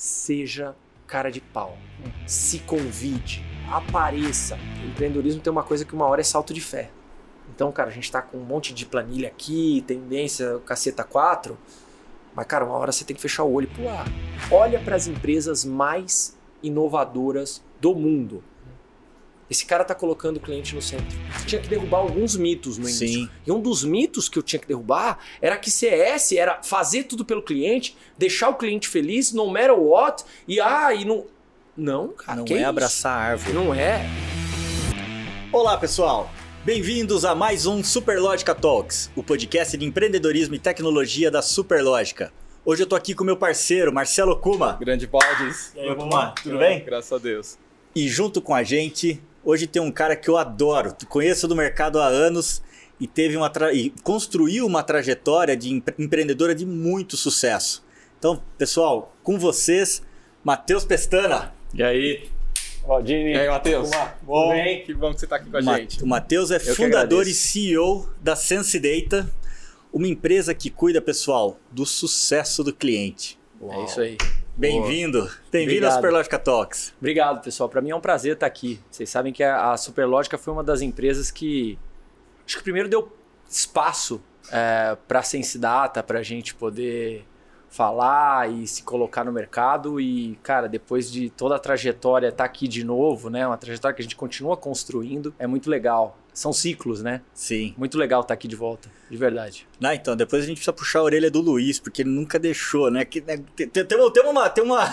seja cara de pau. Se convide, apareça. O empreendedorismo tem uma coisa que uma hora é salto de fé. Então, cara, a gente tá com um monte de planilha aqui, tendência, caceta 4. Mas, cara, uma hora você tem que fechar o olho e pular. Olha para as empresas mais inovadoras do mundo. Esse cara tá colocando o cliente no centro. Tinha que derrubar alguns mitos no início. Sim. E um dos mitos que eu tinha que derrubar era que CS era fazer tudo pelo cliente, deixar o cliente feliz, no matter what, e ah, e não. Não, cara. Não que é isso? abraçar a árvore. Não é. Olá, pessoal! Bem-vindos a mais um Superlógica Talks, o podcast de empreendedorismo e tecnologia da Superlógica. Hoje eu tô aqui com meu parceiro, Marcelo Kuma. Grande Baldes. E aí, Kuma, tudo bem? Graças a Deus. E junto com a gente, hoje tem um cara que eu adoro, conheço do mercado há anos e teve uma tra... e construiu uma trajetória de empre- empreendedora de muito sucesso. Então, pessoal, com vocês, Matheus Pestana. E aí? Ó, Dini. E aí, Matheus? Bom, tudo bem? que bom que você tá aqui com a Ma- gente. O Matheus é que fundador e. CEO da Sense Data, uma empresa que cuida, pessoal, do sucesso do cliente. É isso aí. Bem-vindo. Bem-vindo Obrigado. Superlógica Talks. Obrigado, pessoal. Para mim é um prazer estar aqui. Vocês sabem que a a Superlógica foi uma das empresas que acho que primeiro deu espaço para a Sensidata, para a gente poder falar e se colocar no mercado e, cara, depois de toda a trajetória estar aqui de novo, né? Uma trajetória que a gente continua construindo, é muito legal. São ciclos, né? Sim. Muito legal estar aqui de volta, de verdade. Ah, então, depois a gente precisa puxar a orelha do Luiz, porque ele nunca deixou, né? Que, né, tem, tem, tem uma, tem uma, tem uma,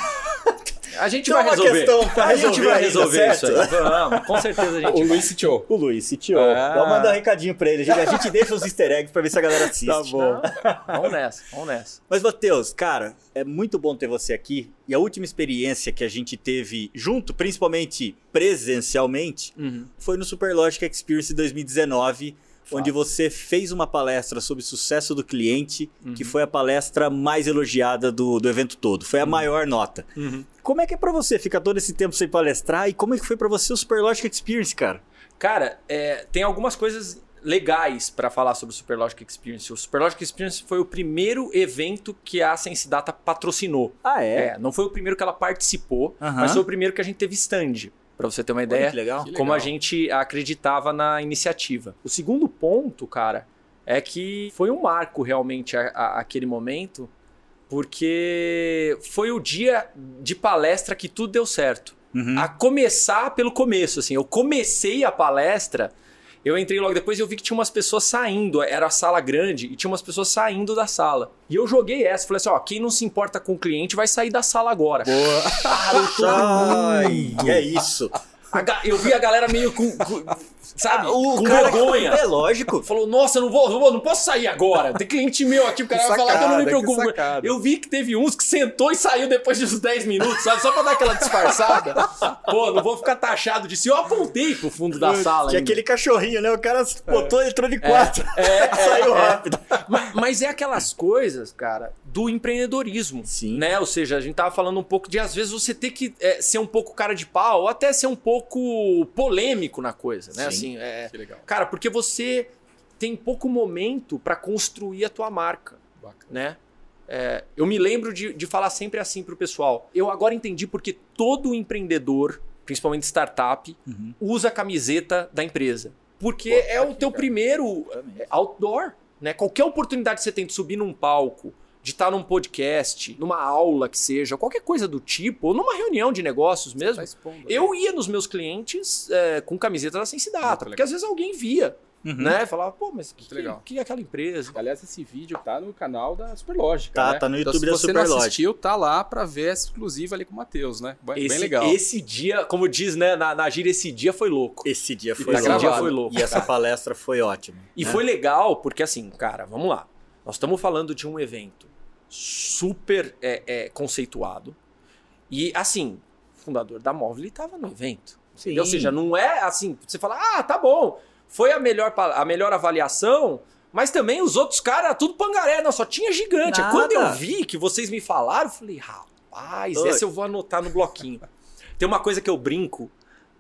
A gente Tem vai resolver. questão pra a gente resolver vai ainda, resolver isso aí. Vamos, com certeza a gente O vai. Luiz Sitiou. O Luiz, CTO. Ah. Vamos mandar um recadinho pra ele. A gente deixa os easter eggs pra ver se a galera assiste. Tá bom. Vamos nessa, vamos nessa. Mas, Matheus, cara, é muito bom ter você aqui. E a última experiência que a gente teve junto, principalmente presencialmente, foi no Superlogic Experience 2019, Fato. onde você fez uma palestra sobre sucesso do cliente, que foi a palestra mais elogiada do, do evento todo. Foi a maior nota. Como é que é pra você ficar todo esse tempo sem palestrar? E como é que foi pra você o Superlogic Experience, cara? Cara, é, tem algumas coisas legais para falar sobre o Superlogic Experience. O Superlogic Experience foi o primeiro evento que a Sensidata patrocinou. Ah, É, não foi o primeiro que ela participou, mas foi o primeiro que a gente teve stand. Pra você ter uma ideia, legal. Como a legal. gente acreditava na iniciativa. O segundo ponto, cara, é que foi um marco realmente a- a- aquele momento, porque foi o dia de palestra que tudo deu certo. Uhum. A começar pelo começo, assim. Eu comecei a palestra, eu entrei logo depois e eu vi que tinha umas pessoas saindo. Era a sala grande e tinha umas pessoas saindo da sala. E eu joguei essa, falei assim: ó, quem não se importa com o cliente vai sair da sala agora. Todo Ai, é isso. eu vi a galera meio com. com- sabe? Ah, o com cara- vergonha. É lógico. Falou, nossa, não vou, não vou, não posso sair agora. Tem cliente meu aqui, o cara Que vai falar que eu não me que preocupo. Eu vi que teve uns que sentou e saiu depois de uns 10 minutos, sabe? Só pra dar aquela disfarçada. Pô, não vou ficar taxado disso. Eu apontei pro fundo da sala. Tinha ainda. aquele cachorrinho, né? O cara botou, entrou de quatro. É, Saiu é. rápido. Mas, mas é aquelas coisas, cara, do empreendedorismo. Sim. Né? Ou seja, a gente tava falando um pouco de, às vezes, você ter que é, ser um pouco cara de pau, ou até ser um pouco polêmico na coisa, né? Sim. Assim, é, Que legal. Cara, porque você tem pouco momento pra construir a tua marca, Bacana. né? É, eu me lembro de, de falar sempre assim pro pessoal. Eu agora entendi porque todo empreendedor, principalmente startup, Uhum. usa a camiseta da empresa. Porque Pô, é o que teu legal. primeiro outdoor, né? Qualquer oportunidade que você tem de subir num palco, de estar num podcast, numa aula que seja, qualquer coisa do tipo, ou numa reunião de negócios mesmo, Tá expondo. eu ia nos meus clientes é, com camiseta da Sensidata, Muito porque legal. às vezes alguém via, Uhum. né? Falava, pô, mas que, legal. que, que é aquela empresa? Aliás, esse vídeo tá no canal da Superlógica. Tá, né? tá no Então, YouTube se da você não Superlógica. assistiu, tá lá pra ver essa exclusiva ali com o Matheus, né? Bem, Esse, bem legal. esse dia, como diz né, na, na gíria, esse dia foi louco. Esse dia foi tá louco. esse dia foi louco. E essa palestra foi ótima. E né? foi legal porque, assim, cara, vamos lá. Nós estamos falando de um evento super é, é, conceituado. E, assim, o fundador da Móvel estava no evento. Ou seja, não é assim, você fala, ah, tá bom, foi a melhor, a melhor avaliação, mas também os outros caras, tudo pangaré, não, só tinha gigante. Nada. Quando eu vi que vocês me falaram, eu falei, rapaz, Oi. essa eu vou anotar no bloquinho. Tem uma coisa que eu brinco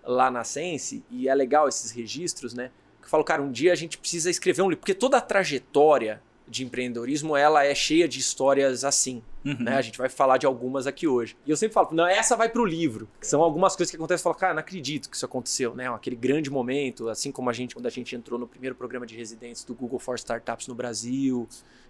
lá na Sense, e é legal esses registros, né? Que eu falo, cara, um dia a gente precisa escrever um livro, porque toda a trajetória de empreendedorismo, ela é cheia de histórias assim. Uhum. Né? A gente vai falar de algumas aqui hoje. E eu sempre falo, não, essa vai pro livro. Que são algumas coisas que acontecem. Eu falo, cara, não acredito que isso aconteceu, né? Aquele grande momento, assim como a gente, quando a gente entrou no primeiro programa de residentes do Google for Startups no Brasil,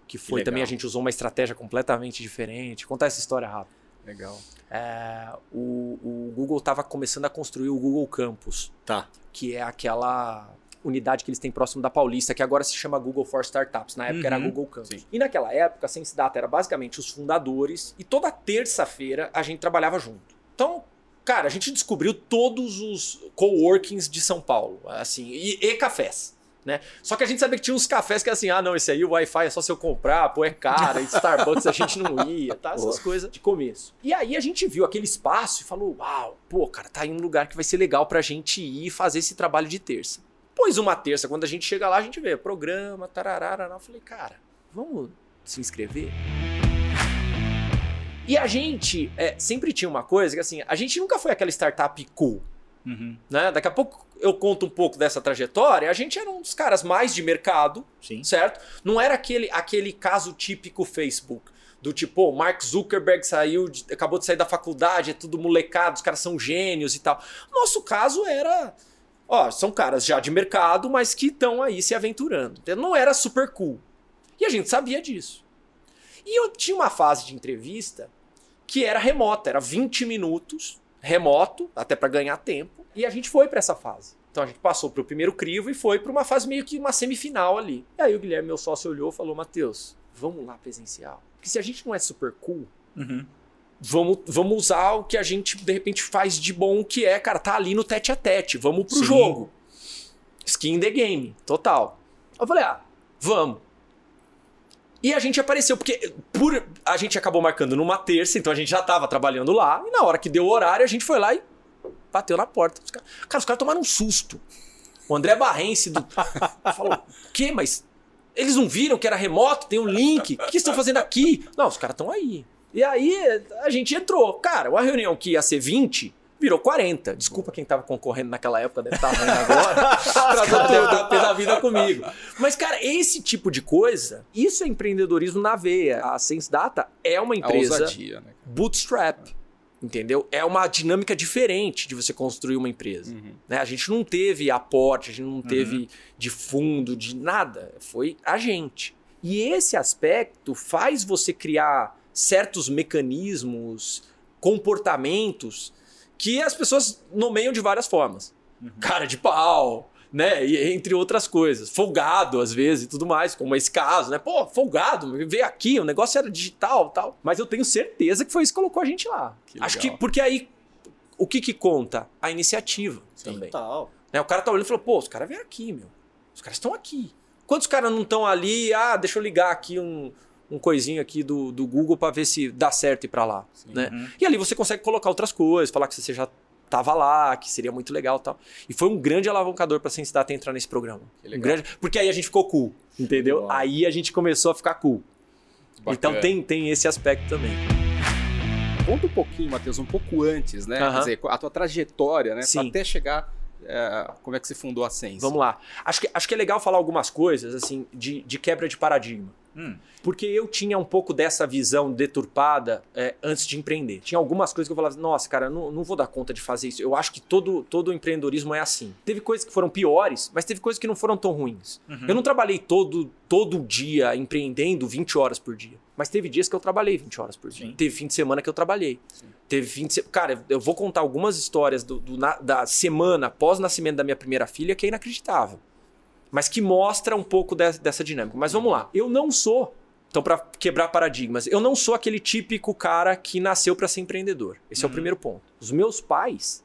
que foi legal. também, a gente usou uma estratégia completamente diferente. Contar essa história rápido. Legal. É, o, o Google estava começando a construir o Google Campus, Tá. que é aquela unidade que eles têm próximo da Paulista, que agora se chama Google for Startups. Na época era Uhum. Google Campus. E naquela época, a Sense Data era basicamente os fundadores e toda terça-feira a gente trabalhava junto. Então, cara, a gente descobriu todos os coworkings de São Paulo, assim, e, e cafés. Né? Só que a gente sabia que tinha uns cafés que assim, ah, não, esse aí o Wi-Fi é só se eu comprar, pô, é caro, e Starbucks a gente não ia, tá? Essas coisas de começo. E aí a gente viu aquele espaço e falou, uau, pô, cara, tá aí um lugar que vai ser legal pra gente ir e fazer esse trabalho de terça. Pois uma terça, quando a gente chega lá, a gente vê programa, tararara, eu falei, cara, vamos se inscrever? E a gente é, sempre tinha uma coisa que assim, a gente nunca foi aquela startup cool Uhum. né? Daqui a pouco eu conto um pouco dessa trajetória. A gente era um dos caras mais de mercado, Sim. certo? Não era aquele, aquele caso típico Facebook. Do tipo, o Mark Zuckerberg saiu, de- acabou de sair da faculdade, é tudo molecado, os caras são gênios e tal. Nosso caso era. Ó, são caras já de mercado, mas que estão aí se aventurando. Então, Não era super cool. E a gente sabia disso. E eu tinha uma fase de entrevista que era remota, era 20 minutos, remoto, até para ganhar tempo, e a gente foi para essa fase. Então a gente passou pro primeiro crivo e foi para uma fase meio que uma semifinal ali. E aí o Guilherme, meu sócio, olhou e falou: Matheus, vamos lá presencial. Porque se a gente não é super cool, Uhum. Vamos, vamos usar o que a gente de repente faz de bom, que é, cara, tá ali no tete a tete, vamos pro Sim. jogo. Skin in the game, total. Eu falei, ah, vamos. E a gente apareceu, porque por, a gente acabou marcando numa terça, então a gente já tava trabalhando lá, e na hora que deu o horário, a gente foi lá e bateu na porta. Os caras, cara, os caras tomaram um susto. O André Barrense do, falou: o quê? Mas eles não viram que era remoto? Tem um link? O que que estão fazendo aqui? Não, os caras estão aí. E aí a gente entrou. Cara, uma reunião que ia ser 20 virou 40. Desculpa quem tava concorrendo naquela época, deve estar vendo agora. pra não ter, da vida comigo. Mas, cara, esse tipo de coisa, isso é empreendedorismo na veia. A Sense Data é uma empresa ousadia, né? bootstrap. Entendeu? É uma dinâmica diferente de você construir uma empresa. Uhum. né? A gente não teve aporte, a gente não teve de fundo, de nada. Foi a gente. E esse aspecto faz você criar certos mecanismos, comportamentos que as pessoas nomeiam de várias formas. Cara de pau, né? E entre outras coisas. Folgado, às vezes, e tudo mais, como esse caso, né? Pô, folgado, veio aqui, o negócio era digital tal. Mas eu tenho certeza que foi isso que colocou a gente lá. Que Acho que, porque aí, o que que conta? A iniciativa também. Total. Né? O cara tá olhando e falou, pô, os caras vieram aqui, meu. Os caras estão aqui. Quantos caras não estão ali? Ah, deixa eu ligar aqui um, um coisinho aqui do, do Google para ver se dá certo ir para lá. Sim. Né? Uhum. E ali você consegue colocar outras coisas, falar que você já tava lá, que seria muito legal e tal. E foi um grande alavancador pra Sense Data entrar nesse programa. Um grande, porque aí a gente ficou cool, entendeu? Uau. Aí a gente começou a ficar cool. Bacana. Então tem, tem esse aspecto também. Conta um pouquinho, Matheus, um pouco antes, né? Aham. Quer dizer, a tua trajetória, né? Sim. Até chegar. é, como é que você fundou a Sense? Vamos lá. Acho que, acho que é legal falar algumas coisas, assim, de, de quebra de paradigma. Hum. Porque eu tinha um pouco dessa visão deturpada é, antes de empreender. Tinha algumas coisas que eu falava, nossa, cara, não, não vou dar conta de fazer isso. Eu acho que todo, todo empreendedorismo é assim. Teve coisas que foram piores, mas teve coisas que não foram tão ruins. Eu não trabalhei todo, todo dia empreendendo 20 horas por dia. Mas teve dias que eu trabalhei 20 horas por dia. Sim. Teve fim de semana que eu trabalhei. Teve fim de. Cara, eu vou contar algumas histórias do, do na- da semana pós-nascimento da minha primeira filha que é inacreditável. Mas que mostra um pouco de- dessa dinâmica. Mas vamos lá. Eu não sou. Então, para quebrar paradigmas, eu não sou aquele típico cara que nasceu para ser empreendedor. Esse é o primeiro ponto. Os meus pais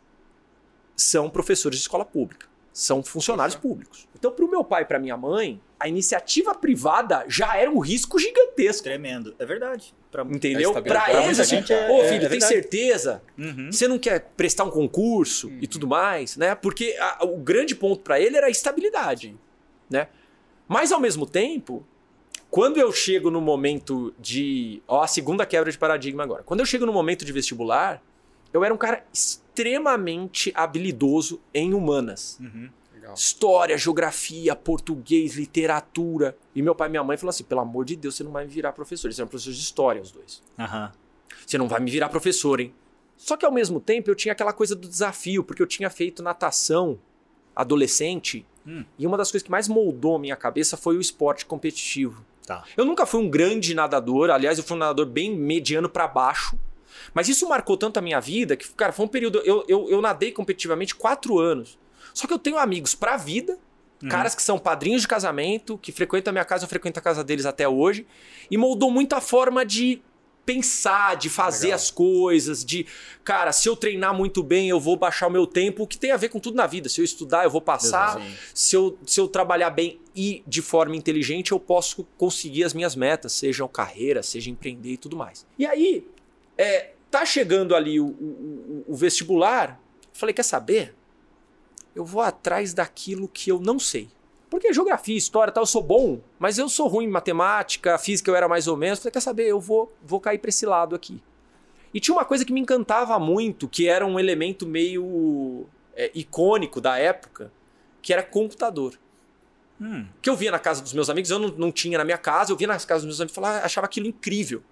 são professores de escola pública, são funcionários públicos. Então, para o meu pai e para minha mãe, a iniciativa privada já era um risco gigantesco. Tremendo. É verdade. Pra... Entendeu? A Para eles, assim, gente é- ô é- filho, é tem certeza? Uhum. Você não quer prestar um concurso e tudo mais, né? Porque a- o grande ponto para ele era a estabilidade, né? Mas ao mesmo tempo, quando eu chego no momento de, ó, a segunda quebra de paradigma agora. Quando eu chego no momento de vestibular, eu era um cara extremamente habilidoso em humanas. Uhum. História, geografia, português, literatura. E meu pai e minha mãe falaram assim: pelo amor de Deus, você não vai me virar professor. Eles eram professores de história, os dois. Aham. Você não vai me virar professor, hein? Só que ao mesmo tempo eu tinha aquela coisa do desafio, porque eu tinha feito natação adolescente. Hum. E uma das coisas que mais moldou a minha cabeça foi o esporte competitivo. Tá. Eu nunca fui um grande nadador, aliás, eu fui um nadador bem mediano pra baixo. Mas isso marcou tanto a minha vida que, cara, foi um período. Eu, eu, eu nadei competitivamente quatro anos. Só que eu tenho amigos pra vida, Uhum. caras que são padrinhos de casamento, que frequentam a minha casa, eu frequento a casa deles até hoje. E moldou muito a forma de pensar, de fazer Legal. as coisas, de, cara, se eu treinar muito bem, eu vou baixar o meu tempo, o que tem a ver com tudo na vida. Se eu estudar, eu vou passar. Se eu, se eu trabalhar bem e de forma inteligente, eu posso conseguir as minhas metas, sejam carreira, seja empreender e tudo mais. E aí, é, tá chegando ali o, o- o- vestibular, falei, quer saber? Eu vou atrás daquilo que eu não sei. Porque geografia, história e tal, eu sou bom, mas eu sou ruim em matemática, física eu era mais ou menos. Falei, quer saber? Eu vou, vou cair pra esse lado aqui. E tinha uma coisa que me encantava muito, que era um elemento meio é, icônico da época, que era computador. Hum. Que eu via na casa dos meus amigos, eu não, não tinha na minha casa, eu via nas casas dos meus amigos e falava, achava aquilo incrível.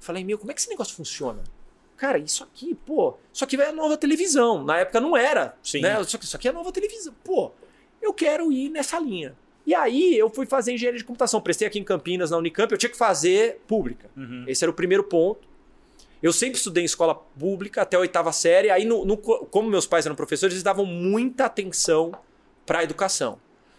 Falei, meu, como é que esse negócio funciona? Cara, isso aqui, pô, isso aqui é a nova televisão. Na época não era. Sim. Né? Isso, aqui, isso aqui é a nova televisão. Pô, eu quero ir nessa linha. E aí eu fui fazer engenharia de computação. Prestei aqui em Campinas, na Unicamp, eu tinha que fazer pública. Uhum. Esse era o primeiro ponto. Eu sempre estudei em escola pública até a oitava série. Aí, no, no- como meus pais eram professores, eles davam muita atenção para a educação.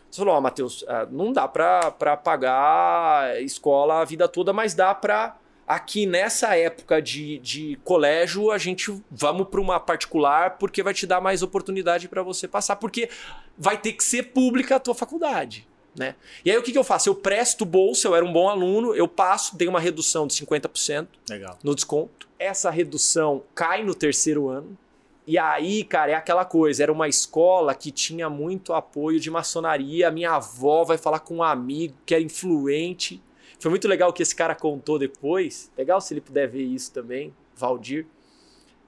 Você falou, ó, Matheus, ah, não dá para pagar escola a vida toda, mas dá para aqui nessa época de, de colégio a gente vamos para uma particular porque vai te dar mais oportunidade para você passar, porque vai ter que ser pública a tua faculdade. Né? E aí o que, que eu faço? Eu presto bolsa, eu era um bom aluno, eu passo, tenho uma redução de 50% Legal. no desconto. Essa redução cai no terceiro ano. E aí, cara, é aquela coisa, era uma escola que tinha muito apoio de maçonaria. Minha avó vai falar com um amigo que era influente. Foi muito legal o que esse cara contou depois. Legal se ele puder ver isso também, Valdir.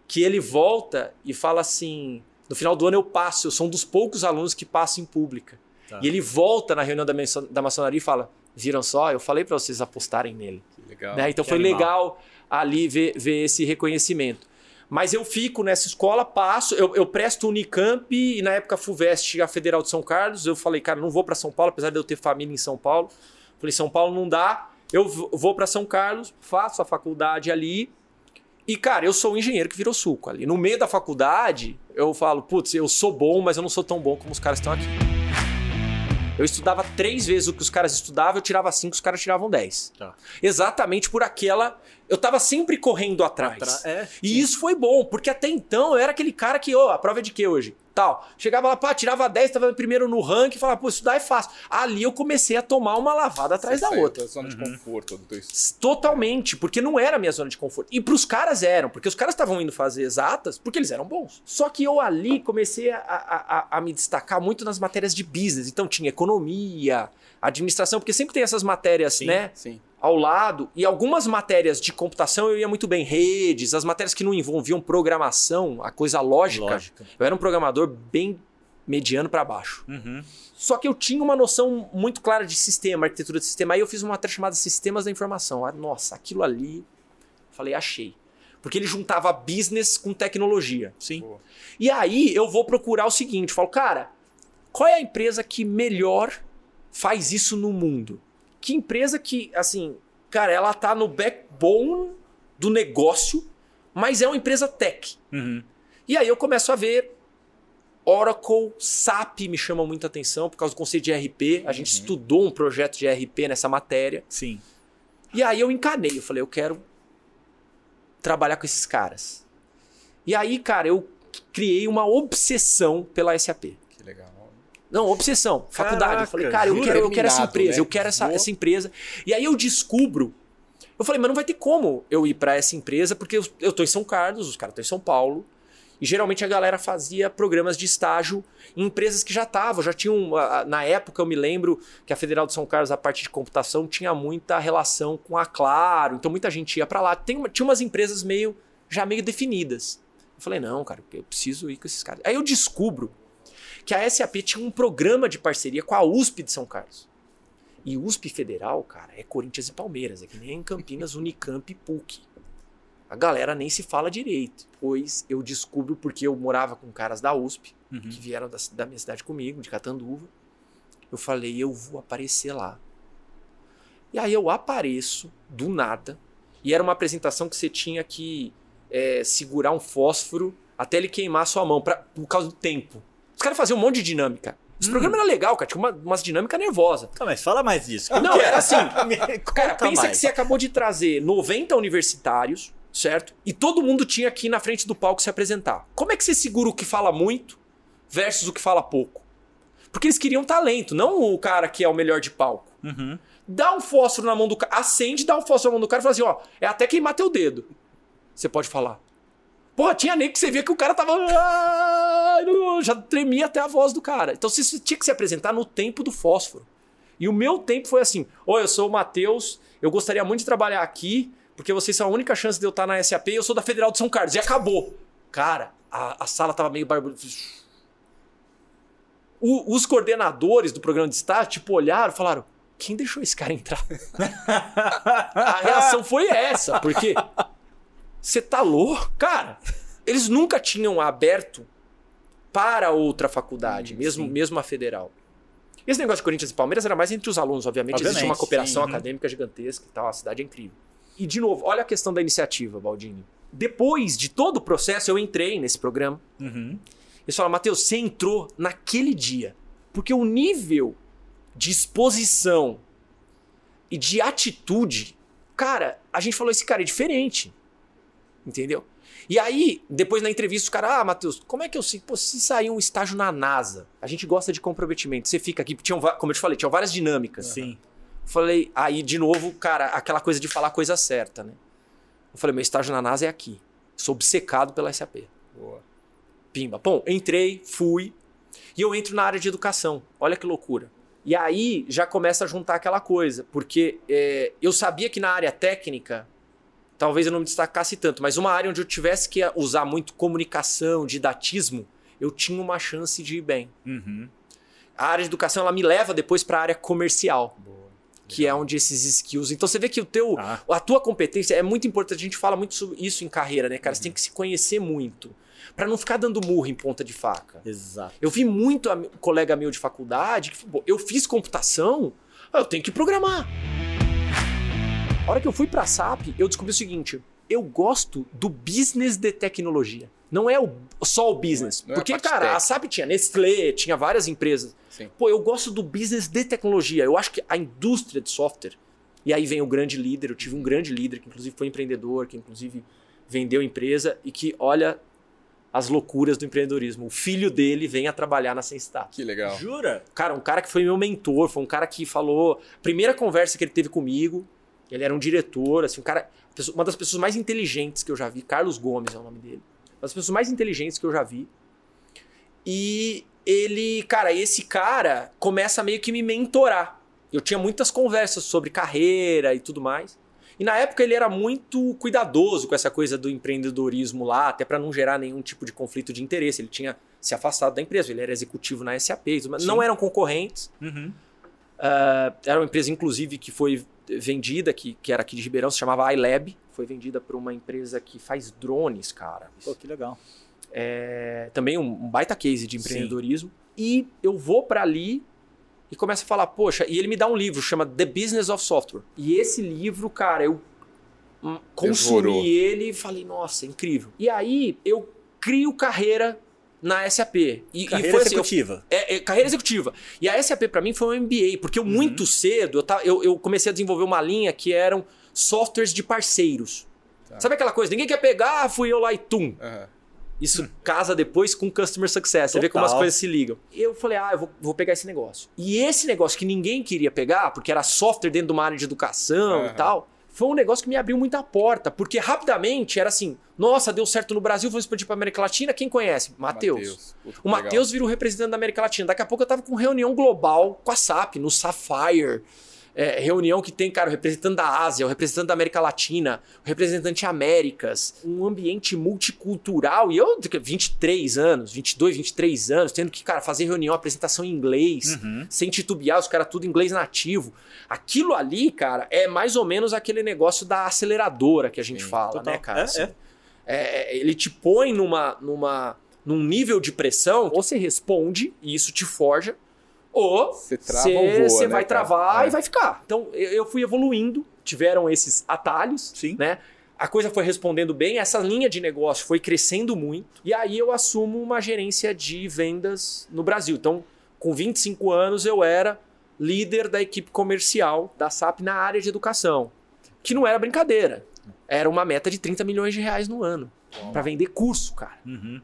Que ele volta e fala assim: no final do ano eu passo, eu sou um dos poucos alunos que passo em pública. Tá. E ele volta na reunião da, da maçonaria e fala: Viram só? Eu falei para vocês apostarem nele. Né? Então que foi animal. legal ali ver, ver esse reconhecimento. Mas eu fico nessa escola, passo, eu, eu presto Unicamp e na época FUVEST, a Federal de São Carlos, eu falei, cara, não vou para São Paulo, apesar de eu ter família em São Paulo. Falei, São Paulo não dá, eu vou para São Carlos, faço a faculdade ali. E, cara, eu sou um engenheiro que virou suco ali. No meio da faculdade, eu falo, putz, eu sou bom, mas eu não sou tão bom como os caras estão aqui. Eu estudava três vezes o que os caras estudavam, eu tirava cinco, os caras tiravam dez. Tá. Exatamente por aquela. Eu tava sempre correndo atrás. Atra- É, E isso foi bom, porque até então eu era aquele cara que, ô, a prova é de quê hoje? Tal. Chegava lá, pá, tirava 10, tava primeiro no ranking, falava, pô, estudar é fácil. Ali eu comecei a tomar uma lavada atrás Você da saiu outra. Da zona de conforto do teu estudo. Totalmente, porque não era a minha zona de conforto. E pros caras eram, porque os caras estavam indo fazer exatas porque eles eram bons. Só que eu ali comecei a, a- a- a me destacar muito nas matérias de business. Então tinha economia, administração, porque sempre tem essas matérias, Sim. né? Sim. Ao lado. E algumas matérias de computação eu ia muito bem. Redes, as matérias que não envolviam programação, a coisa lógica. Lógica. Eu era um programador bem mediano para baixo. Uhum. Só que eu tinha uma noção muito clara de sistema, arquitetura de sistema. Aí eu fiz uma matéria chamada Sistemas da Informação. Ah, Nossa, aquilo ali, falei, achei. Porque ele juntava business com tecnologia. Sim. Boa. E aí eu vou procurar o seguinte, falo, cara, qual é a empresa que melhor faz isso no mundo? Que empresa que, assim, cara, ela tá no backbone do negócio, mas é uma empresa tech. Uhum. E aí eu começo a ver Oracle, SAP me chama muita atenção por causa do conceito de ERP. A gente Uhum. estudou um projeto de ERP nessa matéria. Sim. E aí eu encanei, eu falei, eu quero trabalhar com esses caras. E aí, cara, eu criei uma obsessão pela SAP. Que legal. Não, obsessão, faculdade. Eu Caraca, falei, cara, eu quero, eu quero essa empresa, né? eu quero essa, essa empresa. E aí eu descubro. Eu falei, mas não vai ter como eu ir pra essa empresa, porque eu, eu tô em São Carlos, os caras estão em São Paulo. E geralmente a galera fazia programas de estágio em empresas que já estavam, já tinham. Na época eu me lembro que a Federal de São Carlos, a parte de computação, tinha muita relação com a Claro, então muita gente ia pra lá. Tem tinha umas empresas meio já meio definidas. Eu falei, não, cara, eu preciso ir com esses caras. Aí eu descubro que a SAP tinha um programa de parceria com a USP de São Carlos. E USP Federal, cara, é Corinthians e Palmeiras, é que nem em Campinas, Unicamp e PUC. A galera nem se fala direito. Pois eu descubro porque eu morava com caras da USP, Uhum. que vieram da, da minha cidade comigo, de Catanduva. Eu falei, eu vou aparecer lá. E aí eu apareço, do nada, e era uma apresentação que você tinha que é, segurar um fósforo até ele queimar a sua mão, pra, por causa do tempo. Caras faziam um monte de dinâmica. Esse Hum. programa era legal, cara, tinha uma, umas dinâmicas nervosas. Tá, mas fala mais disso. Não, era assim, Me Cara, pensa mais. que você acabou de trazer 90 universitários, certo? E todo mundo tinha que ir na frente do palco se apresentar. Como é que você segura o que fala muito versus o que fala pouco? Porque eles queriam talento, não o cara que é o melhor de palco. Uhum. Dá um fósforo na mão do cara, acende, dá um fósforo na mão do cara e fala assim: ó, é até queimar teu dedo. Você pode falar. Porra, tinha nem que você via que o cara tava. "Ah", Já tremia até a voz do cara. Então você tinha que se apresentar no tempo do fósforo. E o meu tempo foi assim: Oi, eu sou o Matheus, eu gostaria muito de trabalhar aqui, porque vocês são a única chance de eu estar na SAP e eu sou da Federal de São Carlos. E acabou. Cara, a, a sala tava meio barulho. O- os coordenadores do programa de estágio, tipo, olharam e falaram: quem deixou esse cara entrar? a reação foi essa, porque você tá louco? Cara, eles nunca tinham aberto para outra faculdade, Hum, mesmo, sim. mesmo a federal. Esse negócio de Corinthians e Palmeiras era mais entre os alunos, obviamente. Existe Obviamente, uma cooperação sim. acadêmica gigantesca e tal, a cidade é incrível. E, de novo, olha a questão da iniciativa, Baldini. Depois de todo o processo, eu entrei nesse programa. Uhum. Eles falaram, Matheus, você entrou naquele dia. Porque o nível de exposição e de atitude, cara, a gente falou, esse cara é diferente. Entendeu? E aí, depois na entrevista, os caras, ah, Matheus, como é que eu sei? Pô, se sair um estágio na NASA, a gente gosta de comprometimento. Você fica aqui, tinham, como eu te falei, tinham várias dinâmicas. Sim. Falei, aí de novo, cara, aquela coisa de falar a coisa certa, né? Eu falei, meu estágio na NASA é aqui. Sou obcecado pela SAP. Boa. Pimba. Bom, entrei, fui. E eu entro na área de educação. Olha que loucura. E aí já começa a juntar aquela coisa. Porque é, eu sabia que na área técnica, talvez eu não me destacasse tanto, mas uma área onde eu tivesse que usar muito comunicação, didatismo, eu tinha uma chance de ir bem. Uhum. A área de educação ela me leva depois para a área comercial, Boa. que é onde esses skills. Então você vê que o teu, Ah. a tua competência é muito importante. A gente fala muito sobre isso em carreira, né, cara? Você tem que se conhecer muito para não ficar dando murro em ponta de faca. Exato. Eu vi muito colega meu de faculdade que falou, "Pô, eu fiz computação, eu tenho que programar. A hora que eu fui pra SAP, eu descobri o seguinte: eu gosto do business de tecnologia. Não é o- só o business. Não é a Porque, cara, a. SAP tinha Nestlé, tinha várias empresas. Sim. Pô, eu gosto do business de tecnologia. Eu acho que a indústria de software. E aí vem o grande líder. Eu tive um grande líder que, inclusive, foi empreendedor, que, inclusive, vendeu empresa e que olha as loucuras do empreendedorismo. O filho dele vem a trabalhar na Senstar. Que legal. Jura? Cara, um cara que foi meu mentor, foi um cara que falou. Primeira conversa que ele teve comigo, ele era um diretor, assim, um cara. Uma das pessoas mais inteligentes que eu já vi, Carlos Gomes é o nome dele. Uma das pessoas mais inteligentes que eu já vi. E ele, cara, esse cara começa a meio que me mentorar. Eu tinha muitas conversas sobre carreira e tudo mais. E na época ele era muito cuidadoso com essa coisa do empreendedorismo lá, até para não gerar nenhum tipo de conflito de interesse. Ele tinha se afastado da empresa, ele era executivo na SAP, mais. Sim. não eram concorrentes. Uhum. Ah, era uma empresa, inclusive, que foi vendida, que, que era aqui de Ribeirão, se chamava iLab. Foi vendida para uma empresa que faz drones, cara. Pô, que legal. É, também um, um baita case de empreendedorismo. E eu vou para ali e começo a falar, poxa, e ele me dá um livro, chama The Business of Software. E esse livro, cara, eu hum, consumi Devorou. ele e falei, nossa, incrível. E aí eu crio carreira na SAP. E, e Carreira foi assim, eu executiva. é, é, carreira executiva. E a SAP pra mim foi um MBA, porque eu muito cedo eu, ta- eu, eu comecei a desenvolver uma linha que eram softwares de parceiros. Tá. Sabe aquela coisa? Ninguém quer pegar, fui eu lá e tum. Aham. Isso casa depois com Customer Success. Você vê como as Total. coisas se ligam. Eu falei, ah, eu vou, vou pegar esse negócio. E esse negócio que ninguém queria pegar, porque era software dentro de uma área de educação e Aham. tal, foi um negócio que me abriu muita porta. Porque rapidamente era assim: nossa, deu certo no Brasil, vamos expandir pra América Latina. Quem conhece? Matheus. O Matheus virou representante da América Latina. Daqui a pouco eu tava com reunião global com a SAP, no Sapphire. É, reunião que tem, cara, o representante da Ásia, o representante da América Latina, o representante Américas, um ambiente multicultural. E eu, 23 anos, 22, 23 anos, tendo que, cara, fazer reunião, apresentação em inglês, Uhum. sem titubear, os caras tudo inglês nativo. Aquilo ali, cara, é mais ou menos aquele negócio da aceleradora que a gente Sim, fala, total. né, cara? É, Assim, é. é, ele te põe numa, numa, num nível de pressão, ou você responde e isso te forja, ou Você né, vai cara? travar É. e vai ficar. Então eu, eu fui evoluindo, tiveram esses atalhos, Sim. né? A coisa foi respondendo bem, essa linha de negócio foi crescendo muito, e aí eu assumo uma gerência de vendas no Brasil. Então, com 25 anos, eu era líder da equipe comercial da SAP na área de educação, que não era brincadeira. Era uma meta de 30 milhões de reais no ano para vender curso, cara. Uhum.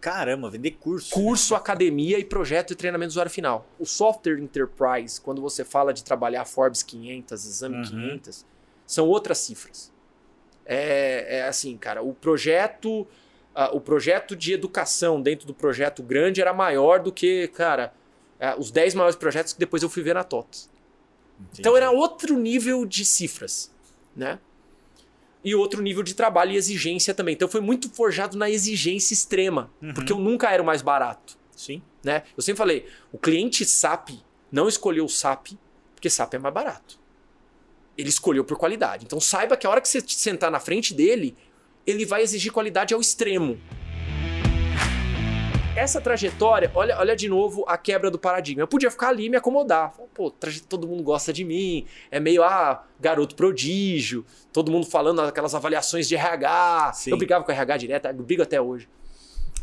Caramba, vender curso. Curso, academia e projeto de treinamento do usuário final. O software enterprise, quando você fala de trabalhar Forbes 500, Exame Uhum. 500, são outras cifras. É, é assim, cara, o projeto, ah, o projeto de educação dentro do projeto grande era maior do que, cara, ah, os 10 maiores projetos que depois eu fui ver na TOTS. Entendi. Então era outro nível de cifras, né? E outro nível de trabalho e exigência também. Então foi muito forjado na exigência extrema, Uhum. porque eu nunca era o mais barato, Sim. né? Eu sempre falei, o cliente SAP não escolheu o SAP porque SAP é mais barato. Ele escolheu por qualidade. Então saiba que a hora que você sentar na frente dele, ele vai exigir qualidade ao extremo. Essa trajetória, olha, olha de novo a quebra do paradigma. Eu podia ficar ali e me acomodar. Pô, todo mundo gosta de mim. É meio, ah, garoto prodígio. Todo mundo falando aquelas avaliações de RH. Sim. Eu brigava com RH direto, eu brigo até hoje.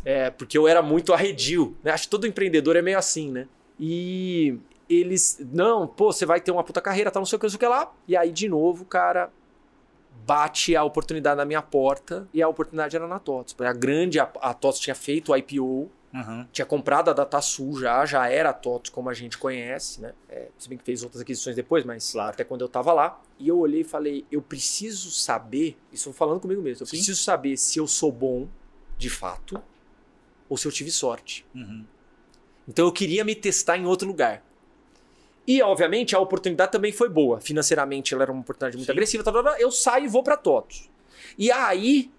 É, porque eu era muito arredio. Né? Acho que todo empreendedor é meio assim, né? E eles, não, pô, você vai ter uma puta carreira, tá não sei o que, não sei o que lá. E aí, de novo, cara, bate a oportunidade na minha porta e a oportunidade era na TOTS. A grande, a, a TOTS tinha feito o IPO, Uhum. tinha comprado a DataSul já, já era a TOTS como a gente conhece, né? É, se bem que fez outras aquisições depois, mas Claro. até quando eu tava lá. E eu olhei e falei, eu preciso saber, isso falando comigo mesmo, eu Sim. preciso saber se eu sou bom de fato ou se eu tive sorte. Uhum. Então eu queria me testar em outro lugar. E, obviamente, a oportunidade também foi boa. Financeiramente, ela era uma oportunidade muito Sim. agressiva. Eu saio e vou para TOTOS. E aí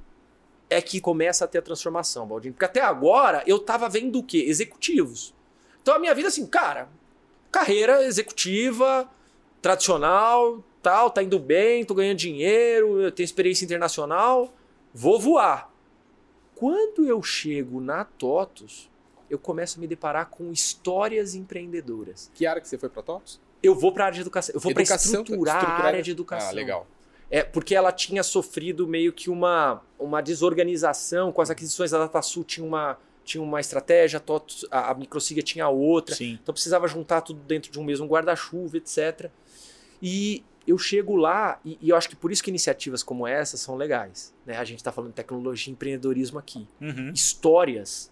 é que começa a ter a transformação, Baldinho. Porque até agora eu tava vendo o quê? Executivos. Então a minha vida, assim, cara, carreira executiva, tradicional, tal, tá indo bem, tô ganhando dinheiro, eu tenho experiência internacional, vou voar. Quando eu chego na TOTOS, eu começo a me deparar com histórias empreendedoras. Que área que você foi pra TOTS? Eu vou para a área de educação, eu vou para Educação, estruturar, estruturar- a área de educação. Ah, legal. É, porque ela tinha sofrido meio que uma, uma desorganização com as aquisições da DataSul tinha uma tinha uma estratégia, a, TOTOS, a, a Microsiga tinha outra. Sim. Então precisava juntar tudo dentro de um mesmo guarda-chuva, etc. E eu chego lá, e, e eu acho que por isso que iniciativas como essa são legais. Né? A gente está falando de tecnologia e empreendedorismo aqui. Uhum. Histórias,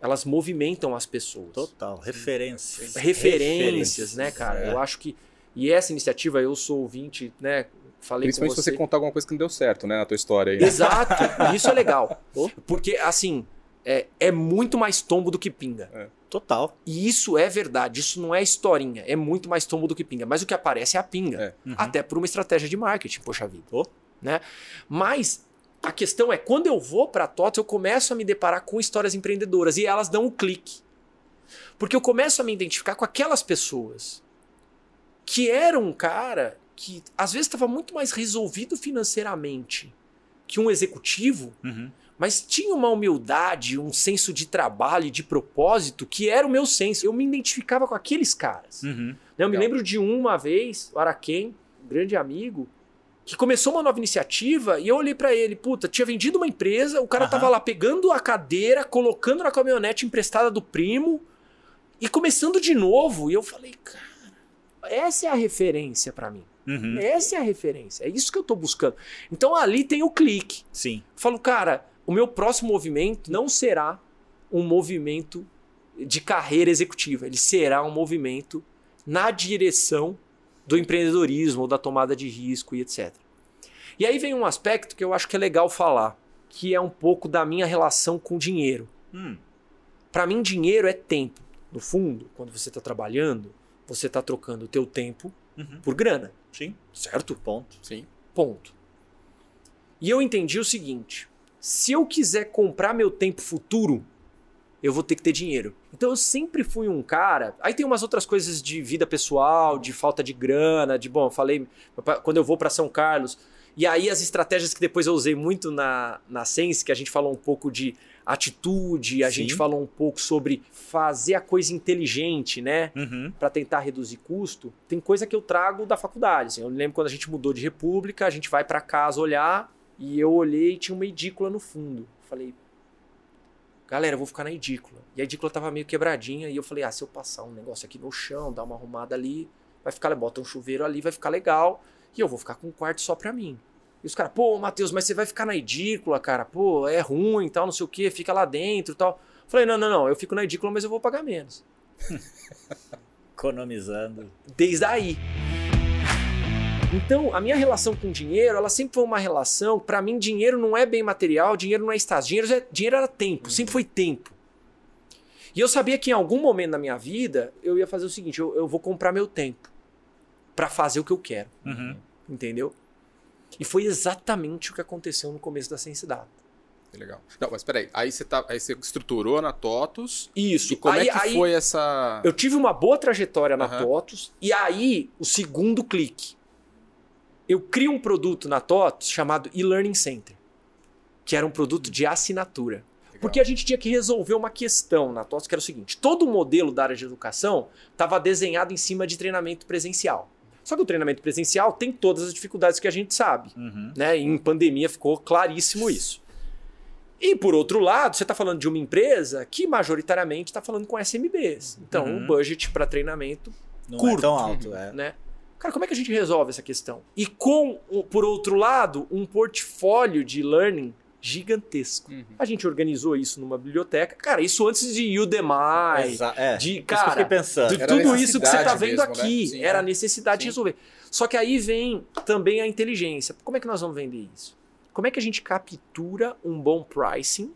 elas movimentam as pessoas. Total. Referências. Referências, né, cara? É. Eu acho que. E essa iniciativa, eu sou ouvinte, né? Falei Principalmente com se você. você contar alguma coisa que não deu certo, né, na tua história aí. né? Exato, e isso é legal. Porque, assim, é, é muito mais tombo do que pinga. Total. E isso é verdade, isso não é historinha, é muito mais tombo do que pinga. Mas o que aparece é a pinga. É. Uhum. Até por uma estratégia de marketing, poxa vida. Oh. Né? Mas a questão é, quando eu vou para a TOTS, eu começo a me deparar com histórias empreendedoras e elas dão um clique. Porque eu começo a me identificar com aquelas pessoas que eram um cara que às vezes estava muito mais resolvido financeiramente que um executivo, Uhum. mas tinha uma humildade, um senso de trabalho e de propósito que era o meu senso. Eu me identificava com aqueles caras. Uhum. Eu me lembro de uma vez, o Araquém, um grande amigo, que começou uma nova iniciativa e eu olhei pra ele, puta, tinha vendido uma empresa, o cara Aham. tava lá pegando a cadeira, colocando na caminhonete emprestada do primo e começando de novo. E eu falei, cara, essa é a referência pra mim. Uhum. Essa é a referência. É isso que eu tô buscando. Então ali tem o clique. Sim. Eu falo, cara, o meu próximo movimento não será um movimento de carreira executiva. Ele será um movimento na direção do empreendedorismo, ou da tomada de risco e etc. E aí vem um aspecto que eu acho que é legal falar, que é um pouco da minha relação com dinheiro. Hum. Para mim, dinheiro é tempo. No fundo, quando você está trabalhando, você está trocando o teu tempo Uhum. por grana, Sim, certo? ponto. Sim. Ponto. E eu entendi o seguinte: se eu quiser comprar meu tempo futuro, eu vou ter que ter dinheiro. Então eu sempre fui um cara. Aí tem umas outras coisas de vida pessoal, de falta de grana, de bom, eu falei quando eu vou para São Carlos. E aí as estratégias que depois eu usei muito na, na Sense, que a gente falou um pouco de atitude, a Sim. gente falou um pouco sobre fazer a coisa inteligente, né? Uhum. para tentar reduzir custo, tem coisa que eu trago da faculdade. assim. eu lembro quando a gente mudou de república, a gente vai para casa olhar e eu olhei e tinha uma edícula no fundo. Falei, galera, eu vou ficar na edícula. E a edícula tava meio quebradinha e eu falei, ah, se eu passar um negócio aqui no chão, dar uma arrumada ali, vai ficar, bota um chuveiro ali, vai ficar legal e eu vou ficar com um quarto só pra mim. E os caras, pô, Matheus, mas você vai ficar na edícula, cara, pô, é ruim, tal, não sei o que, fica lá dentro, tal. Falei, não, não, não, eu fico na edícula, mas eu vou pagar menos. Economizando. desde aí. Então, a minha relação com dinheiro, ela sempre foi uma relação, pra mim, dinheiro não é bem material, dinheiro não é status, dinheiro, é- dinheiro era tempo, sempre foi tempo. E eu sabia que em algum momento da minha vida, eu ia fazer o seguinte, eu, eu vou comprar meu tempo pra fazer o que eu quero, Uhum. entendeu? E foi exatamente o que aconteceu no começo da Ciência Data. Que legal. Não, mas peraí. Aí você, tá, aí você estruturou na TOTUS. Isso. E como aí, é que aí foi essa. eu tive uma boa trajetória na Aham. TOTUS, e aí, o segundo clique. Eu crio um produto na TOTUS chamado e-Learning Center, que era um produto de assinatura. Legal. Porque a gente tinha que resolver uma questão na TOTUS, que era o seguinte: todo o modelo da área de educação estava desenhado em cima de treinamento presencial. Só que o treinamento presencial tem todas as dificuldades que a gente sabe. Uhum. Né? E em pandemia ficou claríssimo isso. E por outro lado, você está falando de uma empresa que majoritariamente está falando com SMBs. Então, Uhum. o budget para treinamento, Não Curto. é tão alto, é. né? Cara, como é que a gente resolve essa questão? E com, por outro lado, um portfólio de learning gigantesco. Uhum. A gente organizou isso numa biblioteca. Cara, isso antes de Udemy, Exa- é. de, cara, de Era tudo isso que você tá necessidade vendo mesmo, né? aqui. Sim, era é. necessidade de Sim. resolver. Só que aí vem também a inteligência. Como é que nós vamos vender isso? Como é que a gente captura um bom pricing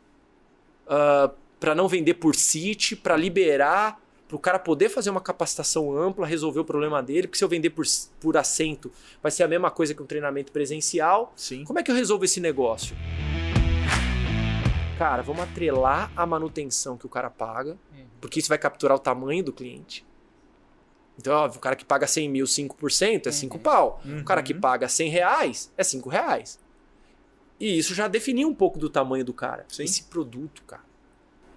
para não vender por site, para liberar, para o cara poder fazer uma capacitação ampla, resolver o problema dele? Porque se eu vender por, por assento, vai ser a mesma coisa que um treinamento presencial. Sim. Como é que eu resolvo esse negócio? Cara, vamos atrelar a manutenção que o cara paga, porque isso vai capturar o tamanho do cliente. Então, óbvio, o cara que paga 100 mil, 5% é 5 pau. O cara que Uhum. paga 100 reais é 5 reais. E isso já definiu um pouco do tamanho do cara. Sim. Esse produto, cara.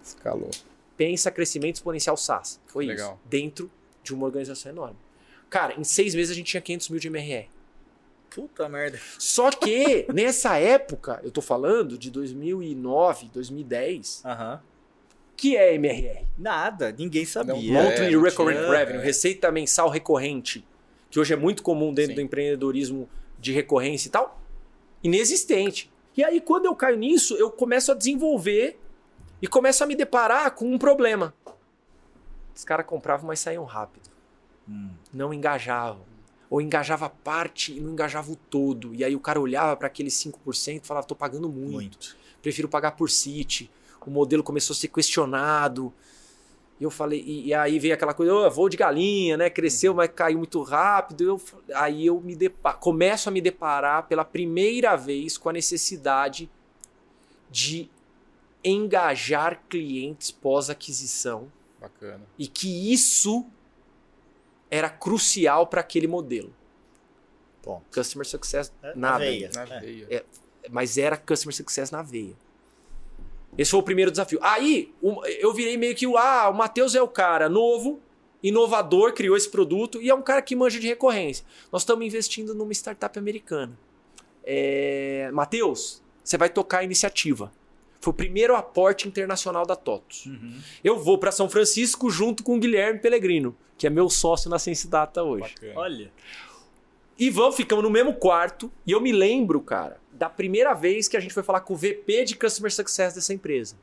Escalou. Pensa crescimento exponencial SaaS. Foi Legal. isso. Dentro de uma organização enorme. Cara, em seis meses a gente tinha 500 mil de MRR. Puta merda. Só que nessa época, eu tô falando de 2009, 2010, Aham. que é MRR. Nada, ninguém sabia. Não, Monthly não Recurrent tinha, Revenue, é. receita mensal recorrente, que hoje é muito comum dentro Sim. do empreendedorismo de recorrência e tal, inexistente. E aí, quando eu caio nisso, eu começo a desenvolver e começo a me deparar com um problema. Os caras compravam, mas saíam rápido. Hum. Não engajavam. Ou engajava parte e não engajava o todo. E aí o cara olhava para aqueles 5% e falava, tô pagando muito Muito. prefiro pagar por City. O modelo começou a ser questionado. E eu falei, e, e aí veio aquela coisa, "Ô, voo de galinha, né? Cresceu, mas caiu muito rápido. Eu, aí eu me depa- começo a me deparar pela primeira vez com a necessidade de engajar clientes pós-aquisição Bacana. e que isso era crucial para aquele modelo. Ponto. Customer Success É, na na veia. veia. Na É. veia. mas era customer success na veia. Esse foi o primeiro desafio. Aí eu virei meio que o ah, o Matheus é o cara novo, inovador, criou esse produto e é um cara que manja de recorrência. Nós estamos investindo numa startup americana. É, Matheus, você vai tocar a iniciativa. Foi o primeiro aporte internacional da TOTUS. Uhum. Eu vou para São Francisco junto com o Guilherme Pellegrino, que é meu sócio na Sense Data hoje. Bacana. Olha. E vamos, ficamos no mesmo quarto. E eu me lembro, cara, da primeira vez que a gente foi falar com o VP de Customer Success dessa empresa.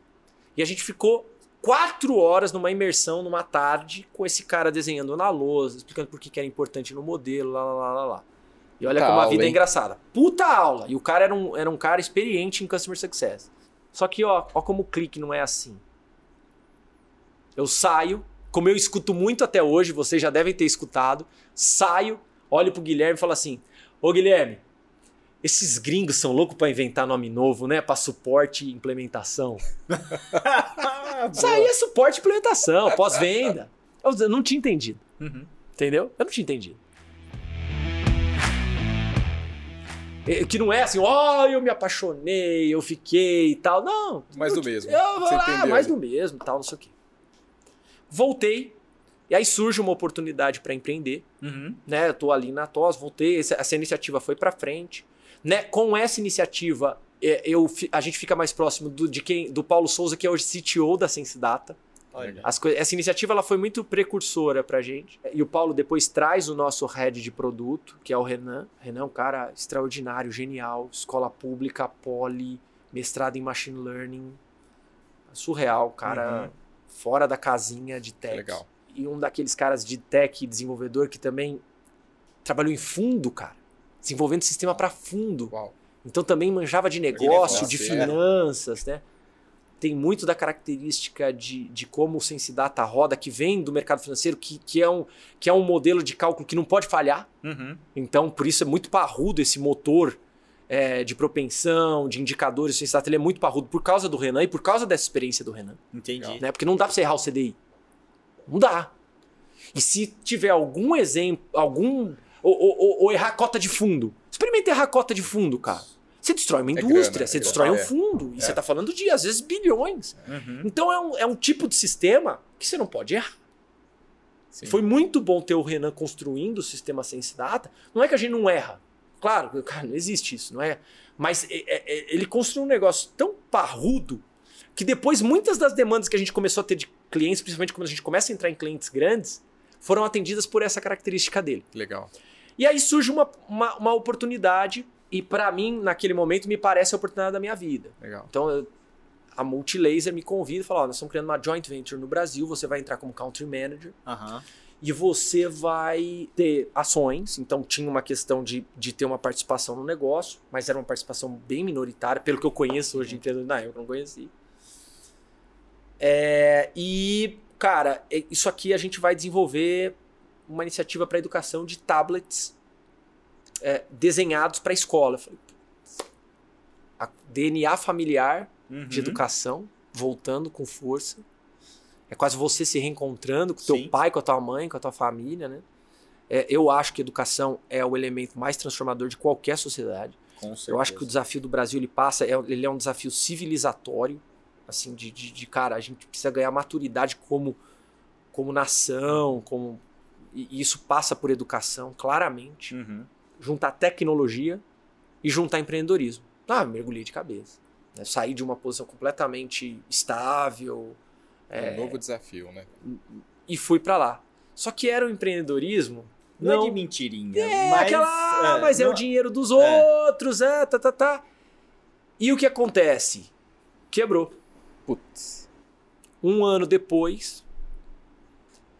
E a gente ficou quatro horas numa imersão, numa tarde, com esse cara desenhando na lousa, explicando por que que era importante no modelo, lá, lá, lá, lá. E olha Puta como a aula, vida é hein? engraçada. Puta aula! E o cara era um, era um cara experiente em Customer Success. Só que, ó, ó como o clique não é assim. Eu saio, como eu escuto muito até hoje, vocês já devem ter escutado, saio, olho pro Guilherme e falo assim: Ô Guilherme, esses gringos são loucos pra inventar nome novo, né? Pra suporte e implementação. Isso aí é suporte e implementação, pós-venda. Eu eu não tinha entendido. Uhum. Entendeu? Eu não tinha entendido. Que não é assim, ó, eu me apaixonei, eu fiquei e tal. Não. Mais eu- do mesmo. Eu vou Você lá, entendeu mais do mesmo e tal, não sei o quê. Voltei, e aí surge uma oportunidade para empreender Uhum. né? Eu tô ali na TOS, voltei, essa, essa iniciativa foi para frente, né? Com essa iniciativa, é, eu, a gente fica mais próximo do, de quem, do Paulo Souza, que é hoje CTO da Sense Data. Essa iniciativa ela foi muito precursora pra gente. E o Paulo depois traz o nosso head de produto, que é o Renan. Renan é um cara extraordinário, genial, escola pública, poli, mestrado em machine learning. Surreal, cara, Uhum. fora da casinha de tech Legal. e um daqueles caras de tech desenvolvedor que também trabalhou em fundo, cara. Desenvolvendo sistema para fundo. Uau. Então também manjava de negócio, negócio, de é. finanças, né? Tem muito da característica de, de como o Sense Data roda, que vem do mercado financeiro, que, que, é um, que é um modelo de cálculo que não pode falhar. Uhum. Então, por isso é muito parrudo esse motor é, de propensão, de indicadores. O Sense Data ele é muito parrudo por causa do Renan e por causa dessa experiência do Renan Entendi. né? Porque não dá pra você errar o CDI. Não dá. E se tiver algum exemplo, algum. Ou, ou- ou- ou errar a cota de fundo. Experimenta errar a cota de fundo, cara. Você destrói uma É indústria, grana, você é destrói um é. fundo. E você É. tá falando de, às vezes, bilhões. Uhum. Então é um, é um tipo de sistema que você não pode errar. Sim. Foi muito bom ter o Renan construindo o sistema Sense Data. Não é que a gente não erra. Claro, cara, não existe isso, não é? Mas é- é- é- ele construiu um negócio tão parrudo que depois muitas das demandas que a gente começou a ter de clientes, principalmente quando a gente começa a entrar em clientes grandes, foram atendidas por essa característica dele. Legal. E aí surge uma, uma, uma oportunidade, e pra mim, naquele momento, me parece a oportunidade da minha vida. Legal. Então, eu- a Multilaser me convida e fala: nós estamos criando uma joint venture no Brasil, você vai entrar como country manager Aham. e você vai ter ações. Então, tinha uma questão de, de ter uma participação no negócio, mas era uma participação bem minoritária, pelo que eu conheço hoje empreendedor. Na época, eu não conheci. É, e, cara, é- isso aqui a gente vai desenvolver uma iniciativa para educação de tablets é, desenhados para escola. Eu falei, "Putz, a DNA familiar Uhum. de educação, voltando com força. É quase você se reencontrando com o teu Sim. pai, com a tua mãe, com a tua família, né? É, eu acho que educação é o elemento mais transformador de qualquer sociedade. Eu acho que o desafio do Brasil ele passa, é, ele é um desafio civilizatório, assim, de, de, de, cara, a gente precisa ganhar maturidade como, como nação, como e e isso passa por educação, claramente. Uhum. Juntar tecnologia e juntar empreendedorismo. Ah, mergulhei de cabeça. né? Sair de uma posição completamente estável, É um novo desafio, né? e fui pra lá. Só que era o empreendedorismo. Não, Não, é de mentirinha. é mas, aquela, ah, mas é não- o dinheiro dos É. outros, é, tá, tá, tá. E o que acontece? Quebrou. Putz. Um ano depois,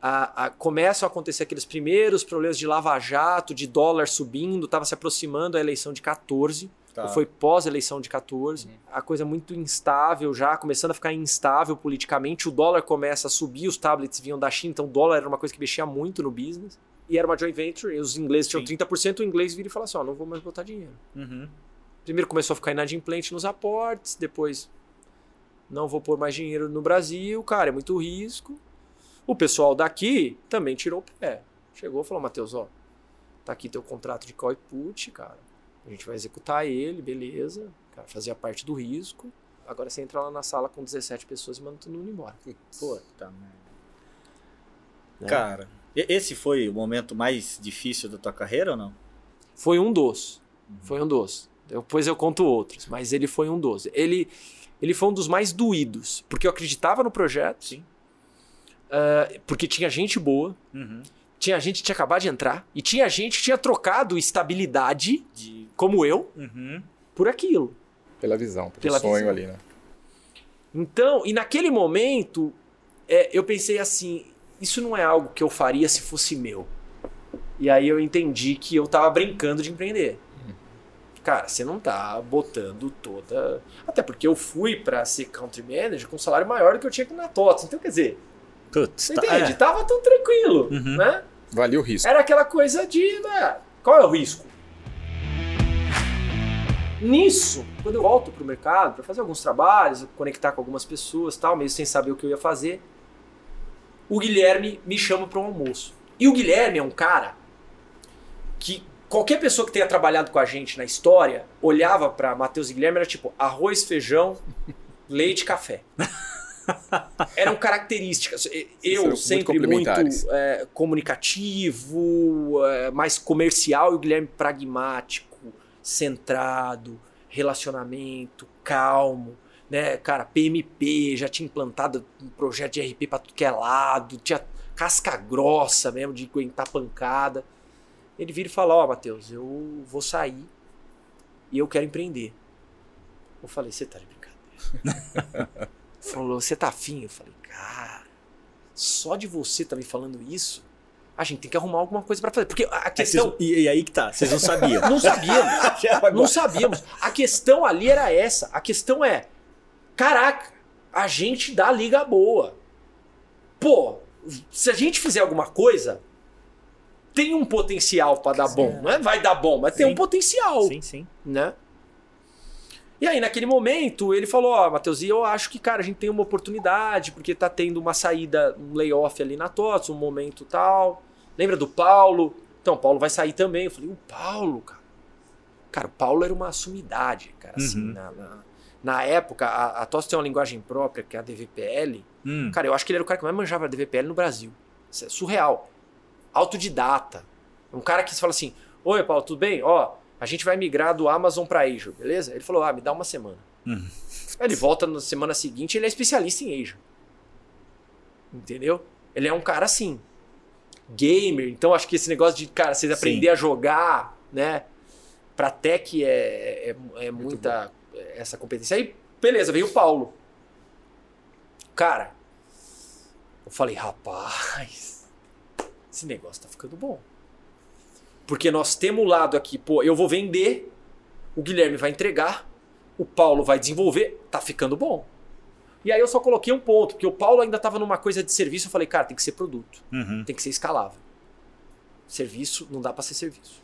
a- a- começam a acontecer aqueles primeiros problemas de lava-jato, de dólar subindo, estava se aproximando a eleição de 14. Tá. Foi pós-eleição de 14. Uhum. A coisa muito instável já, começando a ficar instável politicamente. O dólar começa a subir, os tablets vinham da China, então o dólar era uma coisa que mexia muito no business. E era uma joint venture, e os ingleses tinham Sim. 30%, o inglês vira e fala assim: ó, não vou mais botar dinheiro. Uhum. Primeiro começou a ficar inadimplente nos aportes, depois não vou pôr mais dinheiro no Brasil, cara, é muito risco. O pessoal daqui também tirou o pé. Chegou e falou, Matheus, ó, tá aqui teu contrato de call e put, cara. A gente vai executar ele, beleza. Cara, fazia parte do risco. Agora você entra lá na sala com 17 pessoas e manda todo mundo embora. Puta merda. né? Cara, esse foi o momento mais difícil da tua carreira ou não? Foi um dos. Foi um dos. Depois eu conto outros, mas ele foi um dos. Ele, ele foi um dos mais doídos, porque eu acreditava no projeto. Sim. Ah, porque tinha gente boa, Uhum. tinha gente que tinha acabado de entrar, e tinha gente que tinha trocado estabilidade, De... como eu, Uhum. por aquilo. Pela visão, pelo Pela sonho visão. ali, né? Então, e naquele momento, é, eu pensei assim: isso não é algo que eu faria se fosse meu. E aí eu entendi que eu tava brincando de empreender. Cara, você não tá botando toda. Até porque eu fui pra ser country manager com um salário maior do que eu tinha aqui na TOTS. Então, quer dizer, Putz, você tá- entende? é. Tava tão tranquilo, Uhum. né? Valia o risco. Era aquela coisa de. né, Qual é o risco? Nisso, quando eu volto pro mercado para fazer alguns trabalhos, conectar com algumas pessoas, tal, mesmo sem saber o que eu ia fazer, o Guilherme me chama para um almoço. E o Guilherme é um cara que qualquer pessoa que tenha trabalhado com a gente na história olhava para Matheus e Guilherme era tipo arroz, feijão, leite, café. Eram características. Eu muito sempre muito, complementares. é, comunicativo, é, mais comercial e o Guilherme pragmático, centrado, relacionamento, calmo. Né, cara, PMP, já tinha implantado um projeto de RP pra tudo que é lado, tinha casca grossa mesmo de aguentar pancada. Ele vira e fala: Ó, Matheus, eu vou sair e eu quero empreender. Eu falei: Você tá de brincadeira. Falou: Você tá afim? Eu falei: Cara, só de você tá me falando isso, a gente tem que arrumar alguma coisa pra fazer. Porque a questão. vocês- e, aí que tá, vocês não sabiam. Não sabíamos. Não sabíamos. A questão ali era essa. A questão é: caraca, a gente dá liga boa. Pô, se a gente fizer alguma coisa, tem um potencial pra dar bom. Não é vai dar bom, mas tem Sim. um potencial, Sim, sim. né? E aí, naquele momento, ele falou: Ó, Matheus, e eu acho que, cara, a gente tem uma oportunidade, porque tá tendo uma saída, um layoff ali na TOTS, um momento tal. Lembra do Paulo? Então, o Paulo vai sair também. Eu falei: O Paulo, cara. Cara, o Paulo era uma sumidade, cara. Assim, Uhum. na, na, na época, a, a TOTS tem uma linguagem própria, que é a DVPL. Hum, Cara, eu acho que ele era o cara que mais manjava DVPL no Brasil. Isso é surreal. Autodidata. Um cara que você fala assim: Oi, Paulo, tudo bem? Ó, a gente vai migrar do Amazon para Azure, beleza? Ele falou: Ah, me dá uma semana. Uhum. Aí ele volta na semana seguinte ele é especialista em Azure. Entendeu? Ele é um cara assim. Gamer. Então acho que esse negócio de, cara, vocês Sim. aprender a jogar, né? Pra tech é, é, é muita essa competência. Aí, beleza, veio o Paulo. Cara, eu falei, rapaz, esse negócio tá ficando bom. Porque nós temos o lado aqui, pô, eu vou vender, o Guilherme vai entregar, o Paulo vai desenvolver, tá ficando bom. E aí eu só coloquei um ponto, porque o Paulo ainda tava numa coisa de serviço, eu falei, cara, tem que ser produto, uhum. tem que ser escalável. Serviço não dá pra ser serviço.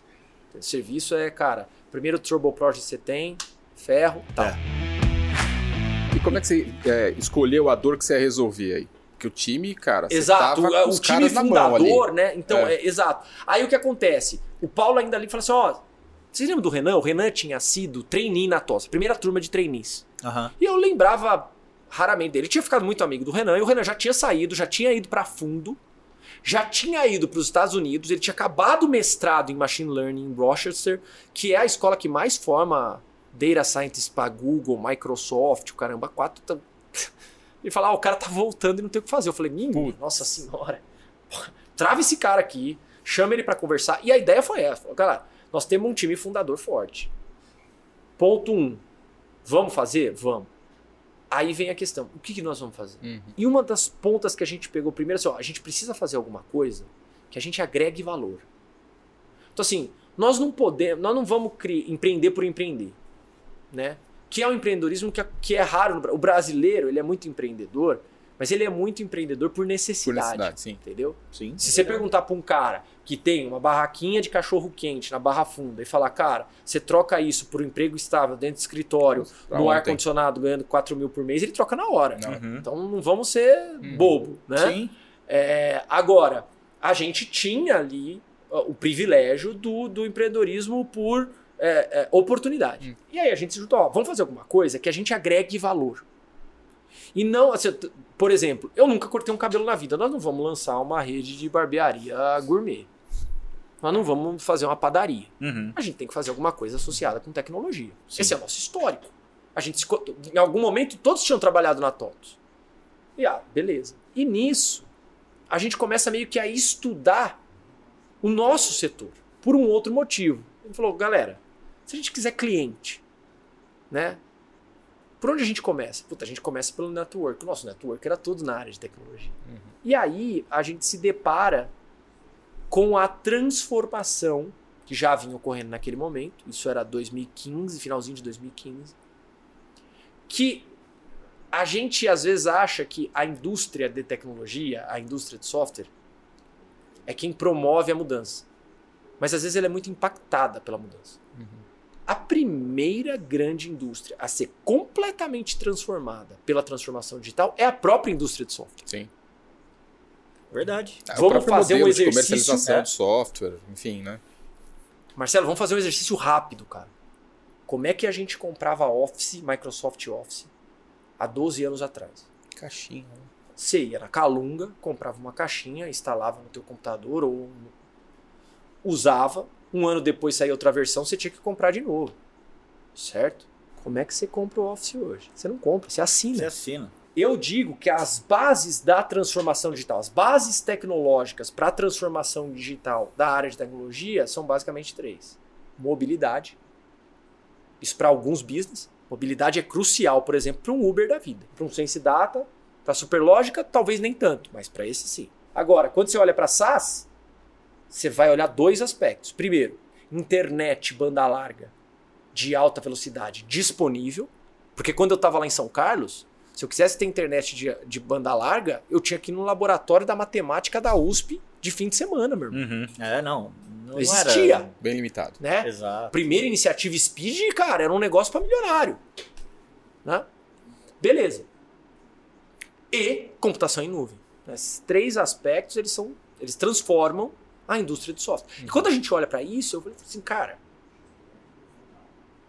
Serviço é, cara, primeiro Turbo Project você tem, ferro, tal. É. E como é que você é, escolheu a dor que você ia resolver aí? Porque o time, cara, você Exato, tava o, o time fundador, né? Então, É. é, exato. Aí o que acontece? O Paulo ainda ali fala assim: ó, vocês lembram do Renan? O Renan tinha sido trainee na TOS, primeira turma de trainees. Aham. E eu lembrava raramente dele. Ele tinha ficado muito amigo do Renan e o Renan já tinha saído, já tinha ido pra fundo, já tinha ido para os Estados Unidos, ele tinha acabado o mestrado em Machine Learning em Rochester, que é a escola que mais forma data scientists para Google, Microsoft, o caramba, quatro. Tá... Ele fala, ah, o cara tá voltando e não tem o que fazer. Eu falei, minha, nossa senhora, trava esse cara aqui, chama ele para conversar. E a ideia foi essa, falou, galera, nós temos um time fundador forte. Ponto um, vamos fazer? Vamos. Aí vem a questão, o que, que nós vamos fazer? Uhum. E uma das pontas que a gente pegou primeiro, assim, ó, a gente precisa fazer alguma coisa que a gente agregue valor. Então assim, nós não podemos, nós não vamos cri- empreender por empreender, né? Que é um empreendedorismo que é, que é raro no Brasil. O brasileiro, ele é muito empreendedor, mas ele é muito empreendedor por Por necessidade, necessidade, sim. entendeu? Sim. Se você perguntar pra um cara que tem uma barraquinha de cachorro quente na Barra Funda e falar, cara, você troca isso por um emprego estável dentro do escritório, Pra no ar-condicionado, ganhando 4 mil por mês, ele troca na hora. Não. Uhum. Então não vamos ser bobo, né? Sim. É, agora, a gente tinha ali o privilégio do, do empreendedorismo por é, é, oportunidade. Hum. E aí a gente se juntou, ó, vamos fazer alguma coisa que a gente agregue valor. E não, assim, por exemplo, eu nunca cortei um cabelo na vida. Nós não vamos lançar uma rede de barbearia gourmet. Nós não vamos fazer uma padaria. Uhum. A gente tem que fazer alguma coisa associada com tecnologia. Sim. Esse é o nosso histórico. A gente, em algum momento, todos tinham trabalhado na TOTOS. E ah, beleza. E nisso, a gente começa meio que a estudar o nosso setor, por um outro motivo. Ele falou, galera, se a gente quiser cliente, né? Por onde a gente começa? Puta, a gente começa pelo network. O nosso network era todo na área de tecnologia. E aí a gente se depara com a transformação que já vinha ocorrendo naquele momento. Isso era 2015, finalzinho de 2015. Que a gente às vezes acha que a indústria de tecnologia, a indústria de software, é quem promove a mudança. mas às vezes ela é muito impactada pela mudança. Uhum. A primeira grande indústria a ser completamente transformada pela transformação digital é a própria indústria de software. Sim. Verdade. É, Vamos fazer um modelo de exercício, comercialização é. de software, enfim, né? Marcelo, vamos fazer um exercício rápido, cara. Como é que a gente comprava Office, Microsoft Office, há 12 anos atrás? Caixinha. né? Você ia na Calunga, comprava uma caixinha, instalava no teu computador ou usava. Um ano depois saía outra versão, você tinha que comprar de novo. Certo? Como é que você compra o Office hoje? Você não compra, você assina. Você assina. Eu digo que as bases da transformação digital, as bases tecnológicas para a transformação digital da área de tecnologia são basicamente três: mobilidade. Isso para alguns business. Mobilidade é crucial, por exemplo, para um Uber da vida. Para um Sense Data, para Superlógica, talvez nem tanto, mas para esse sim. Agora, quando você olha para SaaS, você vai olhar dois aspectos. Primeiro, internet banda larga de alta velocidade disponível. Porque quando eu estava lá em São Carlos, se eu quisesse ter internet de, de banda larga, eu tinha que ir no laboratório da matemática da USP de fim de semana, meu irmão. Uhum. É, não. Não, Não existia. Era... Bem limitado. Né? Exato. Primeira iniciativa Speed, cara, era um negócio para milionário. Né? Beleza. E computação em nuvem. Esses três aspectos, eles são, eles transformam a indústria de software. E quando a gente olha para isso, eu falei assim, cara,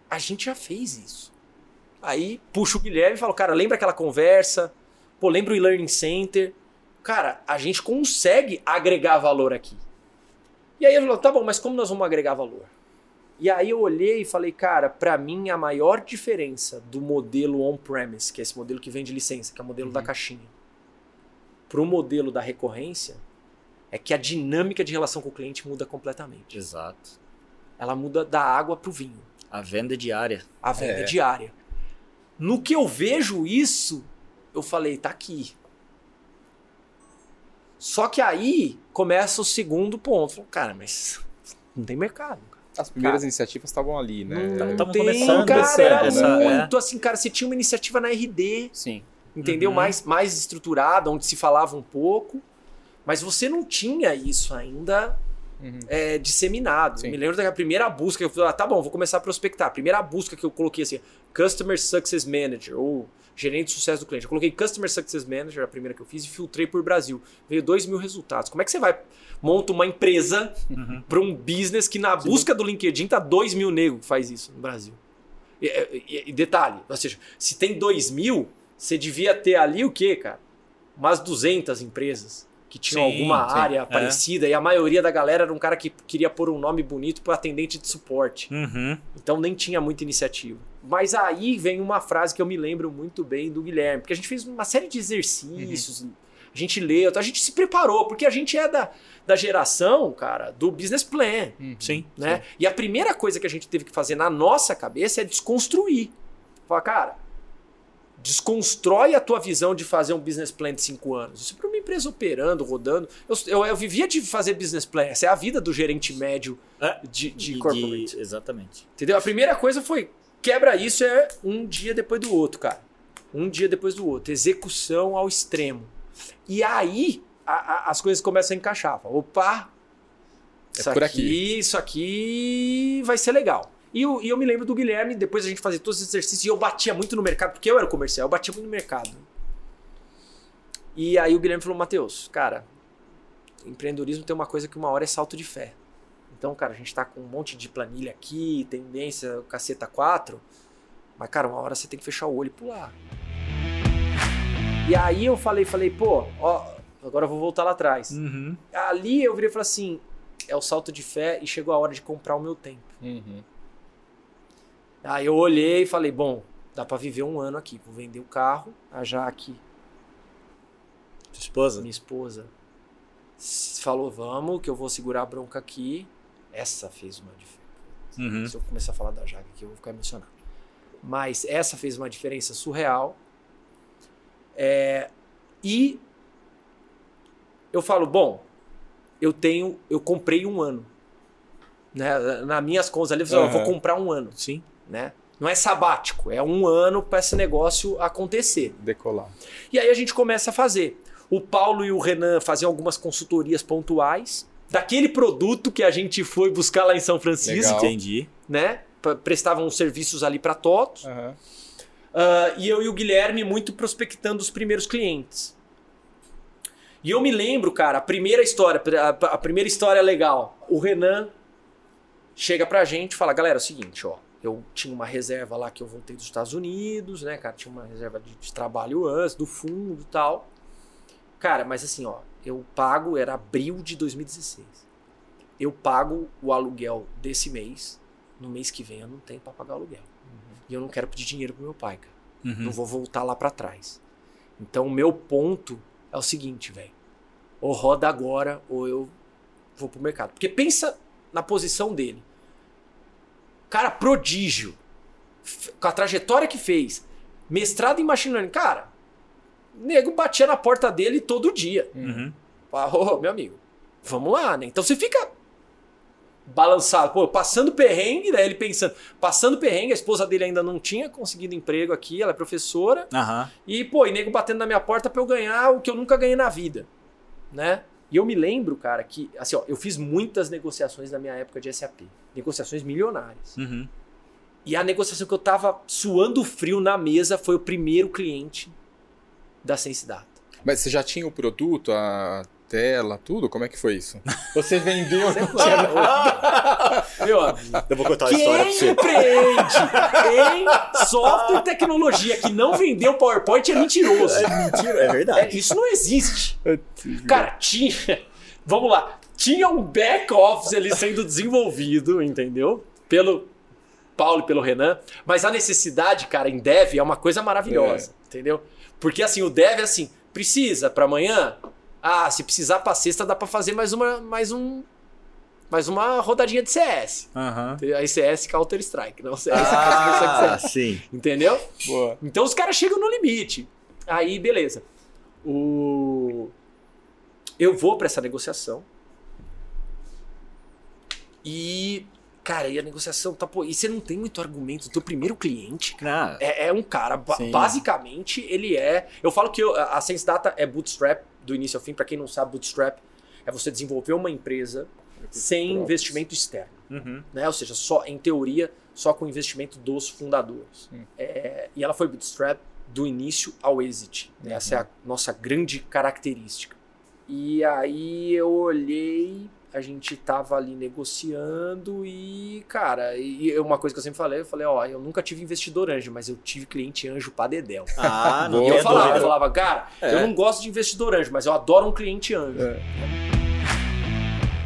a gente já fez isso. Aí puxa o Guilherme e fala, cara, lembra aquela conversa? Pô, lembra o e-learning center? Cara, a gente consegue agregar valor aqui. E aí ele falou, tá bom, mas como nós vamos agregar valor? E aí eu olhei e falei, cara, para mim a maior diferença do modelo on-premise, que é esse modelo que vem de licença, que é o modelo da caixinha, para o modelo da recorrência, é que a dinâmica de relação com o cliente muda completamente. Exato. Ela muda da água para o vinho, A venda diária. a venda É. diária. No que eu vejo isso, eu falei, tá aqui. Só que aí começa o segundo ponto. Falei, Cara, mas não tem mercado. cara. As primeiras Cara, iniciativas estavam ali, né? Não Tá- tamo tem, começando cara, essa- era essa- muito assim, cara, você tinha uma iniciativa na RD, Sim. entendeu? Uhum. Mais, mais estruturada, onde se falava um pouco, mas você não tinha isso ainda Uhum. é, disseminado. Sim. Me lembro da primeira busca que eu falei, ah, tá bom, vou começar a prospectar. A primeira busca que eu coloquei assim, Customer Success Manager, ou gerente de sucesso do cliente. Eu coloquei Customer Success Manager, a primeira que eu fiz, e filtrei por Brasil. Veio 2 mil resultados. Como é que você vai monta uma empresa Uhum. para um business que na busca do LinkedIn tá 2 mil negros que faz isso no Brasil? E, e- e detalhe, ou seja, se tem 2 mil, você devia ter ali o quê, cara? Umas 200 empresas que tinham Sim, alguma sim, área é. parecida e a maioria da galera era um cara que queria pôr um nome bonito para atendente de suporte. Uhum. Então nem tinha muita iniciativa. Mas aí vem uma frase que eu me lembro muito bem do Guilherme, porque a gente fez uma série de exercícios, a gente leu, a gente se preparou, porque a gente é da, da geração, cara, do business plan, Uhum. Sim. né? E a primeira coisa que a gente teve que fazer na nossa cabeça é desconstruir. Falar, cara, desconstrói a tua visão de fazer um business plan de cinco anos. Isso para uma empresa operando, rodando. Eu, eu, eu vivia de fazer business plan. Essa é a vida do gerente médio É, de, de corporate. Exatamente. Entendeu? A primeira coisa foi quebra isso é um dia depois do outro, cara. Um dia depois do outro. Execução ao extremo. E aí a- a- as coisas começam a encaixar. Opa, É isso por aqui, aqui. isso aqui vai ser legal. E eu, e eu me lembro do Guilherme, depois a gente fazia todos os exercícios, e eu batia muito no mercado, porque eu era comercial, eu batia muito no mercado. E aí o Guilherme falou, Matheus, cara, empreendedorismo tem uma coisa que uma hora é salto de fé. Então, cara, a gente tá com um monte de planilha aqui, tendência, caceta 4. Mas, cara, uma hora você tem que fechar o olho e pular. E aí eu falei, falei, pô, ó, agora eu vou voltar lá atrás. Uhum. Ali eu virei e falei assim, é o salto de fé e chegou a hora de comprar o meu tempo. Uhum. Aí eu olhei e falei, bom, dá pra viver um ano aqui. Vou vender o carro, a Jaque, Sua esposa? minha esposa, falou, vamos, que eu vou segurar a bronca aqui. Essa fez uma diferença. Uhum. Se eu começar a falar da Jaque aqui, eu vou ficar emocionado. Mas essa fez uma diferença surreal. É, e eu falo, bom, eu tenho, eu comprei um ano. Né? Nas minhas contas ali, eu, ó, eu vou comprar um ano. Sim. Né? Não é sabático, é um ano para esse negócio acontecer. Decolar. E aí a gente começa a fazer. O Paulo e o Renan faziam algumas consultorias pontuais. daquele produto que a gente foi buscar lá em São Francisco, Legal. Entendi. né? Prestavam serviços ali para TOTOS. Aham. Ah, e eu e o Guilherme muito prospectando os primeiros clientes. E eu me lembro, cara, a primeira história, a, a primeira história legal. O Renan chega pra gente e fala: galera, é o seguinte, ó. Eu tinha uma reserva lá que eu voltei dos Estados Unidos, né, cara? Tinha uma reserva de, de trabalho antes, do fundo e tal. Cara, mas assim, ó, eu pago, era abril de 2016. Eu pago o aluguel desse mês. No mês que vem eu não tenho pra pagar o aluguel. E eu não quero pedir dinheiro pro meu pai, cara. Uhum. Não vou voltar lá pra trás. Então o meu ponto é o seguinte, velho. Ou roda agora, ou eu vou pro mercado. Porque pensa na posição dele. Cara, prodígio. Com a trajetória que fez. Mestrado em machine learning. Cara, nego batia na porta dele todo dia. Uhum. Ô, meu amigo, vamos lá, né? Então você fica balançado, pô, passando perrengue, né? Ele pensando, passando perrengue, a esposa dele ainda não tinha conseguido emprego aqui, ela é professora, Aham. e, pô, e nego batendo na minha porta pra eu ganhar o que eu nunca ganhei na vida, né? E eu me lembro, cara, que, assim, ó, eu fiz muitas negociações na minha época de SAP, negociações milionárias. Uhum. E a negociação que eu tava suando frio na mesa foi o primeiro cliente da Sense Data. Mas você já tinha o produto, a tela, tudo? Como é que foi isso? Você vendeu. Meu amigo. Eu vou contar uma história pra Quem você. empreende em software e tecnologia que não vendeu PowerPoint é mentiroso. É mentira, é É, verdade. isso não existe. Cara, tinha. Vamos lá. Tinha um back-office ali sendo desenvolvido, entendeu? Pelo Paulo e pelo Renan. Mas a necessidade, cara, em dev é uma coisa maravilhosa, entendeu? Porque assim, o dev é assim: precisa pra amanhã? Ah, se precisar pra sexta, dá pra fazer mais uma. Mais um. Mais uma rodadinha de CS. Aham. Aí CS Counter Strike, não CS Ah, sim. Entendeu? Boa. Então os caras chegam no limite. Aí, beleza. O... Eu vou pra essa negociação. E, cara, e a negociação tá. Pô, e você não tem muito argumento. O teu primeiro cliente Não. é, é um cara, ba- Sim. basicamente, ele é. Eu falo que eu- a Sense Data é bootstrap do início ao fim. Pra quem não sabe, bootstrap é você desenvolver uma empresa sem Próprios. investimento externo Uhum. né? Ou seja, só em teoria, só com investimento dos fundadores. Hum. É, e ela foi bootstrap do início ao exit. né? Essa é a nossa grande característica. E aí eu olhei, a gente tava ali negociando e, cara, e uma coisa que eu sempre falei, eu falei, ó, eu nunca tive investidor anjo, mas eu tive cliente anjo pra dedéu. Ah, não. E eu tem falava, eu falava, cara, É. eu não gosto de investidor anjo, mas eu adoro um cliente anjo. É.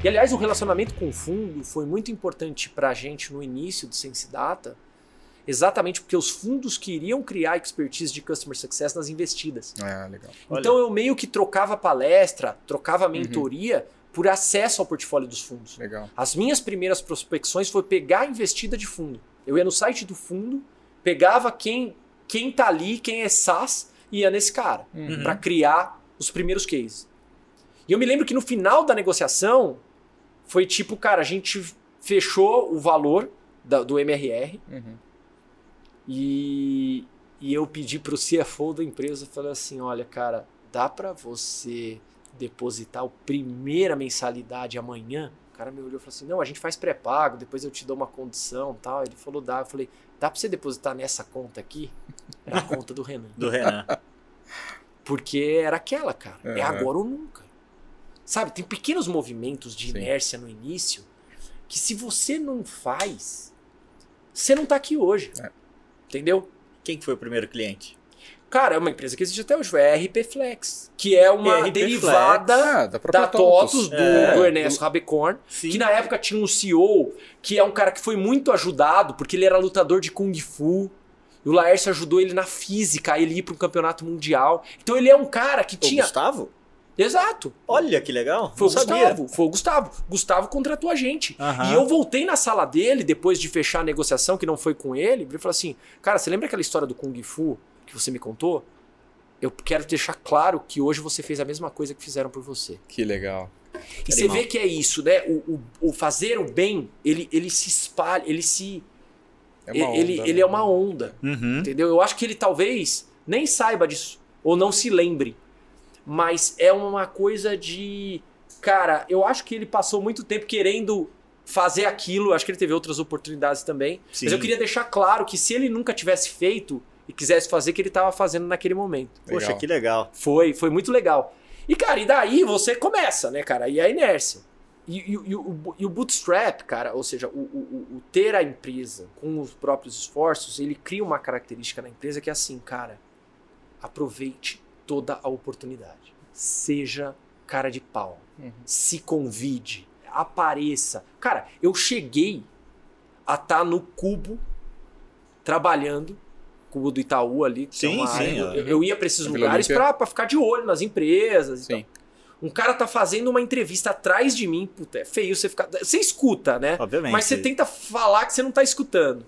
E aliás, o relacionamento com o fundo foi muito importante pra gente no início do Sense Data, exatamente porque os fundos queriam criar expertise de customer success nas investidas. Ah, legal. Olha. Então eu meio que trocava palestra, trocava mentoria por acesso ao portfólio dos fundos. Legal. As minhas primeiras prospecções foi pegar a investida de fundo. Eu ia no site do fundo, pegava quem quem tá ali, quem é SaaS, e ia nesse cara Uhum. para criar os primeiros cases. E eu me lembro que no final da negociação foi tipo, cara, a gente fechou o valor da- do MRR Uhum. e, e eu pedi pro CFO da empresa, falei assim, olha, cara, dá para você depositar a primeira mensalidade amanhã? O cara me olhou e falou assim, não, a gente faz pré-pago, depois eu te dou uma condição tal. Ele falou, dá. Eu falei, dá pra você depositar nessa conta aqui? Era a conta do Renan. Do Renan. Porque era aquela, cara. É Aham. agora ou nunca. Sabe, tem pequenos movimentos de Sim. inércia no início que se você não faz, você não tá aqui hoje. É. Entendeu? Quem que foi o primeiro cliente? Cara, é uma empresa que existe até hoje, é a RP Flex, que é uma RP derivada Ah, da TOTUS, do, É. do Ernesto Rabecorn, Sim. que na época tinha um CEO que é um cara que foi muito ajudado, porque ele era lutador de Kung Fu. E o Laércio ajudou ele na física, a ele ir para um campeonato mundial. Então ele é um cara que O tinha. Gustavo? Exato. Olha que legal. Foi o sabia. Gustavo. Foi o Gustavo. Gustavo contratou a gente. Aham. E eu voltei na sala dele, depois de fechar a negociação, que não foi com ele, ele falou assim: Cara, você lembra aquela história do Kung Fu que você me contou? Eu quero deixar claro que hoje você fez a mesma coisa que fizeram por você. Que legal. E você Animal. vê que é isso, né? O, o, o fazer o bem, ele, ele se espalha, ele se. É uma ele, onda, ele né? é uma onda. Uhum. Entendeu? Eu acho que ele talvez nem saiba disso, ou não se lembre. Mas é uma coisa de cara, eu acho que ele passou muito tempo querendo fazer aquilo. Acho que ele teve outras oportunidades também. Sim. Mas eu queria deixar claro que se ele nunca tivesse feito e quisesse fazer, que ele estava fazendo naquele momento. Poxa, Legal. que legal. Foi, foi muito legal. E, cara, e daí você começa, né, cara? E a inércia. E, e- e o, e o bootstrap, cara, ou seja, o, o- o- o ter a empresa com os próprios esforços, ele cria uma característica na empresa que é assim, cara, aproveite toda a oportunidade. Seja cara de pau. Uhum. Se convide. Apareça. Cara, eu cheguei a estar no cubo trabalhando, cubo do Itaú ali. que é Sim, sim, área- é. eu, eu ia para esses Vila lugares pra, pra ficar de olho nas empresas e Sim. tal. Um cara tá fazendo uma entrevista atrás de mim, puta, é feio você ficar. Você escuta, né? Obviamente. Mas você tenta falar que você não tá escutando.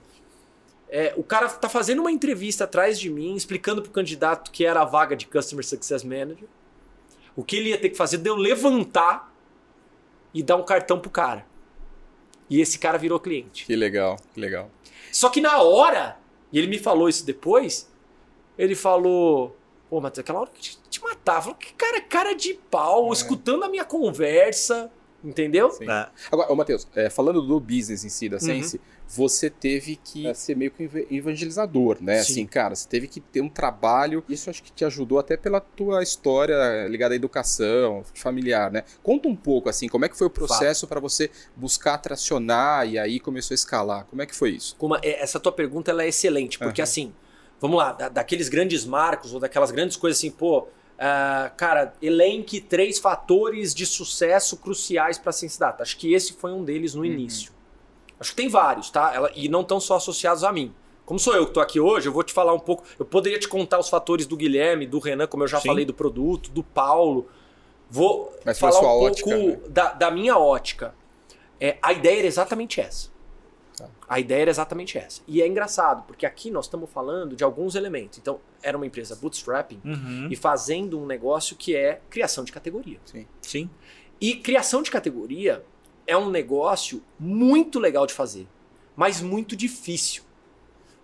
É, o cara tá fazendo uma entrevista atrás de mim, explicando pro candidato que era a vaga de Customer Success Manager. O que ele ia ter que fazer de eu levantar e dar um cartão pro cara. E esse cara virou cliente. Que legal, que legal. Só que na hora, e ele me falou isso depois, ele falou: Pô, Matheus, aquela hora que te, te matava. Falou, que cara, cara de pau, escutando a minha conversa, entendeu? Sim. É. Agora, ô Matheus, é, falando do business em si, da Uhum. Você teve que é, ser meio que eva- evangelizador, né? Sim. Assim, cara, você teve que ter um trabalho. Isso acho que te ajudou até pela tua história ligada à educação familiar, né? Conta um pouco, assim, como é que foi o processo para você buscar tracionar e aí começou a escalar? Como é que foi isso? Como é- essa tua pergunta ela é excelente, porque Aham. assim, vamos lá, da- daqueles grandes marcos ou daquelas grandes coisas assim, pô, ah, cara, elenque três fatores de sucesso cruciais para a Ciência Data. Acho que esse foi um deles no Uhum. início. Acho que tem vários, tá? Ela- e não estão só associados a mim. Como sou eu que estou aqui hoje, eu vou te falar um pouco. Eu poderia te contar os fatores do Guilherme, do Renan, como eu já Sim. falei, do produto, do Paulo. Vou Mas falar um ótica, pouco né? da, da minha ótica. É, a ideia era exatamente essa. Tá. A ideia era exatamente essa. E é engraçado, porque aqui nós estamos falando de alguns elementos. Então, era uma empresa bootstrapping Uhum. e fazendo um negócio que é criação de categoria. Sim. E criação de categoria é um negócio muito legal de fazer, mas muito difícil.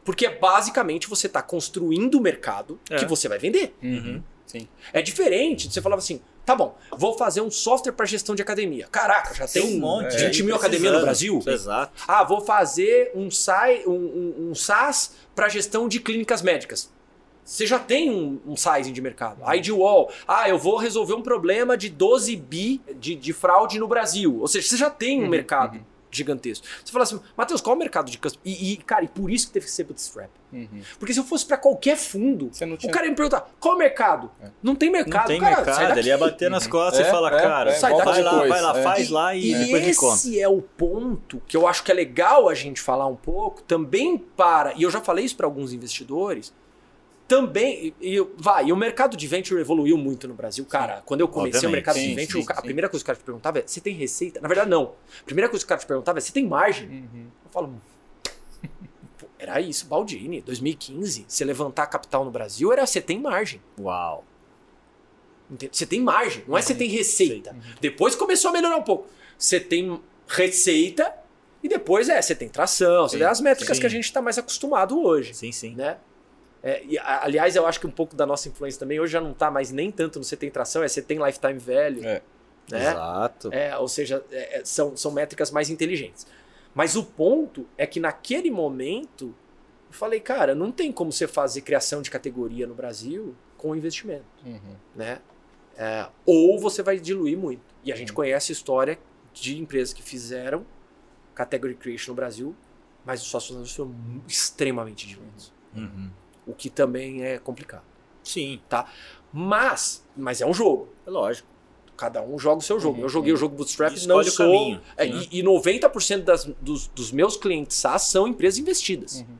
Porque basicamente você está construindo o mercado É. que você vai vender. Uhum. Sim. É diferente de você falava assim: tá bom, vou fazer um software para gestão de academia. Caraca, já tem, Tem um monte. 20 mil aí academias no. Brasil. Exato. Ah, vou fazer um, SAI, um, um, um SaaS para gestão de clínicas médicas. Você já tem um, um sizing de mercado. IDWall. Ah, eu vou resolver um problema de 12 bi de, de fraude no Brasil. Ou seja, você já tem um Uhum, mercado uhum. gigantesco. Você fala assim, Matheus, qual é o mercado de custom? E, e, cara, e por isso que teve que ser bootstrap. Uhum. Porque se eu fosse para qualquer fundo, Você não o tinha. cara ia me perguntar, qual é o mercado? É. Não tem Não mercado. tem cara, sai mercado, daqui. ele ia bater nas costas É, e falar, é, cara, é, Sai vai daqui lá, depois, vai lá, é. faz lá e, depois me conta. esse é o ponto que eu acho que é legal a gente falar um pouco, também para, e eu já falei isso para alguns investidores, também, e, e- vai, e o mercado de venture evoluiu muito no Brasil, cara. Quando eu comecei o Obviamente. mercado de Sim, venture, sim, o a sim. primeira coisa que o cara te perguntava é: você tem receita? Na verdade, não. A primeira coisa que o cara te perguntava é: você tem margem? Uhum. Eu falo, era isso, Baldini, 2015. Você levantar capital no Brasil era você tem margem. Uau. Você tem margem, não é você tem receita. Depois começou a melhorar um pouco. Você tem receita e depois é, você tem tração, você Sim, tem as métricas sim. que a gente está mais acostumado hoje, Sim, sim. né? É, e, a- aliás, eu acho que um pouco da nossa influência também hoje já não tá mais nem tanto no você tem tração, é você tem lifetime value, É. né? Exato. É, ou seja, é, é, são, são métricas mais inteligentes. Mas o ponto é que naquele momento eu falei, cara, não tem como você fazer criação de categoria no Brasil com investimento Uhum. né? É, ou você vai diluir muito. E a gente conhece a história de empresas que fizeram category creation no Brasil, mas os sócios foram extremamente diluídos. Uhum. O que também é complicado. Sim, Mas, mas é um jogo. é lógico. Cada um joga o seu jogo. Uhum, Eu joguei o jogo Bootstrap, E não sou. caminho, É, né? e, e 90% das, dos, dos meus clientes SaaS são empresas investidas. Uhum.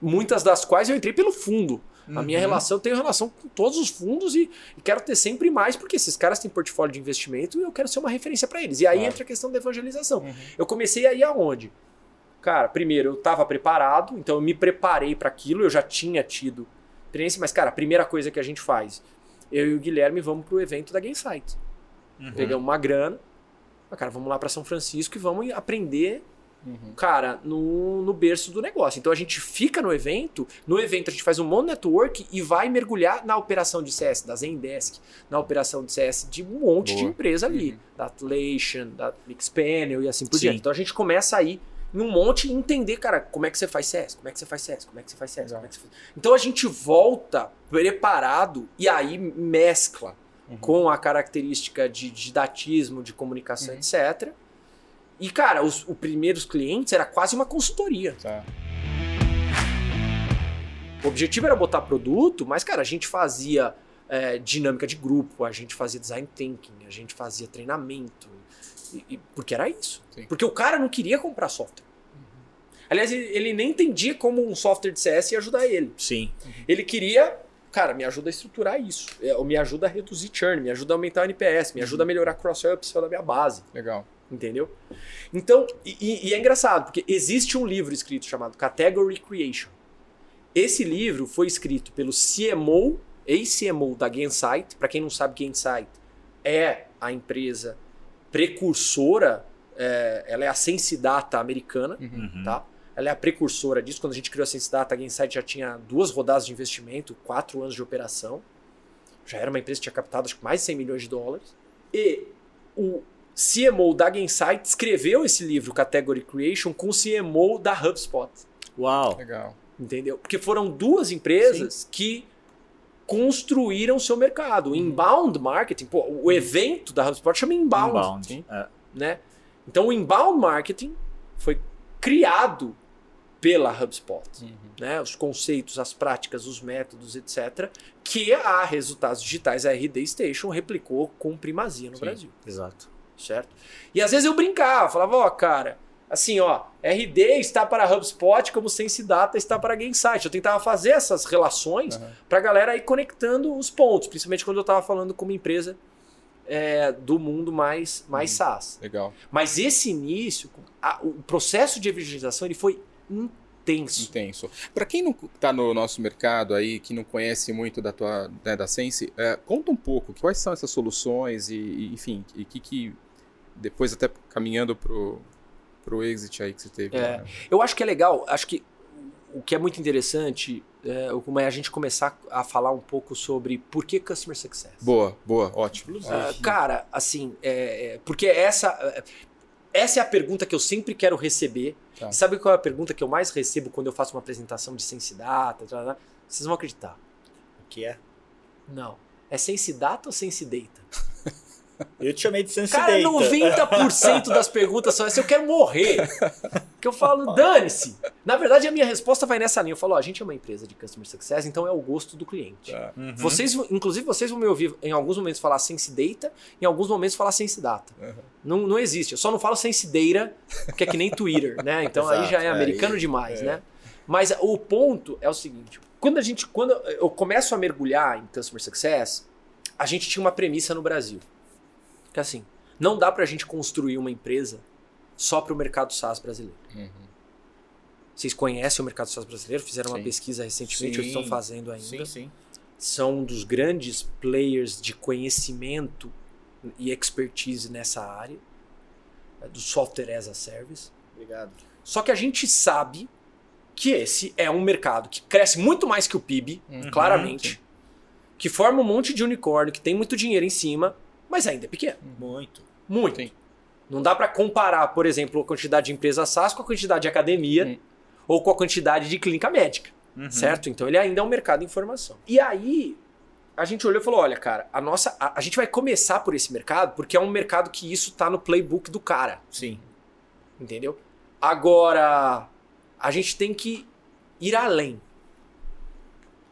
Muitas das quais eu entrei pelo fundo. A minha Uhum. relação, eu tenho relação com todos os fundos e, e quero ter sempre mais, porque esses caras têm portfólio de investimento e eu quero ser uma referência para eles. E aí Claro. entra a questão da evangelização. Uhum. Eu comecei aí aonde? Cara, primeiro eu estava preparado, então eu me preparei para aquilo, eu já tinha tido experiência, mas cara, a primeira coisa que a gente faz, eu e o Guilherme vamos pro evento da Gainsight. Uhum. Pegamos uma grana, cara, vamos lá para São Francisco e vamos aprender uhum. cara, no, no berço do negócio. Então a gente fica no evento, no evento a gente faz um monte de network e vai mergulhar na operação de CS da Zendesk, na operação de CS de um monte Boa. de empresa ali, uhum. da Atlassian, da Mixpanel e assim por Sim. diante. Então a gente começa aí em um monte e entender, cara, como é que você faz CS, como é que você faz CS, como é que você faz CS, como é que você faz... Então a gente volta preparado e aí mescla uhum. com a característica de didatismo, de comunicação, uhum. etc. E, cara, os, os primeiros clientes era quase uma consultoria. Tá. O objetivo era botar produto, mas, cara, a gente fazia é, dinâmica de grupo, a gente fazia design thinking, a gente fazia treinamento. E, e, porque era isso. Sim. Porque o cara não queria comprar software. Uhum. Aliás, ele, ele, nem entendia como um software de CS ia ajudar ele. Sim. Uhum. Ele queria, cara, me ajuda a estruturar isso. É, me ajuda a reduzir churn, me ajuda a aumentar o NPS, me ajuda a melhorar cross-sell upsell da minha base. Legal. Entendeu? Então, e, e, é engraçado, porque existe um livro escrito chamado Category Creation. Esse livro foi escrito pelo CMO, ex-CMO da Gainsight. Para quem não sabe, Gainsight é a empresa precursora, é, ela é a Sensidata americana, uhum. tá? Ela é a precursora disso. Quando a gente criou a Sensidata, a Gainsight já tinha duas rodadas de investimento, quatro anos de operação. Já era uma empresa que tinha captado acho, mais de 100 milhões de dólares. E o CMO da Gainsight escreveu esse livro, Category Creation, com o CMO da HubSpot. Uau! Legal. Entendeu? Porque foram duas empresas Sim. que construíram seu mercado. O uhum. inbound marketing, pô, o uhum. evento da HubSpot chama inbound. Inbound. É. Né? Então o inbound marketing foi criado pela HubSpot. Uhum. Né? Os conceitos, as práticas, os métodos, etc. Que a Resultados Digitais, a RD Station, replicou com primazia no Sim, Brasil. Exato certo? E às vezes eu brincava, falava, ó, oh, cara, assim, ó, RD está para HubSpot como Sensidata está para Gainsight. Eu tentava fazer essas relações uhum. para a galera ir conectando os pontos, principalmente quando eu estava falando com uma empresa é, do mundo mais, mais uhum. SaaS. Legal. Mas esse início, a, o processo de evangelização, ele foi intenso. Intenso. Para quem não está no nosso mercado aí, que não conhece muito da tua né, da Sense, é, conta um pouco quais são essas soluções e, e enfim, e que que depois até caminhando pro, pro exit aí que você teve. É, né? Eu acho que é legal, acho que o que é muito interessante é, é a gente começar a falar um pouco sobre por que Customer Success. Boa, boa, ótimo. Uh, cara, assim, é, é, porque essa, é, essa é a pergunta que eu sempre quero receber. Tá. Sabe qual é a pergunta que eu mais recebo quando eu faço uma apresentação de Sensidata? Vocês vão acreditar. O que é? Não. É Sensidata ou Sensidata? Eu te chamei de Sense Cara, 90% das perguntas são essas. Eu quero morrer. Que eu falo, dane-se. Na verdade, a minha resposta vai nessa linha. Eu falo, ó, a gente é uma empresa de Customer Success, então é o gosto do cliente. Tá. Uhum. Vocês, inclusive, vocês vão me ouvir em alguns momentos falar Sense Data, em alguns momentos falar Sense Data. Uhum. Não, não existe. Eu só não falo Sense Data, porque é que nem Twitter, né? Então aí já é americano aí, demais, é. né? Mas o ponto é o seguinte: quando a gente, quando eu começo a mergulhar em Customer Success, a gente tinha uma premissa no Brasil que assim, não dá pra gente construir uma empresa só para o mercado SaaS brasileiro. Uhum. Vocês conhecem o mercado SaaS brasileiro? Fizeram sim. uma pesquisa recentemente, sim. ou estão fazendo ainda. Sim, sim. São um dos grandes players de conhecimento e expertise nessa área, é, do software as a service. Obrigado. Só que a gente sabe que esse é um mercado que cresce muito mais que o PIB, uhum. claramente, que forma um monte de unicórnio, que tem muito dinheiro em cima, mas ainda é pequeno. Muito. Muito. Sim. Não dá para comparar, por exemplo, a quantidade de empresas SaaS com a quantidade de academia uhum. ou com a quantidade de clínica médica. Uhum. Certo? Então ele ainda é um mercado de informação. E aí a gente olhou e falou: olha, cara, a nossa. A, a gente vai começar por esse mercado porque é um mercado que isso tá no playbook do cara. Sim. Entendeu? Agora, a gente tem que ir além.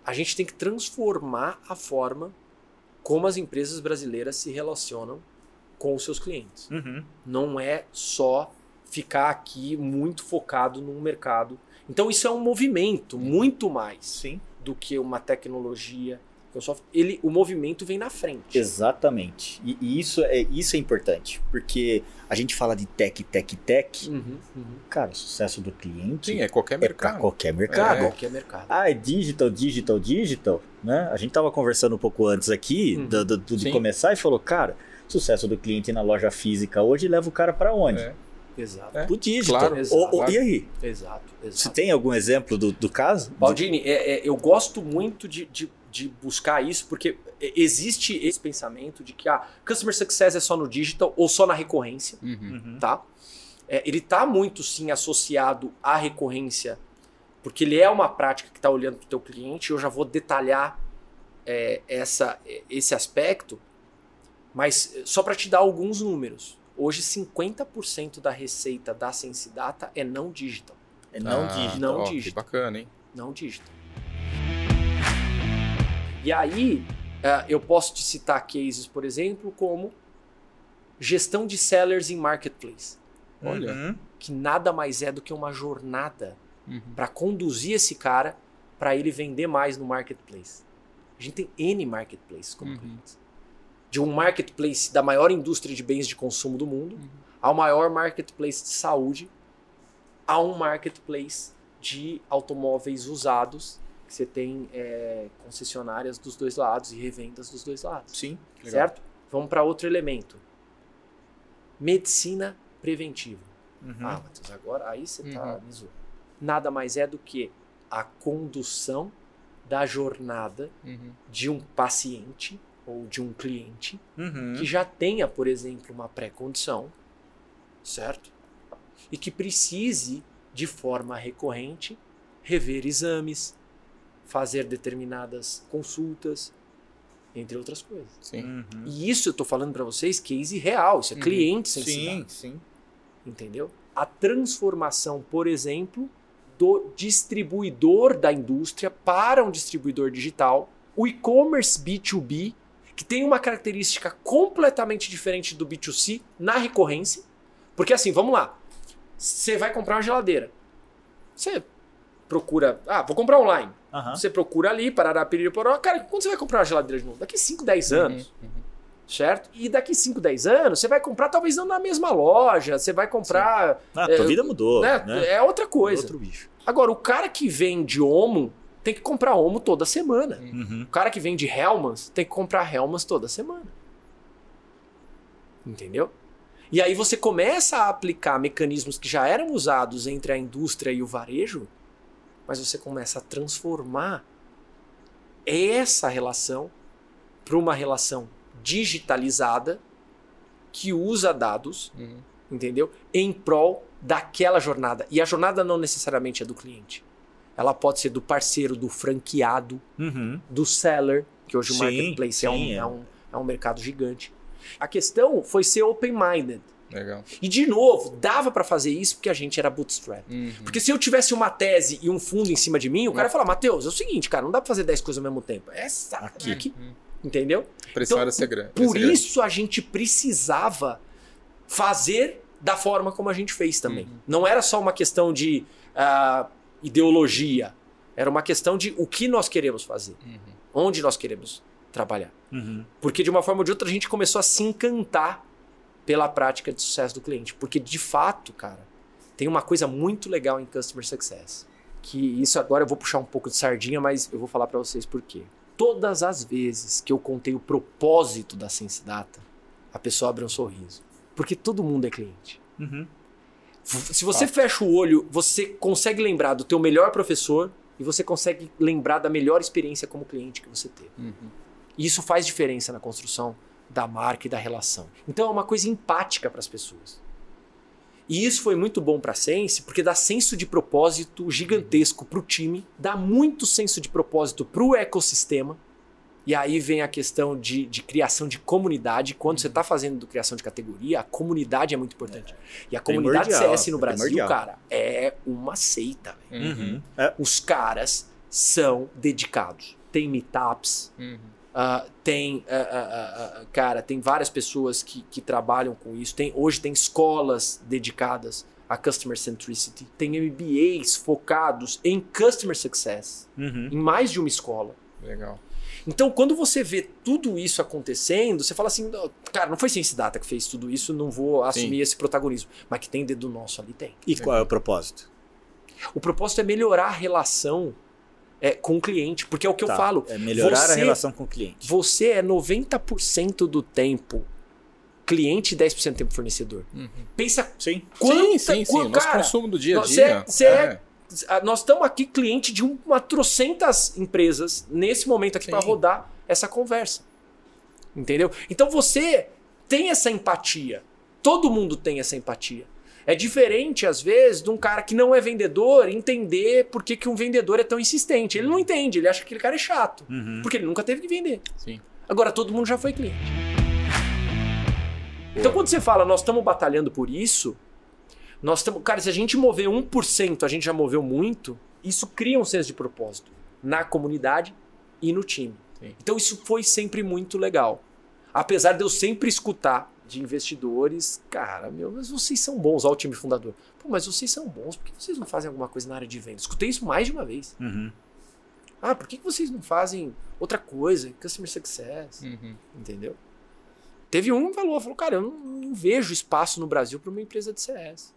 A gente tem que transformar a forma como as empresas brasileiras se relacionam com os seus clientes. Uhum. Não é só ficar aqui muito focado num mercado. Então isso é um movimento muito mais Sim. do que uma tecnologia. Ele, o movimento vem na frente. Exatamente. E, e, isso, é, isso é importante, porque a gente fala de tech, tech, tech. Uhum, uhum. Cara, o sucesso do cliente. Sim, é qualquer mercado. É qualquer mercado. É. Qualquer mercado. Ah, é digital, digital, digital. Né? A gente tava conversando um pouco antes aqui uhum. do, do, de Sim. começar e falou, cara, sucesso do cliente na loja física hoje leva o cara para onde? É. Exato. É, pro digital. claro, Ou- ou- exato. e aí? Exato. exato. Você tem algum exemplo do, do caso? Baldini, é- é, eu gosto muito de, de, de buscar isso, porque existe esse pensamento de que ah, customer success é só no digital ou só na recorrência, Uhum. Uhum. tá? É, ele tá muito sim associado à recorrência, porque ele é uma prática que está olhando para o teu cliente. Eu já vou detalhar é, essa, esse aspecto, mas só para te dar alguns números. Hoje, 50% da receita da Sense Data é não digital. É não Ah, digital. Não Que digital. bacana, hein? não digital. E aí, eh, eu posso te citar cases, por exemplo, como gestão de sellers em marketplace, Olha. Uhum. que nada mais é do que uma jornada Uhum. para conduzir esse cara para ele vender mais no marketplace. A gente tem N marketplaces como Uhum. clientes. De um marketplace da maior indústria de bens de consumo do mundo, Uhum. ao maior marketplace de saúde, a um marketplace de automóveis usados, que você tem é, concessionárias dos dois lados e revendas dos dois lados. Sim. Legal. Certo? Vamos para outro elemento. Medicina preventiva. Uhum. Ah, Matheus, agora aí você tá Uhum. me zoando. Nada mais é do que a condução da jornada Uhum. de um paciente ou de um cliente Uhum. que já tenha, por exemplo, uma pré-condição, certo? E que precise, de forma recorrente, rever exames, fazer determinadas consultas, entre outras coisas. Sim. Uhum. E isso eu tô falando para vocês, case real, isso é Uhum. cliente sem Sim, sim. entendeu? A transformação, por exemplo, do distribuidor da indústria para um distribuidor digital, o e-commerce B2B, que tem uma característica completamente diferente do B2C na recorrência. Porque assim, vamos lá. Você vai comprar uma geladeira. Você procura, ah, vou comprar online. Aham. Você procura ali, parará, piriri, poró. Cara, quando você vai comprar uma geladeira de novo? Daqui 5, 10 anos Uhum. Uhum. certo? E daqui 5, 10 anos, você vai comprar talvez não na mesma loja, você vai comprar. Ah, É, tua vida mudou, né? né? É outra coisa. Outro bicho. Agora, o cara que vende Omo tem que comprar Omo toda semana. Uhum. O cara que vende Helmans tem que comprar Helmans toda semana. Entendeu? E aí você começa a aplicar mecanismos que já eram usados entre a indústria e o varejo, mas você começa a transformar essa relação para uma relação digitalizada que usa dados, Uhum. entendeu? Em prol daquela jornada. E a jornada não necessariamente é do cliente. Ela pode ser do parceiro, do franqueado, Uhum. do seller, que hoje Sim, o marketplace é, um, sim, é. é um- é um mercado gigante. A questão foi ser open-minded. Legal. E, de novo, dava para fazer isso porque a gente era bootstrap. Uhum. Porque se eu tivesse uma tese e um fundo em cima de mim, o cara ia falar, Matheus, é o seguinte, cara, não dá pra fazer 10 coisas ao mesmo tempo. É essa Aqui. aqui. Uhum. Entendeu? Então, era ser grande. Por grande. isso a gente precisava fazer da forma como a gente fez também. Uhum. Não era só uma questão de ah, ideologia. Era uma questão de o que nós queremos fazer. Uhum. Onde nós queremos trabalhar. Uhum. Porque de uma forma ou de outra a gente começou a se encantar pela prática de sucesso do cliente. Porque de fato, cara, tem uma coisa muito legal em Customer Success. Que isso agora eu vou puxar um pouco de sardinha, mas eu vou falar para vocês por quê. Todas as vezes que eu contei o propósito da Sense Data, a pessoa abre um sorriso. Porque todo mundo é cliente. Uhum. Se você fecha o olho, você consegue lembrar do teu melhor professor e você consegue lembrar da melhor experiência como cliente que você teve. Uhum. E isso faz diferença na construção da marca e da relação. Então é uma coisa empática para as pessoas. E isso foi muito bom para a Sense, porque dá senso de propósito gigantesco para o time, dá muito senso de propósito para o ecossistema. E aí vem a questão de, de criação de comunidade. Quando você está fazendo criação de categoria, a comunidade é muito importante. E a comunidade Primordial, CS no é Brasil, primordial. cara, é uma seita. Uhum. É, Os caras são dedicados. Tem meetups, Uhum. Ah, tem, ah, ah, cara, tem várias pessoas que, que trabalham com isso. Tem, hoje tem escolas dedicadas a Customer Centricity. Tem MBAs focados em Customer Success, uhum. em mais de uma escola. Legal. Então, quando você vê tudo isso acontecendo, você fala assim, "Não, cara, não foi Ciência Data que fez tudo isso, não vou assumir esse protagonismo. Mas que tem dedo nosso ali, tem. E qual é o propósito? O propósito é melhorar a relação é, com o cliente, porque é o que eu Tá, falo. É melhorar Você- a relação com o cliente. Você é 90% do tempo cliente e 10% tempo fornecedor. Uhum. Pensa Sim. quanta, sim, sim, sim. cara, consumo do dia a dia. você é- Ah, Nós estamos aqui cliente de uma trocentas empresas nesse momento aqui para rodar essa conversa. Entendeu? Então você tem essa empatia. Todo mundo tem essa empatia. É diferente, às vezes, de um cara que não é vendedor entender por que, que um vendedor é tão insistente. Ele não entende, ele acha que aquele cara é chato. Uhum. Porque ele nunca teve que vender. Sim. Agora todo mundo já foi cliente. Então quando você fala, nós estamos batalhando por isso, nós estamos. Cara, se a gente mover 1%, a gente já moveu muito, isso cria um senso de propósito na comunidade e no time. Sim. Então isso foi sempre muito legal. Apesar de eu sempre escutar de investidores, cara, meu, mas vocês são bons, ó, o time fundador. Pô, mas vocês são bons, por que vocês não fazem alguma coisa na área de venda? Escutei isso mais de uma vez. Uhum. Ah, por que que vocês não fazem outra coisa? Customer success. Uhum. Entendeu? Teve um que falou, falou, cara, eu não, não vejo espaço no Brasil para uma empresa de CS.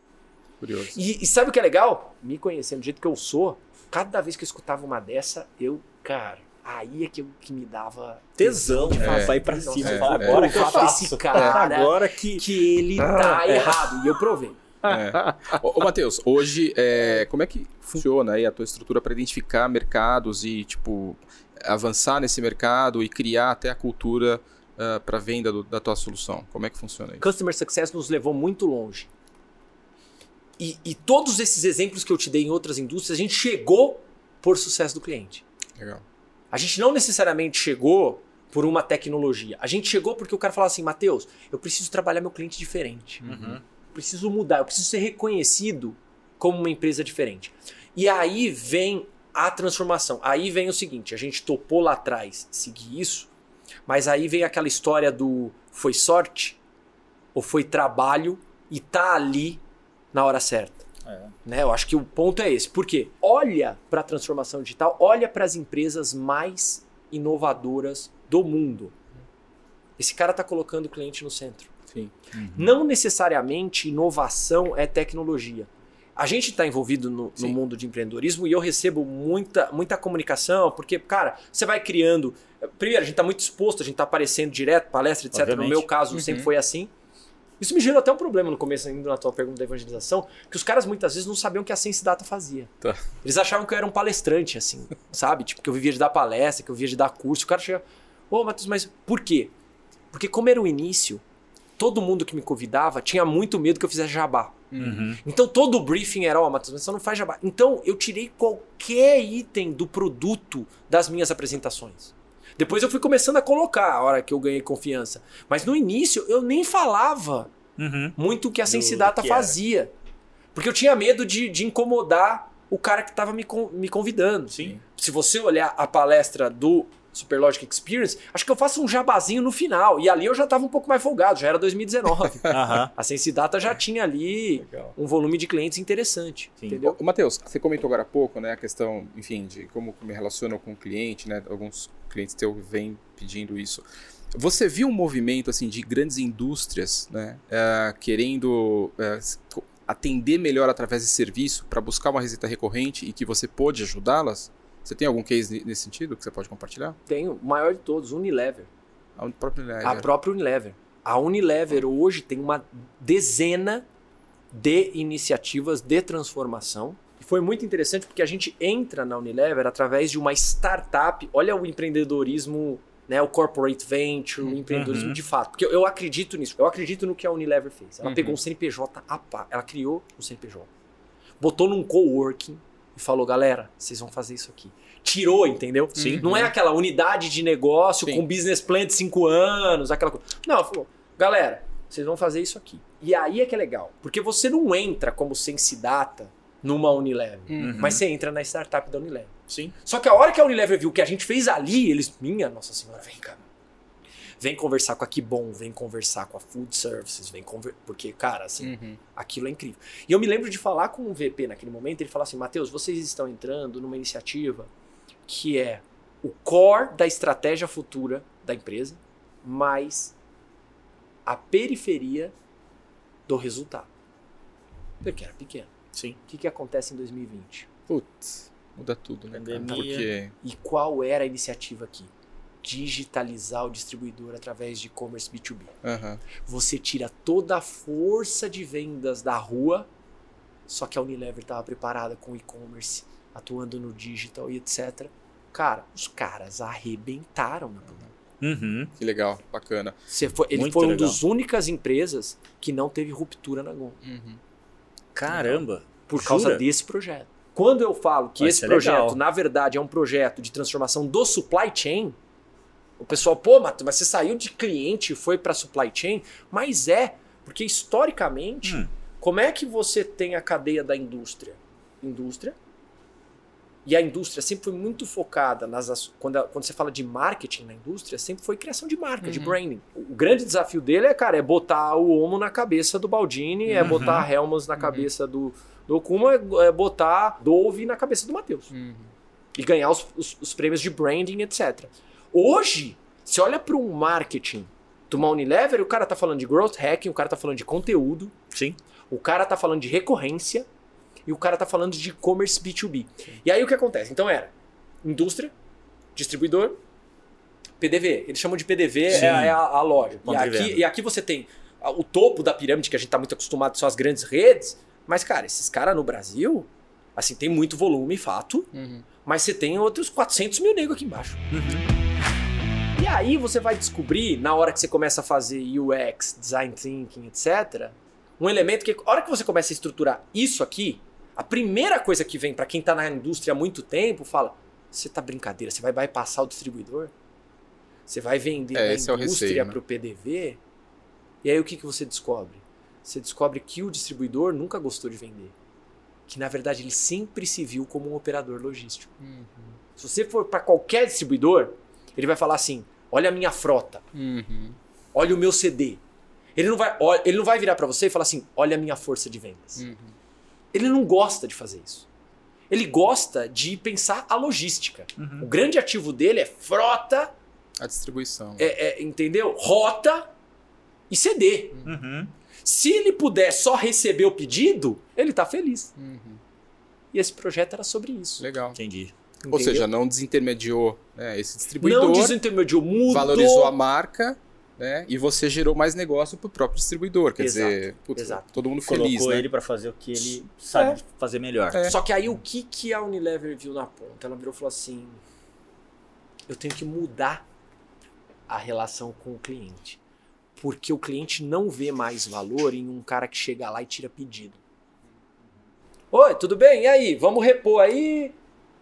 Curioso. E, e sabe o que é legal? Me conhecendo do jeito que eu sou, cada vez que eu escutava uma dessa, eu, cara, aí é que, eu, que me dava Tesão, de é. fazer. vai pra cima. É, fala, é. agora que eu faço. esse cara- agora que. que ele tá errado. E eu provei. É. Ô, ô Matheus, hoje, é, como é que funciona aí a tua estrutura para identificar mercados e, tipo, avançar nesse mercado e criar até a cultura para venda do- da tua solução? Como é que funciona isso? Customer Success nos levou muito longe. E, e todos esses exemplos que eu te dei em outras indústrias, a gente chegou por sucesso do cliente. Legal. A gente não necessariamente chegou por uma tecnologia. A gente chegou porque o cara falava assim, Matheus, eu preciso trabalhar meu cliente diferente. Uhum. Eu preciso mudar, eu preciso ser reconhecido como uma empresa diferente. E aí vem a transformação. Aí vem o seguinte, a gente topou lá atrás seguir isso, mas aí vem aquela história do foi sorte ou foi trabalho e tá ali na hora certa. É. Né? Eu acho que o ponto é esse. Por quê? Olha para a transformação digital, olha para as empresas mais inovadoras do mundo. Esse cara está colocando o cliente no centro. Sim. Não necessariamente inovação é tecnologia. A gente está envolvido no, no mundo de empreendedorismo e eu recebo muita, muita comunicação, porque, cara, você vai criando. Primeiro, a gente está muito exposto, a gente está aparecendo direto, palestra, etc. Obviamente. No meu caso, Uhum. sempre foi assim. Isso me gerou até um problema no começo, ainda na tua pergunta da evangelização, que os caras muitas vezes não sabiam o que a Sense Data fazia. Tá. Eles achavam que eu era um palestrante, assim, sabe? Tipo, que eu vivia de dar palestra, que eu vivia de dar curso. O cara chega, ô, Matheus, mas por quê? Porque como era o início, todo mundo que me convidava tinha muito medo que eu fizesse jabá. Uhum. Então todo o briefing era, ó, Matheus, mas você não faz jabá. Então eu tirei qualquer item do produto das minhas apresentações. Depois eu fui começando a colocar a hora que eu ganhei confiança. Mas no início eu nem falava Uhum. muito o que a Sensidata era. fazia. Porque eu tinha medo de, de incomodar o cara que estava me, me convidando. Sim. Se você olhar a palestra do Superlogic Experience, acho que eu faço um jabazinho no final. E ali eu já estava um pouco mais folgado, já era 2019. Aham. a Sensidata já tinha ali Legal. um volume de clientes interessante. Sim. Entendeu? Matheus, você comentou agora há pouco, né, a questão, enfim, de como me relaciono com o cliente, né? Alguns clientes teus vêm pedindo isso. Você viu um movimento assim de grandes indústrias, né, eh, querendo co- atender melhor através de serviço para buscar uma receita recorrente e que você pôde ajudá-las? Você tem algum case ne- nesse sentido que você pode compartilhar? Tem o maior de todos, Unilever. A própria Unilever. A própria Unilever. A Unilever hoje tem uma dezena de iniciativas de transformação. E foi muito interessante porque a gente entra na Unilever através de uma startup. Olha o empreendedorismo, né, o corporate venture, o empreendedorismo Uhum. de fato. Porque eu, eu acredito nisso. Eu acredito no que a Unilever fez. Ela Uhum. pegou um CNPJ a pá. Ela criou um CNPJ. Botou num coworking e falou, galera, vocês vão fazer isso aqui. Tirou, entendeu? Sim. Não é aquela unidade de negócio Sim. com business plan de cinco anos, aquela coisa. Não, falou, galera, vocês vão fazer isso aqui. E aí é que é legal, porque você não entra como Sensidata numa Unilever, Uhum. mas você entra na startup da Unilever. Sim. Só que a hora que a Unilever viu o que a gente fez ali, eles, minha nossa senhora, vem cá. Vem conversar com a Kibon, vem conversar com a Food Services, vem conver... porque, cara, assim, Uhum. aquilo é incrível. E eu me lembro de falar com o VP naquele momento, ele falou assim: Matheus, vocês estão entrando numa iniciativa que é o core da estratégia futura da empresa, mais a periferia do resultado. Porque era pequeno. Sim. O que, que acontece em 2020? Putz, muda tudo, né? Pandemia. Porque E qual era a iniciativa aqui? Digitalizar o distribuidor através de e-commerce B2B. Aham. Você tira toda a força de vendas da rua, só que a Unilever estava preparada com e-commerce, atuando no digital e etc. Cara, os caras arrebentaram na pandemia. Uhum. Que legal, bacana. Você foi, ele Muito foi uma das únicas empresas que não teve ruptura na Gon. Caramba. por causa Jura? desse projeto. Quando eu falo que Vai esse ser projeto, legal. na verdade, é um projeto de transformação do supply chain, o pessoal, pô, Mato, mas você saiu de cliente e foi para supply chain? Mas é, porque historicamente, Hum. como é que você tem a cadeia da indústria? Indústria. E a indústria sempre foi muito focada nas quando, a- quando você fala de marketing na indústria, sempre foi criação de marca, de Uhum. branding. O grande desafio dele é, cara, é botar o Omo na cabeça do Baldini, é Uhum. botar a Helmans na cabeça do, do Okuma, é, é botar Dove na cabeça do Matheus. E ganhar os, os- os prêmios de branding, etc. Hoje, você olha para um marketing de uma Unilever, o cara tá falando de growth hacking, o cara tá falando de conteúdo, Sim. o cara tá falando de recorrência e o cara tá falando de e-commerce B2B. E aí o que acontece? Então era indústria, distribuidor, PDV. Eles chamam de PDV, Sim. é, a- é a, a loja. E aqui, e aqui você tem o topo da pirâmide, que a gente tá muito acostumado, são as grandes redes. Mas, cara, esses caras no Brasil, assim, tem muito volume, fato. Mas você tem outros 400 mil negros aqui embaixo. E aí você vai descobrir, na hora que você começa a fazer UX, Design Thinking, etc., um elemento que, a hora que você começa a estruturar isso aqui, a primeira coisa que vem pra quem tá na indústria há muito tempo, fala, você tá brincadeira, você vai bypassar o distribuidor? Você vai vender É, da esse é o indústria receio, né? pro PDV? E aí o que, que você descobre? Você descobre que o distribuidor nunca gostou de vender. Que na verdade ele sempre se viu como um operador logístico. Se você for para qualquer distribuidor, ele vai falar assim: olha a minha frota, olha o meu CD. Ele não vai, ele não vai virar para você e falar assim: olha a minha força de vendas. Ele não gosta de fazer isso. Ele gosta de pensar a logística. O grande ativo dele é frota, A distribuição. é- é, entendeu? Rota e CD. Uhum. Se ele puder só receber o pedido, ele tá feliz. Uhum. E esse projeto era sobre isso. Legal. Entendi. Ou entendeu? seja, não desintermediou né, esse distribuidor, não desintermediou, mudou. valorizou a marca, né? E você gerou mais negócio pro próprio distribuidor. Quer Exato, dizer, putz, exato. todo mundo Colocou feliz, né? ele pra fazer o que ele sabe fazer melhor. É. Só que aí o que, que a Unilever viu na ponta? Ela virou e falou assim: eu tenho que mudar a relação com o cliente. Porque o cliente não vê mais valor em um cara que chega lá e tira pedido. Oi, tudo bem? E aí? Vamos repor aí?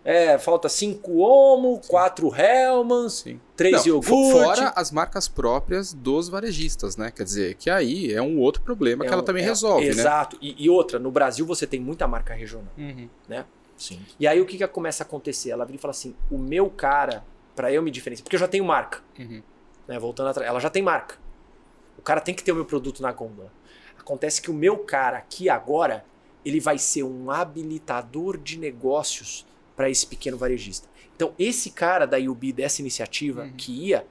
É, falta cinco Omo, quatro Hellmans, três iogurte. fora as marcas próprias dos varejistas, né? Quer dizer, que aí é um outro problema que É ela um- também é- resolve, né? Exato. E, e outra, no Brasil você tem muita marca regional. Uhum. Sim. E aí o que, que começa a acontecer? Ela vira e fala assim: o meu cara, pra eu me diferenciar, porque eu já tenho marca, Uhum. né? Voltando atrás, ela já tem marca. O cara tem que ter o meu produto na gôndola. Acontece que o meu cara aqui agora, ele vai ser um habilitador de negócios para esse pequeno varejista. Então, esse cara da UB, dessa iniciativa Uhum. que ia,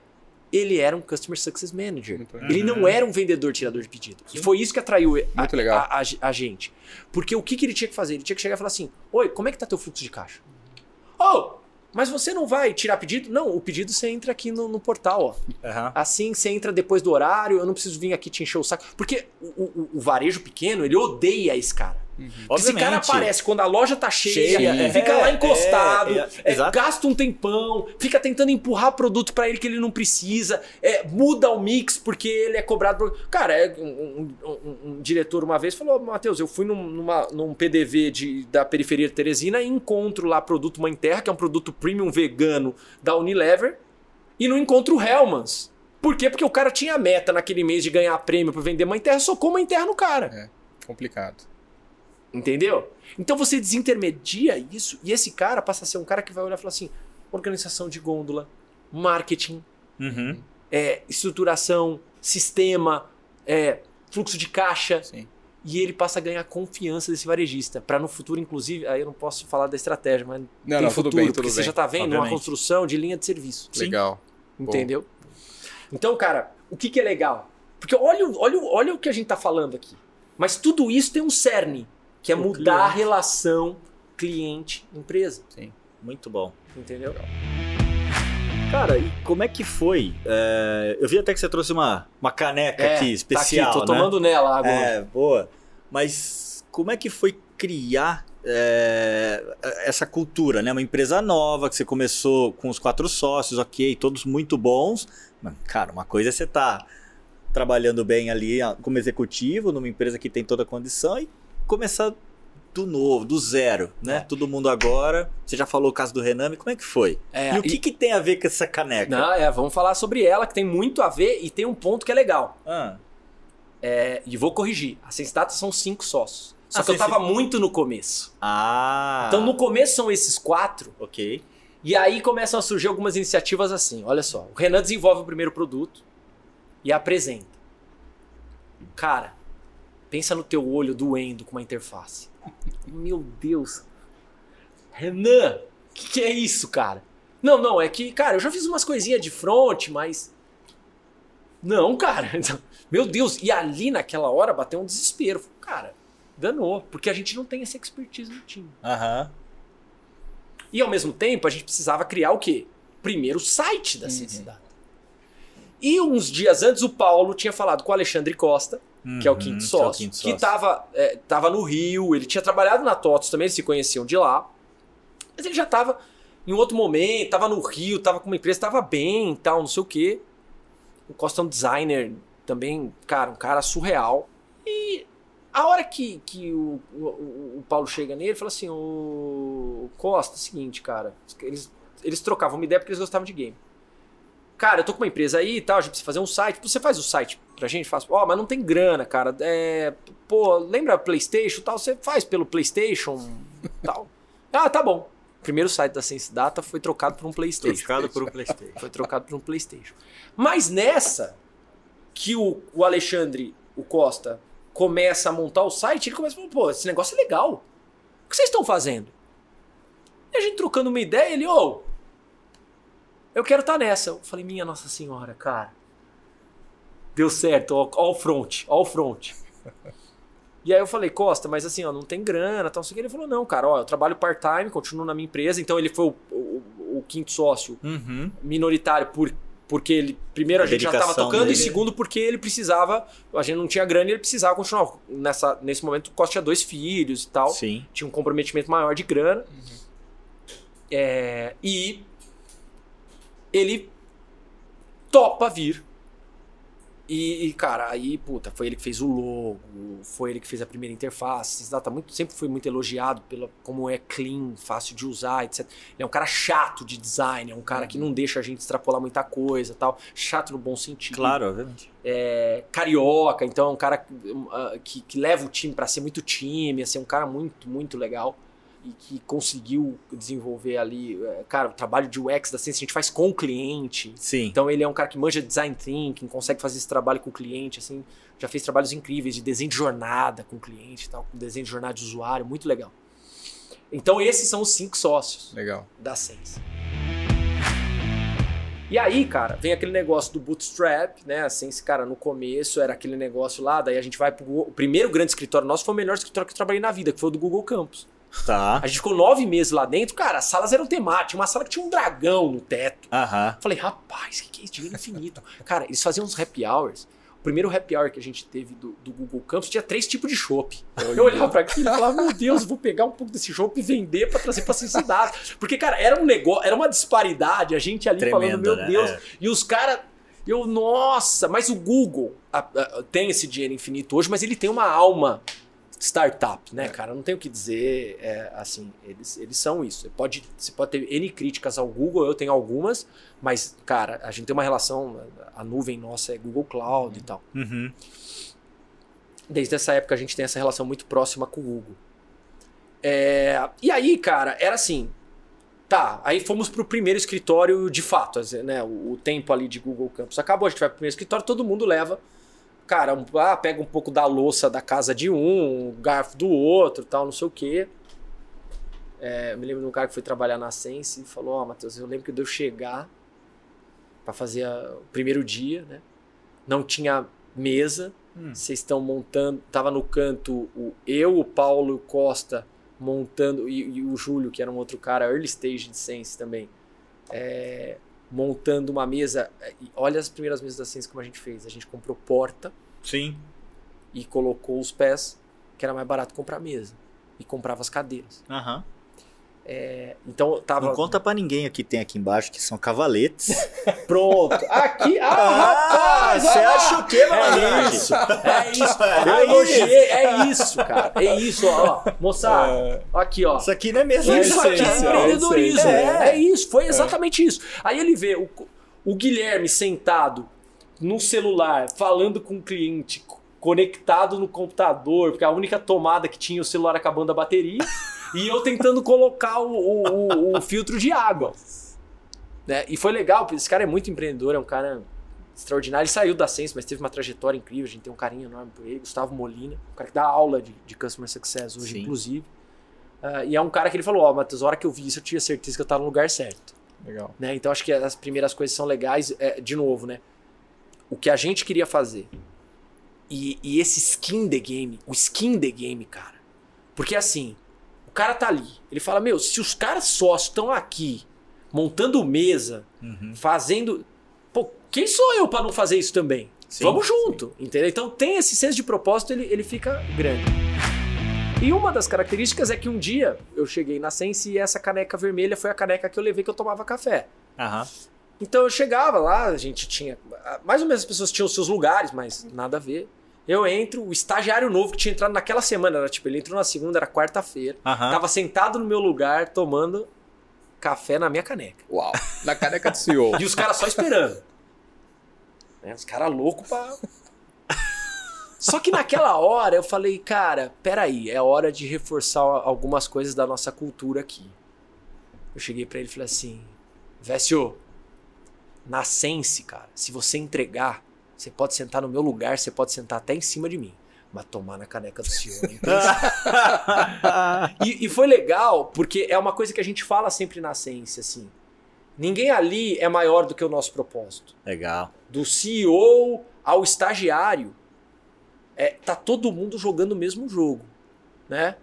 ele era um Customer Success Manager. Muito legal. Ele não era um vendedor tirador de pedido. E foi isso que atraiu a, a- a- a gente. Porque o que, que ele tinha que fazer? Ele tinha que chegar e falar assim: Oi, como é que tá teu fluxo de caixa? Oh, mas você não vai tirar pedido? Não, o pedido você entra aqui no, no portal, ó. Aham. Assim você entra depois do horário, eu não preciso vir aqui te encher o saco. Porque o, o- o varejo pequeno, ele odeia esse cara. Porque Esse cara aparece quando a loja tá cheia, Cheia, é, fica lá encostado, é, é, é, gasta um tempão, fica tentando empurrar produto pra ele que ele não precisa, é, muda o mix porque ele é cobrado. Por... Cara, é, um, um- um- diretor uma vez falou: Matheus, eu fui num, numa- num PDV de, da periferia de Teresina e encontro lá produto Mãe Terra, que é um produto premium vegano da Unilever, e não encontro o Hellmans. Por quê? Porque o cara tinha a meta naquele mês de ganhar prêmio pra vender Mãe Terra, socou Mãe Terra no cara. Complicado. Entendeu? Então você desintermedia isso e esse cara passa a ser um cara que vai olhar e falar assim: organização de gôndola, marketing, Uhum. é, estruturação, sistema, é, fluxo de caixa. Sim. E ele passa a ganhar confiança desse varejista. Para no futuro, inclusive, aí eu não posso falar da estratégia, mas Não, tem não, futuro, tudo bem, tudo porque você bem. já tá vendo uma Obviamente. construção de linha de serviço. Sim. Legal. Entendeu? Então, cara, o que, que é legal? Porque olha, olha, olha o que a gente tá falando aqui. Mas tudo isso tem um cerne, que é O mudar a cliente. relação cliente-empresa. Muito bom. Entendeu? Cara, e como é que foi? É, eu vi até que você trouxe uma, uma caneca É, aqui, especial, Tá aqui, tô né? tomando nela agora. É, boa. Mas como é que foi criar é, essa cultura, né? Uma empresa nova que você começou com os quatro sócios, ok, todos muito bons. Mas, cara, uma coisa é você tá trabalhando bem ali como executivo numa empresa que tem toda a condição e começar do novo, do zero, né? É. Todo mundo agora. Você já falou o caso do Rename, como é que foi? É, e o que, que tem a ver com essa caneca? Não, é, vamos falar sobre ela, que tem muito a ver e tem um ponto que é legal. Ah, É, e vou corrigir. A Sensdata são cinco sócios. Só Ah, que eu tava muito no começo. ah Então no começo são esses quatro. ok. E aí começam a surgir algumas iniciativas assim. Olha só. O Renan desenvolve o primeiro produto e apresenta. Cara, pensa no teu olho doendo com uma interface. Meu Deus. Renan, o que, que é isso, cara? Não, não, é que, cara, eu já fiz umas coisinhas de front, mas. Não, cara. Meu Deus. E ali naquela hora bateu um desespero. Cara, danou. Porque a gente não tem essa expertise no time. Aham. E ao mesmo tempo, a gente precisava criar o quê? Primeiro o site da Ciência E uns dias antes, o Paulo tinha falado com o Alexandre Costa, que é o Uhum, quinto que é o sócio, quinto que sócio. estava tava no Rio, ele tinha trabalhado na TOTOS também, eles se conheciam de lá. Mas ele já estava em outro momento, estava no Rio, estava com uma empresa, estava bem e tal, não sei o quê. O Costa é um designer também, cara, um cara surreal. E a hora que, que o, o, o Paulo chega nele, ele fala assim: o Costa, é o seguinte, cara. Eles, eles trocavam uma ideia porque eles gostavam de game. Cara, eu tô com uma empresa aí e tal, a gente precisa fazer um site. Você faz o site pra gente? Faz. Ó, mas não tem grana, cara. É, pô, lembra PlayStation tal? Você faz pelo PlayStation tal. Ah, tá bom. O primeiro site da Sense Data foi trocado por um PlayStation. Trocado por um Playstation. Foi trocado por um PlayStation. Mas nessa que o, o Alexandre, o Costa, começa a montar o site, ele começa a falar, pô, esse negócio é legal. O que vocês estão fazendo? E a gente trocando uma ideia, ele, ô, eu quero estar nessa. Eu falei, minha Nossa Senhora, cara. Deu certo, ó, ó o front, ó o front. E aí eu falei, Costa, mas assim, ó, não tem grana, tal, não sei o que. Ele falou, não, cara, ó, eu trabalho part-time, continuo na minha empresa. Então ele foi o, o- o quinto sócio Uhum. minoritário por, porque ele primeiro a A gente já estava tocando dele. e segundo porque ele precisava a gente não tinha grana e ele precisava continuar nessa nesse momento o Costa tinha dois filhos e tal Sim. tinha um comprometimento maior de grana É, e ele topa vir. E, e, cara aí puta foi ele que fez o logo foi ele que fez a primeira interface data muito sempre foi muito elogiado pela como é clean fácil de usar etc ele é um cara chato de design é um cara que não deixa a gente extrapolar muita coisa tal. Chato no bom sentido. Claro, obviamente. é, carioca, então é um cara uh, que, que leva o time pra ser muito time, assim, um cara muito, muito legal e que conseguiu desenvolver ali, é, cara, o trabalho de UX da Ciência a gente faz com o cliente. Sim. Então ele é um cara que manja design thinking, consegue fazer esse trabalho com o cliente, assim, já fez trabalhos incríveis de desenho de jornada com o cliente, e tal, com desenho de jornada de usuário, muito legal. Então esses são os cinco sócios Legal. da Sense. E aí, cara, vem aquele negócio do bootstrap, né? A Sense, cara, no começo era aquele negócio lá, daí a gente vai pro Google. O primeiro grande escritório nosso foi o melhor escritório que eu trabalhei na vida, que foi o do Google Campus. Tá. A gente ficou nove meses lá dentro, cara, as salas eram temáticas, uma sala que tinha um dragão no teto. Aham. Falei, rapaz, o que, que é isso? Dinheiro infinito. cara, eles faziam uns happy hours. O primeiro happy hour que a gente teve do, do Google Campus tinha três tipos de chopp. Eu olhava pra aquilo e falava, meu Deus, vou pegar um pouco desse chopp e vender pra trazer pra cidade. Porque, cara, era um negócio, era uma disparidade, a gente ali falando, Tremenda, meu né? Deus. É. E os caras, eu, nossa, mas o Google a- a- tem esse dinheiro infinito hoje, mas ele tem uma alma startup, né, cara? Não tenho o que dizer, é, assim, eles, eles são isso. Você pode, você pode ter N críticas ao Google, eu tenho algumas, mas, cara, a gente tem uma relação, a nuvem nossa é Google Cloud e tal. Uhum. Desde essa época a gente tem essa relação muito próxima com o Google. É, e aí, cara, era assim. Tá, aí fomos pro primeiro escritório de fato, né? O, o tempo ali de Google Campus acabou, a gente vai pro primeiro escritório, todo mundo leva. Cara, um- ah, pega um pouco da louça da casa de um, um garfo do outro, tal, não sei o quê. É, eu me lembro de um cara que foi trabalhar na Sense e falou: Ó, Matheus, eu lembro que eu chegar pra fazer a- o primeiro dia, né? Não tinha mesa, Hum. vocês estão montando. Tava no canto o, eu, o Paulo e o Costa montando, e, e o Júlio, que era um outro cara, early stage de Sense também. É, montando uma mesa. é, Olha as primeiras mesas da Ciência como a gente fez. A gente comprou porta Sim. e colocou os pés, que era mais barato comprar mesa. E comprava as cadeiras. Aham. Então tava Não conta pra ninguém o que tem aqui embaixo, que são cavaletes. pronto. Aqui, ah, Ah, rapaz, você ah, acha o quê, malandragem? É isso, é isso. Eu elogiei, é isso, cara. É isso, ó. Moçada, aqui, ó. Isso aqui não é mesmo. É Isso aqui é é empreendedorismo. É, é isso, foi exatamente isso. Aí ele vê o, o Guilherme sentado no celular, falando com o cliente, co- conectado no computador, porque a única tomada que tinha o celular acabando a bateria, e eu tentando colocar o, o- o- o filtro de água. Né? E foi legal, porque esse cara é muito empreendedor, é um cara extraordinário. Ele saiu da Sense, mas teve uma trajetória incrível, a gente tem um carinho enorme por ele. Gustavo Molina, um cara que dá aula de, de Customer Success hoje, Sim. inclusive. Ah, e é um cara que ele falou, ó, Matheus, a hora que eu vi isso, eu tinha certeza que eu estava no lugar certo. Legal. né? Então acho que as primeiras coisas são legais. É, de novo, né? O que a gente queria fazer. E, e esse skin the game, o skin the game, cara. Porque assim, cara tá ali. Ele fala, meu, se os caras sócios estão aqui montando mesa, Uhum. fazendo. Pô, quem sou eu pra não fazer isso também? Sim, Vamos junto, entendeu? Então tem esse senso de propósito, ele, ele fica grande. E uma das características é que um dia eu cheguei na Sense e essa caneca vermelha foi a caneca que eu levei que eu tomava café. Aham. Então eu chegava lá, a gente tinha. Mais ou menos as pessoas tinham seus lugares, mas nada a ver. Eu entro, o estagiário novo que tinha entrado naquela semana, era tipo, ele entrou na segunda, era quarta-feira. Aham. Tava sentado no meu lugar, tomando café na minha caneca. Uau. Na caneca do CEO. E os caras só esperando. Né, Os caras loucos pra. Só que naquela hora eu falei, cara, peraí, é hora de reforçar algumas coisas da nossa cultura aqui. Eu cheguei pra ele e falei assim, Vécio, na Sense, cara, se você entregar, você pode sentar no meu lugar, você pode sentar até em cima de mim. Mas tomar na caneca do senhor. e, e foi legal, porque é uma coisa que a gente fala sempre na Sense, assim. Ninguém ali é maior do que o nosso propósito. Legal. Do CEO ao estagiário, é, tá todo mundo jogando o mesmo jogo, né?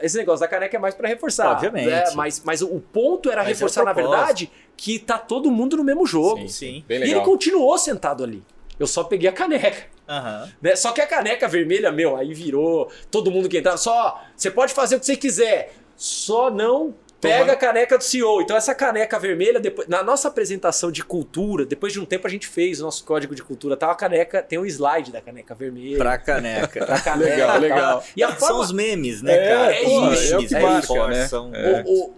Esse negócio da caneca é mais pra reforçar. Obviamente. né? Mas, mas o ponto era Mas é reforçar, na propósito. verdade, que tá todo mundo no mesmo jogo. Sim, Sim. Bem E ele continuou sentado ali. Eu só peguei a caneca. Aham. né? Só que a caneca vermelha, meu, aí virou todo mundo que entrava. Só, você pode fazer o que você quiser, só não pega Toma. a caneca do CEO. Então essa caneca vermelha, depois, na nossa apresentação de cultura, depois de um tempo a gente fez o nosso código de cultura, tá a caneca, tem um slide da caneca vermelha. Pra caneca. pra caneca, Legal, tal. legal. E a São forma, os memes, né, É, cara? é Os isso, memes é o que marca, reforçam. né? O, o-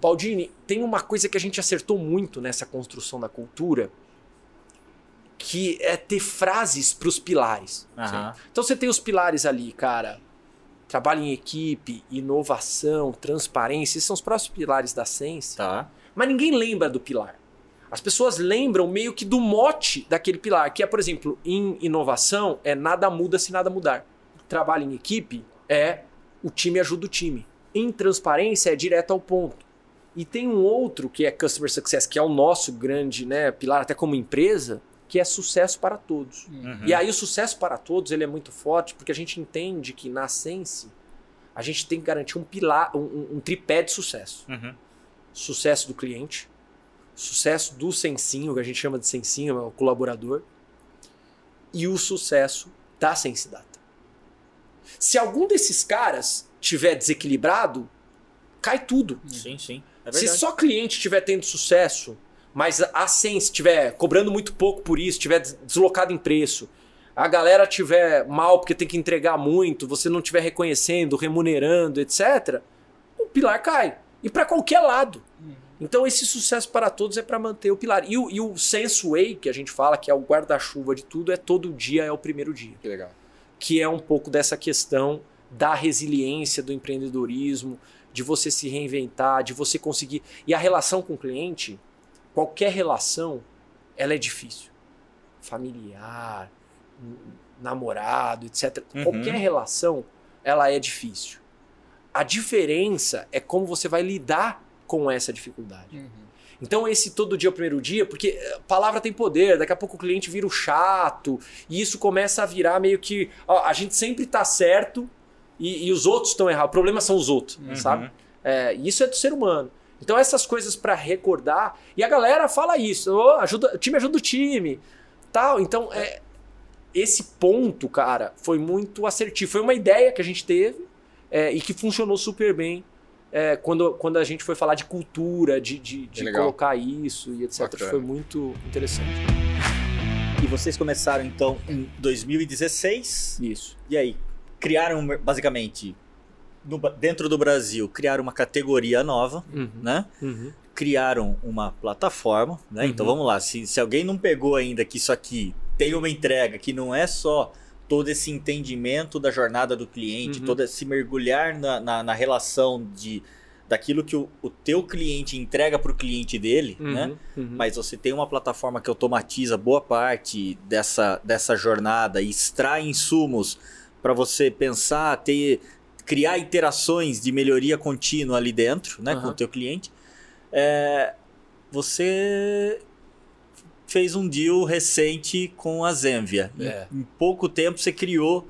Baldini, tem uma coisa que a gente acertou muito nessa construção da cultura, que é ter frases pros pilares. Aham. Então você tem os pilares ali, cara. Trabalho em equipe, inovação, transparência, esses são os próximos pilares da Sense. Tá. Mas ninguém lembra do pilar. As pessoas lembram meio que do mote daquele pilar, que é, por exemplo, em inovação é nada muda se nada mudar. Trabalho em equipe é o time ajuda o time. Em transparência é direto ao ponto. E tem um outro que é Customer Success, que é o nosso grande né, pilar, até como empresa, que é sucesso para todos. Uhum. E aí o sucesso para todos ele é muito forte porque a gente entende que na Sense a gente tem que garantir um pilar, um- um, tripé de sucesso Uhum. sucesso do cliente, sucesso do sensinho, que a gente chama de sensinho, é o colaborador, e o sucesso da Sense Data. Se algum desses caras tiver desequilibrado, cai tudo. Sim, sim. É Se só cliente estiver tendo sucesso, mas a Sense estiver cobrando muito pouco por isso, estiver des- deslocado em preço, a galera tiver mal porque tem que entregar muito, você não estiver reconhecendo, remunerando, etc., o pilar cai. E para qualquer lado. Então esse sucesso para todos é para manter o pilar. E o, e o sense way, que a gente fala que é o guarda-chuva de tudo, é todo dia é o primeiro dia Que legal. que é um pouco dessa questão da resiliência do empreendedorismo, de você se reinventar, de você conseguir. E a relação com o cliente, qualquer relação, ela é difícil. Familiar, namorado, etc. Uhum. Qualquer relação, ela é difícil. A diferença é como você vai lidar com essa dificuldade. Então, esse todo dia é o primeiro dia, porque eh, palavra tem poder, daqui a pouco o cliente vira o chato, e isso começa a virar meio que. ó, a gente sempre tá certo e, e os outros estão errados. O problema são os outros, Uhum. sabe? É, isso é do ser humano. Então essas coisas para recordar e a galera fala isso, oh, ajuda, o time ajuda o time, tal. Então é esse ponto, cara, foi muito assertivo. Foi uma ideia que a gente teve é, e que funcionou super bem é, quando, quando a gente foi falar de cultura, de, de, de colocar isso e etc. Bacana. Foi muito interessante. E vocês começaram então em 2016. Isso. E aí, criaram basicamente no, dentro do Brasil, criaram uma categoria nova, uhum. né? Uhum. Criaram uma plataforma, né? Então, uhum. Então vamos lá, se, se alguém não pegou ainda que isso aqui tem uma entrega que não é só todo esse entendimento da jornada do cliente, uhum. todo esse mergulhar na, na, na, relação de daquilo que o, o teu cliente entrega para o cliente dele, uhum, né? Uhum. Mas você tem uma plataforma que automatiza boa parte dessa, dessa jornada, extrai insumos para você pensar, ter, criar iterações de melhoria contínua ali dentro, né, com o teu cliente. É, você fez um deal recente com a Zenvia. É. Em, em, pouco tempo você criou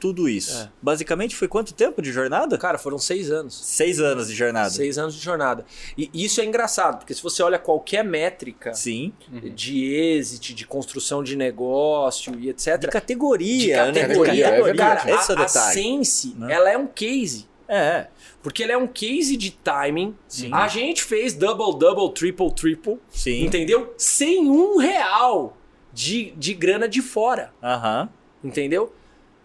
tudo isso. É. Basicamente foi quanto tempo de jornada? Cara, foram seis anos. Seis anos de jornada. Seis anos de jornada. E isso é engraçado, porque se você olha qualquer métrica Sim. de êxito, de construção de negócio e etc. De categoria, de categoria, né? Cara, é a, a Sense, né? ela é um case. É. Porque ele é um case de timing. Sim. A gente fez double, double, triple, triple. Sim. Entendeu? Sem um real de, de grana de fora. Aham. Entendeu?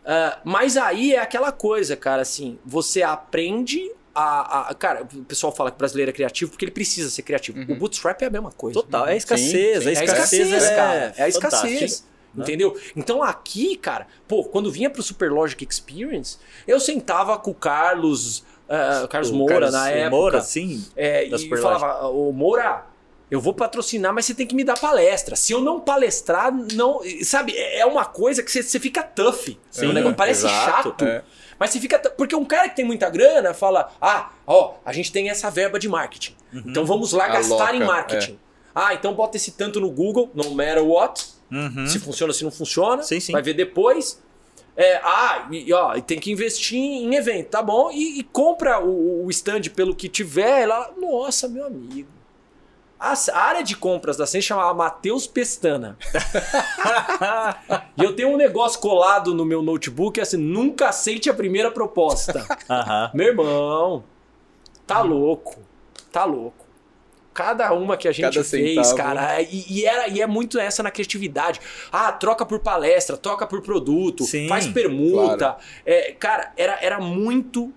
Uh, mas aí é aquela coisa, cara, assim, você aprende a, a, cara, o pessoal fala que o brasileiro é criativo porque ele precisa ser criativo. Uhum. O bootstrap é a mesma coisa. Total, é a escassez. Sim, sim. É a escassez, é, é, cara. É a escassez. Né? Entendeu? Então aqui, cara, pô, quando vinha pro Superlogic Experience, eu sentava com o Carlos, uh, Carlos o Moura Carlos na época. Moura, sim. É, e falava, o Moura, eu vou patrocinar, mas você tem que me dar palestra. Se eu não palestrar, não. Sabe, é, é uma coisa que você, você fica tough. Sim, negócio parece exato, chato. É. Mas você fica. Porque um cara que tem muita grana fala: ah, ó, a gente tem essa verba de marketing. Uhum. Então vamos lá gastar em marketing. É. Ah, então bota esse tanto no Google, no matter what. Uhum. Se funciona, se não funciona. Sim, sim. Vai ver depois. É, ah, e, ó, tem que investir em evento, tá bom? E, e compra o, o stand pelo que tiver. Lá, nossa, meu amigo. A área de compras da Sense chamava Matheus Pestana. e eu tenho um negócio colado no meu notebook, assim, nunca aceite a primeira proposta. Meu irmão, tá louco. Tá louco. Cada uma que a gente Cada fez, centavo. cara, e, e, era, e é muito essa na criatividade. Ah, troca por palestra, troca por produto, Sim, faz permuta. Claro. É, cara, era, era muito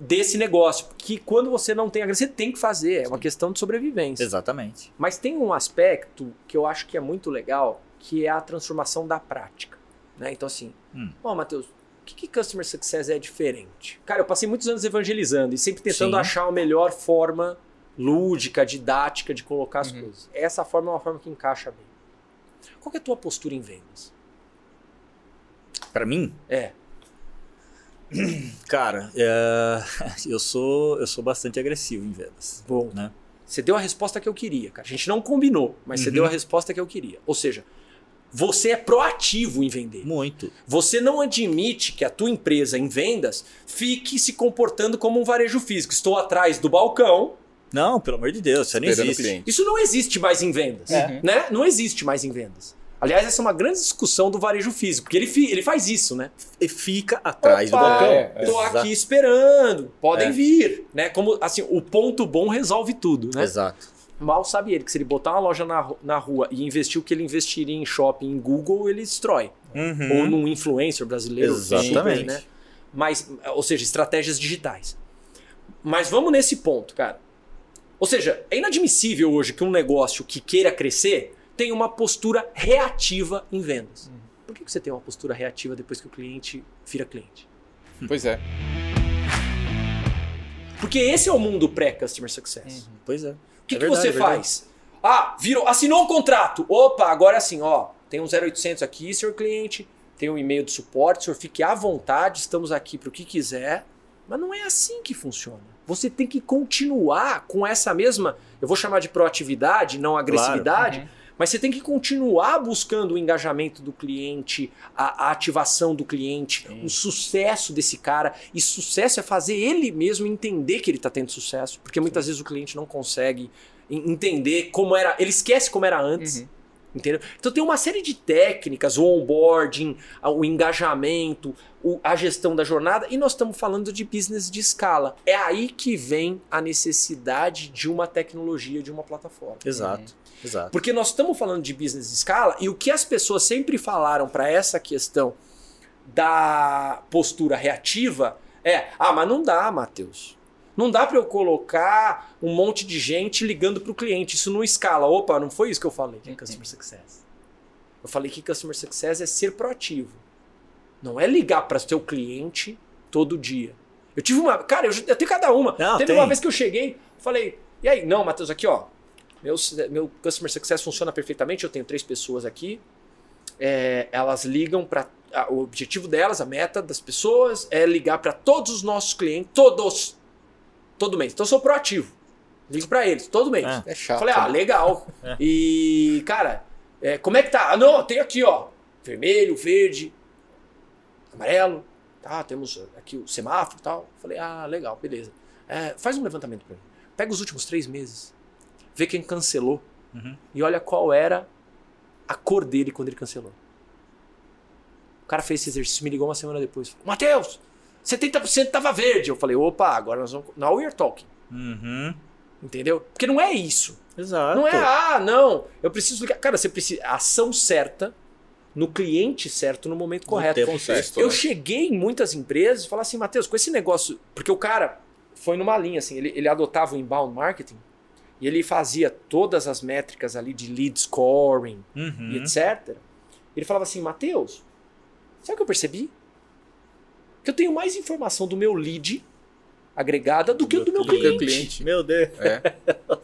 desse negócio. Que quando você não tem a grana, você tem que fazer. É uma questão de sobrevivência. Exatamente. Mas tem um aspecto que eu acho que é muito legal, que é a transformação da prática. Né? Então, assim, hum. ó, Matheus, o que, que Customer Success é diferente? Cara, eu passei muitos anos evangelizando e sempre tentando Sim. achar a melhor forma lúdica, didática de colocar as uhum. coisas. Essa forma é uma forma que encaixa bem. Qual é a tua postura em vendas? Para mim? É. Cara, é, eu sou eu sou bastante agressivo em vendas. Bom, né? Você deu a resposta que eu queria, cara. A gente não combinou, mas uhum. você deu a resposta que eu queria. Ou seja, você é proativo em vender. Muito. Você não admite que a tua empresa em vendas fique se comportando como um varejo físico. Estou atrás do balcão. Não, pelo amor de Deus, isso não existe. Isso não existe mais em vendas, é. né? Não existe mais em vendas. Aliás, essa é uma grande discussão do varejo físico, porque ele, ele faz isso, né? E fica atrás Opa, do balcão. É, é, tô aqui esperando, podem é. vir, né? Como assim, o ponto bom resolve tudo, né? Exato. Mal sabe ele que se ele botar uma loja na, na rua e investir o que ele investiria em shopping em Google, ele destrói. Uhum. Ou num influencer brasileiro. Exatamente. Né? Mas, ou seja, estratégias digitais. Mas vamos nesse ponto, cara. Ou seja, é inadmissível hoje que um negócio que queira crescer tem uma postura reativa em vendas. Uhum. Por que você tem uma postura reativa depois que o cliente vira cliente? Pois é. Porque esse é o mundo pré-customer success. Uhum. Pois é. O que, é que verdade, você é faz? Ah, virou, assinou um contrato. Opa, agora é assim, ó, tem um 0800 aqui, senhor cliente, tem um e-mail de suporte, senhor fique à vontade, estamos aqui para o que quiser. Mas não é assim que funciona. Você tem que continuar com essa mesma, eu vou chamar de proatividade, não agressividade, claro. uhum Mas você tem que continuar buscando o engajamento do cliente, a, a ativação do cliente, Sim. o sucesso desse cara. E sucesso é fazer ele mesmo entender que ele está tendo sucesso. Porque muitas vezes o cliente não consegue en- entender como era. Ele esquece como era antes. Uhum. Entendeu? Então tem uma série de técnicas, o onboarding, o engajamento, a gestão da jornada, e nós estamos falando de business de escala. É aí que vem a necessidade de uma tecnologia, de uma plataforma. Exato, exato. Porque nós estamos falando de business de escala e o que as pessoas sempre falaram para essa questão da postura reativa é: ah, mas não dá, Matheus. Não dá para eu colocar um monte de gente ligando para o cliente. Isso não escala. Opa, não foi isso que eu falei que é Customer Success. Eu falei que Customer Success é ser proativo. Não é ligar para o seu cliente todo dia. Eu tive uma. Cara, eu, eu tenho cada uma. Não, Teve tem. uma vez que eu cheguei, falei, e aí? Não, Matheus, aqui ó. Meu, meu Customer Success funciona perfeitamente. Eu tenho três pessoas aqui. É, elas ligam para. O objetivo delas, a meta das pessoas é ligar para todos os nossos clientes, todos, todo mês. Então eu sou proativo. Ligo para eles, todo mês. É. É chato. Falei, ah, né? legal. É. E, cara, é, como é que tá? Ah, não, tem aqui, ó. Vermelho, verde, amarelo. Tá, temos aqui o semáforo e tal. Falei, ah, legal, beleza. É, faz um levantamento pra mim. Pega os últimos três meses. Vê quem cancelou. Uhum. E olha qual era a cor dele quando ele cancelou. O cara fez esse exercício, me ligou uma semana depois. Falou, Matheus, 70% tava verde. Eu falei, opa, agora nós vamos. Now we're talking. Uhum. Entendeu? Porque não é isso. Exato. Não é, ah, não, eu preciso ligar. Cara, você precisa. Ação certa no cliente certo no momento correto. tempo Contexto, Eu né? cheguei em muitas empresas e falava assim, Matheus, com esse negócio. Porque o cara foi numa linha, assim, ele, ele adotava o inbound marketing e ele fazia todas as métricas ali de lead scoring Uhum. e etc. Ele falava assim, Matheus, sabe o que eu percebi? Que eu tenho mais informação do meu lead agregada do que o do meu Do cliente. cliente. Meu Deus. É.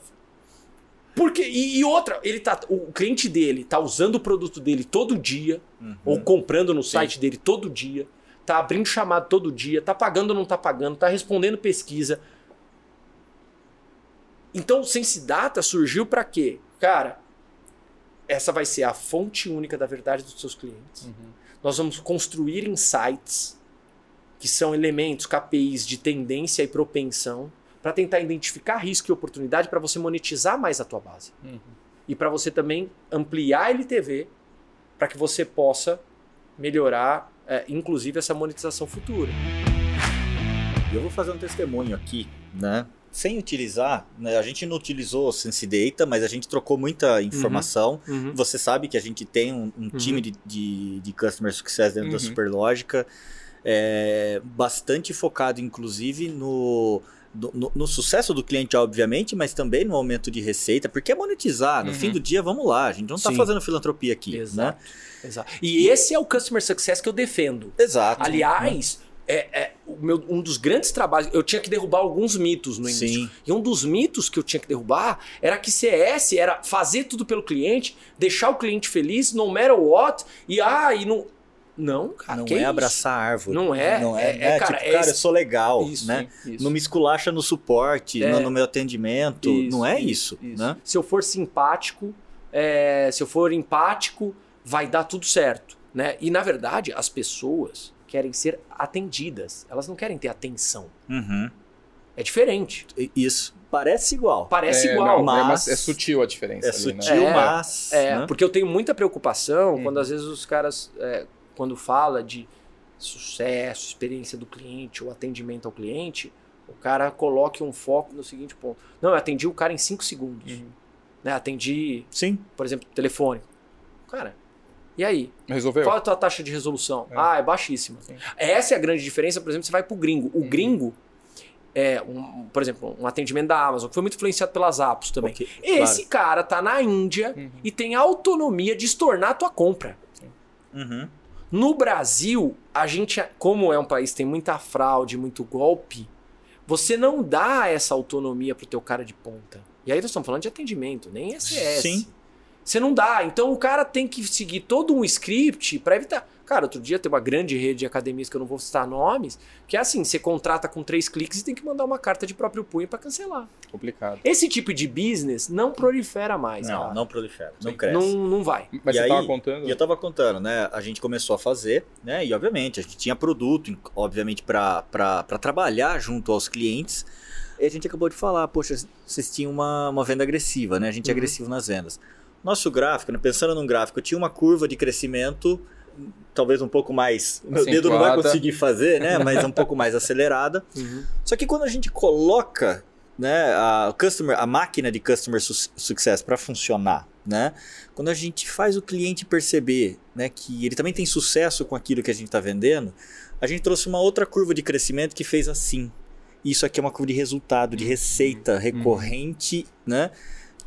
Porque, e, e outra, ele tá, o cliente dele tá usando o produto dele todo dia, Uhum. ou comprando no site dele todo dia, tá abrindo chamado todo dia, tá pagando ou não tá pagando, tá respondendo pesquisa. Então o Sense Data surgiu para quê? Cara, essa vai ser a fonte única da verdade dos seus clientes. Uhum. Nós vamos construir insights, que são elementos, KPIs de tendência e propensão, para tentar identificar risco e oportunidade para você monetizar mais a tua base. Uhum. E para você também ampliar a LTV para que você possa melhorar, é, inclusive, essa monetização futura. Eu vou fazer um testemunho aqui, né? Sem utilizar, né? a gente não utilizou o Sense Data, mas a gente trocou muita informação. Você sabe que a gente tem um, um time de, de, de Customer Success dentro da Uhum. Superlógica, é, bastante focado, inclusive, no, no, no- sucesso do cliente, obviamente, mas também no aumento de receita, porque é monetizar. No Uhum. fim do dia, vamos lá. A gente não está fazendo filantropia aqui, né? Exato. Exato. E esse é o Customer Success que eu defendo. Exato. Aliás, é, é meu- um dos grandes trabalhos. Eu tinha que derrubar alguns mitos no início. Sim. E um dos mitos que eu tinha que derrubar era que CS era fazer tudo pelo cliente, deixar o cliente feliz, no matter what, e ah, e não. Não, cara. não é abraçar a árvore. Não é, Não é, é- né? é, cara, tipo, é cara, esse- eu sou legal, Isso, né? Isso. Não me esculacha no suporte, É. no, no meu atendimento. Isso, não é isso. né? Se eu for simpático, é, se eu for empático, vai dar tudo certo, né? E na verdade, as pessoas querem ser atendidas, elas não querem ter atenção. Uhum. É diferente. Isso. Parece igual. Parece é, igual. não, é, mas- mas é sutil a diferença. É ali, sutil, Né? É, mas. É, né? porque eu tenho muita preocupação Uhum. quando às vezes os caras, é, quando fala de sucesso, experiência do cliente ou atendimento ao cliente, o cara coloque um foco no seguinte ponto. Não, eu atendi o cara em 5 segundos. Uhum. Né? Atendi, Sim. por exemplo, telefone. Cara, e aí? Resolveu? Qual é a tua taxa de resolução? É. Ah, é baixíssima. Sim. Essa é a grande diferença, por exemplo, você vai pro gringo. O Uhum. gringo, é um, por exemplo, um atendimento da Amazon, que foi muito influenciado pelas Apps também. Ok, Esse cara tá na Índia Uhum. e tem autonomia de estornar a tua compra. claro. Uhum. No Brasil, a gente, como é um país que tem muita fraude, muito golpe, você não dá essa autonomia pro teu cara de ponta. E aí nós estamos falando de atendimento, nem SS. Sim. Você não dá. Então o cara tem que seguir todo um script para evitar. Cara, outro dia tem uma grande rede de academias que eu não vou citar nomes, que é assim: você contrata com três cliques e tem que mandar uma carta de próprio punho para cancelar. Complicado. Esse tipo de business não prolifera mais. Não, cara. não prolifera, não Sim. cresce. não, não vai. Mas E você aí- tava contando. E eu tava contando, né? A gente começou a fazer, né? E obviamente a gente tinha produto, obviamente, para trabalhar junto aos clientes. E a gente acabou de falar, poxa, vocês tinham uma, uma venda agressiva, né? A gente é Uhum. agressivo nas vendas. Nosso gráfico, né? pensando num gráfico, tinha uma curva de crescimento, talvez um pouco mais. O meu dedo não vai conseguir fazer, né? Mas um pouco mais acelerada. Só que quando a gente coloca né, a, customer, a máquina de customer su- success para funcionar, né? Quando a gente faz o cliente perceber né, que ele também tem sucesso com aquilo que a gente está vendendo, a gente trouxe uma outra curva de crescimento que fez assim. Isso aqui é uma curva de resultado, de receita recorrente, né?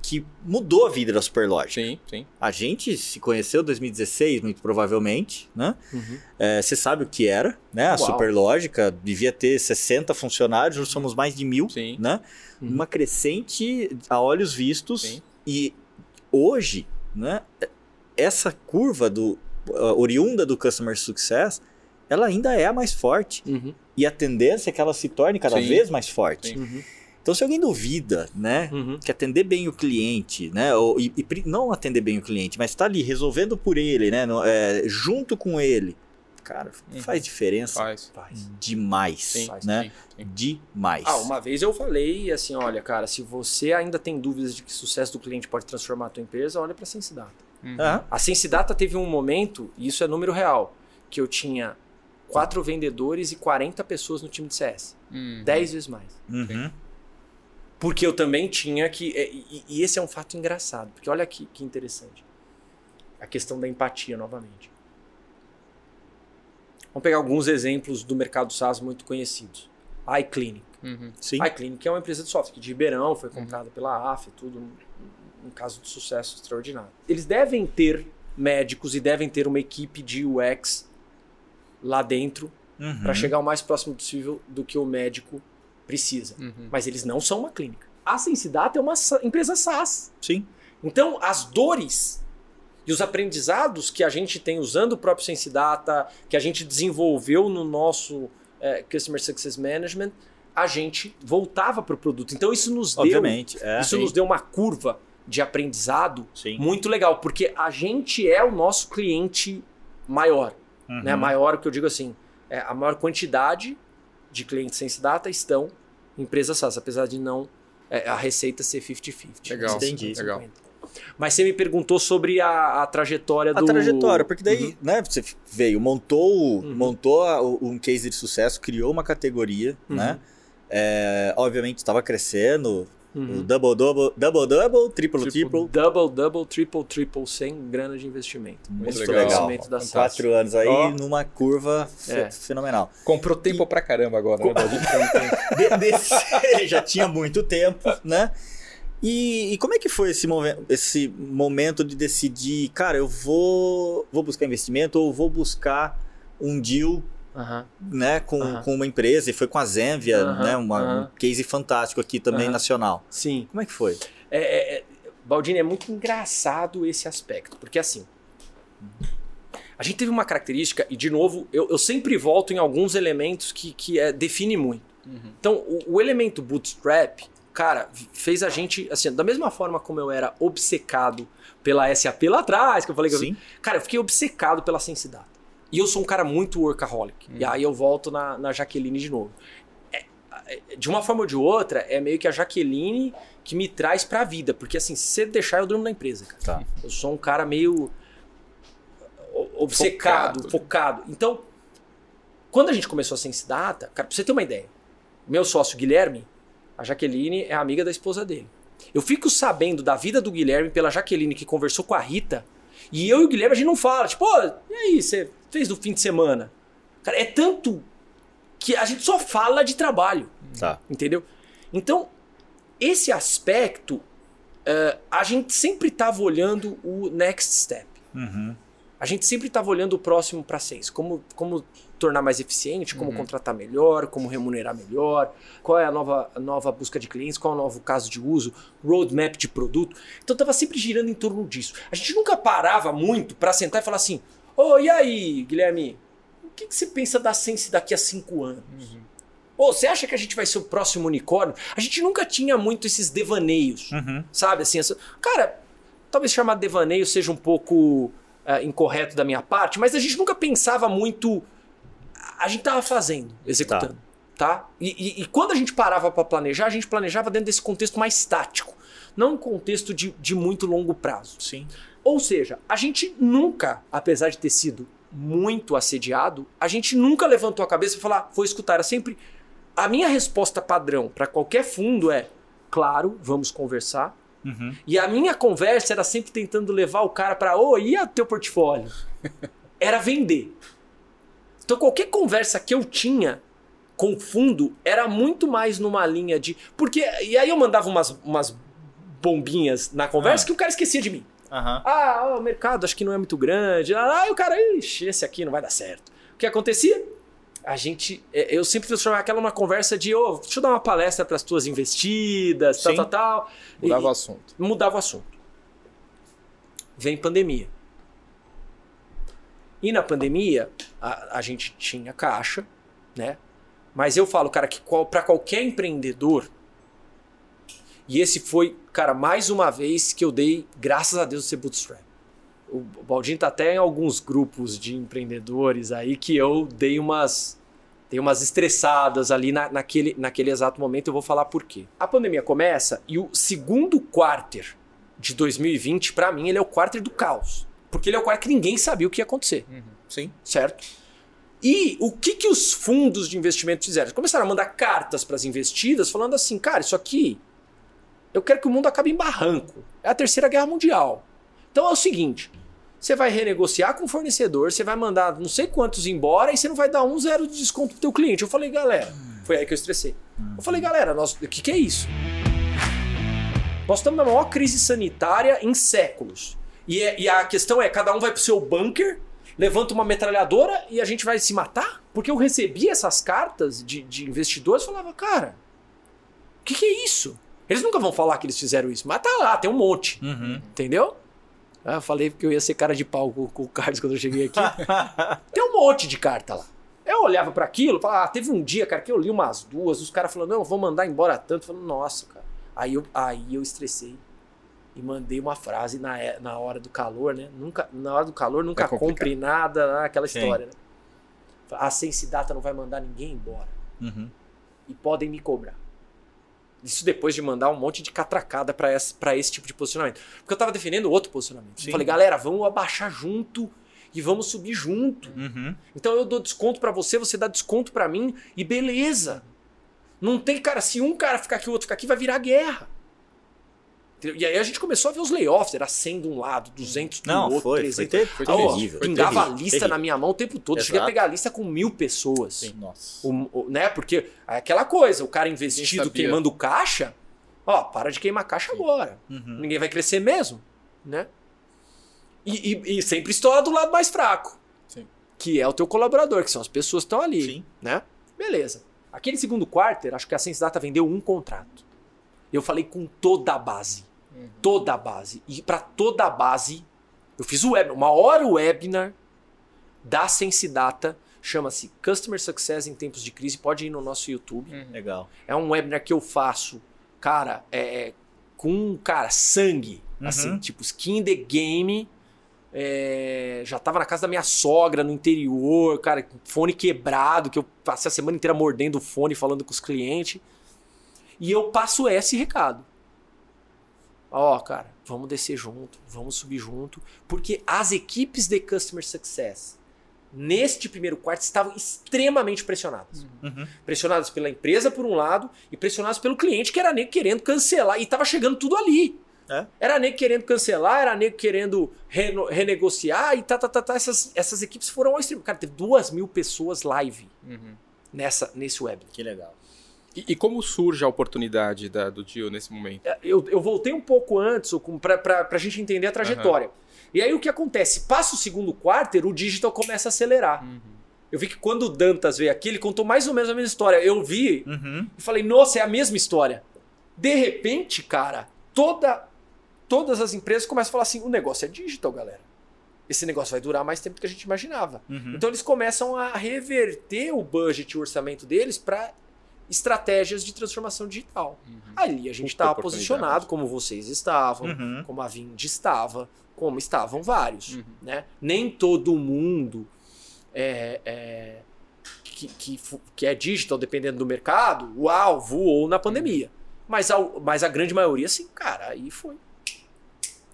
Que mudou a vida da Superlógica. Sim, sim. A gente se conheceu em 2016, muito provavelmente, né? É, Você sabe o que era, né? A Uau. Superlógica devia ter 60 funcionários, hoje somos mais de mil, Sim. né? Uhum. Uma crescente a olhos vistos. Sim. E hoje, né? Essa curva do uh, oriunda do Customer Success, ela ainda é a mais forte. Uhum. E a tendência é que ela se torne cada Sim. vez mais forte. Sim. Uhum. Então, se alguém duvida, né? Uhum. que atender bem o cliente, né? Ou, e, e não atender bem o cliente, mas estar ali resolvendo por ele, né? no- é, junto com ele. Cara, Uhum. faz diferença Faz. Faz. demais, Sim, né? sim, sim. Demais. Ah, uma vez eu falei assim, olha, cara, se você ainda tem dúvidas de que o sucesso do cliente pode transformar a tua empresa, olha para a Sensidata. Uhum. Ah, A Sensidata teve um momento, e isso é número real, que eu tinha quatro vendedores e 40 pessoas no time de CS. Uhum. 10 vezes mais. uhum. Porque eu também tinha que. é, E, e esse é um fato engraçado, porque olha que, que interessante. A questão da empatia, novamente. Vamos pegar alguns exemplos do mercado SaaS muito conhecidos. A iClinic. Uhum. Sim. A iClinic é uma empresa de software que de Ribeirão, foi comprada pela AF, tudo um, um caso de sucesso extraordinário. Eles devem ter médicos e devem ter uma equipe de UX lá dentro Uhum. para chegar o mais próximo possível do que o médico precisa. Uhum. Mas eles não são uma clínica. A Sensidata é uma sa- empresa SaaS. Sim. Então, as dores e os aprendizados que a gente tem usando o próprio Sensidata, que a gente desenvolveu no nosso eh, Customer Success Management, a gente voltava para o produto. Então, isso nos deu, Obviamente. É. isso nos deu uma curva de aprendizado Sim. muito legal, porque a gente é o nosso cliente maior Uhum. né? Maior, que eu digo assim, é, a maior quantidade de clientes Sensidata estão em empresas SaaS, apesar de não é, a receita ser 50-50. Legal, Entendi. 50-50. legal. Mas você me perguntou sobre a, a trajetória A do... trajetória, porque daí, Uhum. né, você veio, montou, Uhum. montou a- um case de sucesso, criou uma categoria, Uhum. né? É, obviamente estava crescendo, Uhum. double double, double double, triple Tipo, triple, double, double, triple, triple, sem grana de investimento. muito legal. da quatro anos aí, Ó. numa curva É. fenomenal. Comprou tempo pra caramba agora, né? De- desse- já tinha muito tempo, né? E, e como é que foi esse, momen- esse momento de decidir, cara, eu vou, vou buscar investimento ou vou buscar um deal Aham. né, com, Aham. com uma empresa, e foi com a Zenvia, Aham, né, uma, um case fantástico aqui também nacional. Sim. Como é que foi? É, é, é, Baldini, é muito engraçado esse aspecto, porque assim, a gente teve uma característica, e de novo, eu, eu sempre volto em alguns elementos que, que é, define muito. Uhum. Então, o, o elemento bootstrap, cara, fez a gente, assim, da mesma forma como eu era obcecado pela SAP lá atrás, que eu falei que eu, Sim. Cara, eu fiquei obcecado pela Sensidata. E eu sou um cara muito workaholic. E aí eu volto na, na Jaqueline de novo. É, é, de uma forma ou de outra, é meio que a Jaqueline que me traz pra vida. Porque assim, se você deixar, eu durmo na empresa, cara. Tá. Eu sou um cara meio obcecado, Focado. focado. Então, quando a gente começou a Sensidata, cara, pra você ter uma ideia, meu sócio Guilherme, a Jaqueline é amiga da esposa dele. Eu fico sabendo da vida do Guilherme pela Jaqueline que conversou com a Rita, e eu e o Guilherme a gente não fala, tipo, "Ô, e aí, você fez no fim de semana? Cara, é tanto que a gente só fala de trabalho. Tá. Entendeu? Então, esse aspecto, eh, a gente sempre estava olhando o next step. Uhum. A gente sempre estava olhando o próximo para sense, como, como tornar mais eficiente, como Uhum. contratar melhor, como remunerar melhor, qual é a nova, a nova busca de clientes, qual é o novo caso de uso, roadmap de produto. Então estava sempre girando em torno disso. A gente nunca parava muito para sentar e falar assim: Ô, e aí, Guilherme, o que, que você pensa da Sense daqui a cinco anos? Ô, você acha que a gente vai ser o próximo unicórnio? A gente nunca tinha muito esses devaneios. Uhum. Sabe, assim, essa... cara, talvez chamar de devaneio seja um pouco eh, incorreto da minha parte, mas a gente nunca pensava muito. A gente tava fazendo, executando, tá? E, e- e quando a gente parava para planejar, a gente planejava dentro desse contexto mais tático, não um contexto de, de muito longo prazo. Sim. Ou seja, a gente nunca, apesar de ter sido muito assediado, a gente nunca levantou a cabeça e falou, ah, vou escutar. Era sempre. A minha resposta padrão para qualquer fundo é: claro, vamos conversar. Uhum. E a minha conversa era sempre tentando levar o cara para, ô, e a teu portfólio? Era vender. Então qualquer conversa que eu tinha com o fundo era muito mais numa linha de. Porque. E aí eu mandava umas, umas bombinhas na conversa Ah. que o cara esquecia de mim. Aham. Ah, o mercado acho que não é muito grande. Ah, e o cara, ixi, esse aqui não vai dar certo. O que acontecia? A gente, é, eu sempre transformava aquela numa conversa de, ô, deixa eu dar uma palestra para as tuas investidas, tal, Sim. tal, tal. Mudava o E- assunto. mudava o assunto. Vem pandemia. E na pandemia, a, a gente tinha caixa, né? Mas eu falo, cara, que qual, para qualquer empreendedor, e esse foi, cara, mais uma vez que eu dei, graças a Deus, ser bootstrap. O Baldinho tá até em alguns grupos de empreendedores aí que eu dei umas dei umas estressadas ali na- naquele, naquele exato momento. Eu vou falar por quê. A pandemia começa e o segundo quarter de 2020, pra mim, ele é o quarter do caos. Porque ele é o quarter que ninguém sabia o que ia acontecer Sim. certo? E o que, que os fundos de investimento fizeram? Eles começaram a mandar cartas para as investidas falando assim, cara, isso aqui, eu quero que o mundo acabe em barranco. É a terceira guerra mundial. Então é o seguinte, você vai renegociar com o fornecedor, você vai mandar não sei quantos embora e você não vai dar um zero de desconto pro teu cliente. Eu falei, galera, foi aí que eu estressei. Eu falei, galera, nós, o que, que é isso? Nós estamos na maior crise sanitária em séculos. E, é- e a questão é, cada um vai pro seu bunker, levanta uma metralhadora e a gente vai se matar? Porque eu recebi essas cartas de, de investidores e falava, cara, o que, que é isso? Eles nunca vão falar que eles fizeram isso, mas tá lá, tem um monte, Uhum. entendeu? Ah, eu falei que eu ia ser cara de pau com, com o Carlos quando eu cheguei aqui. tem um monte de carta lá. Eu olhava para aquilo, falava, ah, teve um dia, cara, que eu li umas duas, os caras falando, não, vou mandar embora tanto. Eu falei, nossa, cara. Aí eu, aí eu estressei e mandei uma frase na, é- na hora do calor, né? Nunca, na hora do calor, nunca É compre nada, né? aquela Sim. história, né? A Sense Data não vai mandar ninguém embora. Uhum. E podem me cobrar. Isso depois de mandar um monte de catracada para esse, pra esse tipo de posicionamento. Porque eu tava defendendo outro posicionamento. Sim. Eu falei, galera, vamos abaixar junto e vamos subir junto. Uhum. Então eu dou desconto pra você, você dá desconto pra mim e beleza. Não tem, cara, se um cara ficar aqui, o outro ficar aqui, vai virar guerra. E aí a gente começou a ver os layoffs, era 100 de um lado, 200 do Não, outro, foi. 300. Foi, ter, foi Ah, ó, pingava terrível, a lista terrível. na minha mão o tempo todo. Eu cheguei a Exato. pegar a lista com mil pessoas. Sim, nossa. O- o- né? Porque é aquela coisa, o cara investido queimando caixa, ó, para de queimar caixa agora. Uhum. Ninguém vai crescer mesmo, né? E, e- e sempre estoura do lado mais fraco, Sim. que é o teu colaborador, que são as pessoas que estão ali, Sim. né? Beleza. Aquele segundo quarter, acho que a Sense Data vendeu um contrato. Eu falei com toda a base. Toda a base. E para toda a base, eu fiz o web, uma hora webinar da Sense Data, chama-se Customer Success em Tempos de Crise. Pode ir no nosso YouTube. Legal. É um webinar que eu faço, cara, é, com, cara, sangue. Uhum. Assim, tipo, skin in the game. É, já tava na casa da minha sogra, no interior, cara, com fone quebrado, que eu passei a semana inteira mordendo o fone, falando com os clientes. E eu passo esse recado. Ó, cara, vamos descer junto, vamos subir junto, porque as equipes de Customer Success neste primeiro quarto estavam extremamente pressionadas. Uhum. Pressionadas pela empresa por um lado e pressionadas pelo cliente que era nego querendo cancelar e tava chegando tudo ali. É. Era nego querendo cancelar, era nego querendo reno- renegociar e tá, tá, tá, tá. Essas, essas equipes foram ao extremo. Cara, teve duas mil pessoas live Uhum. nessa, nesse web. Que legal. E, e como surge a oportunidade da- do Dio nesse momento? É, Eu, eu voltei um pouco antes pra, pra gente entender a trajetória. E aí o que acontece? Passa o segundo quarter, o digital começa a acelerar. Uhum. Eu vi que quando o Dantas veio aqui, ele contou mais ou menos a mesma história. Eu vi Uhum. e falei, nossa, é a mesma história. De repente, cara, toda, todas as empresas começam a falar assim: o negócio é digital, galera. Esse negócio vai durar mais tempo do que a gente imaginava. Uhum. Então eles começam a reverter o budget e o orçamento deles para estratégias de transformação digital. Uhum. Ali a gente estava oportunidade. posicionado, como vocês estavam, Uhum. como a Vind estava, como estavam vários. Uhum. Né? Nem todo mundo é, é, que, que, que é digital, dependendo do mercado, uau, voou na pandemia. Mas a, mas a grande maioria, sim, cara, aí foi.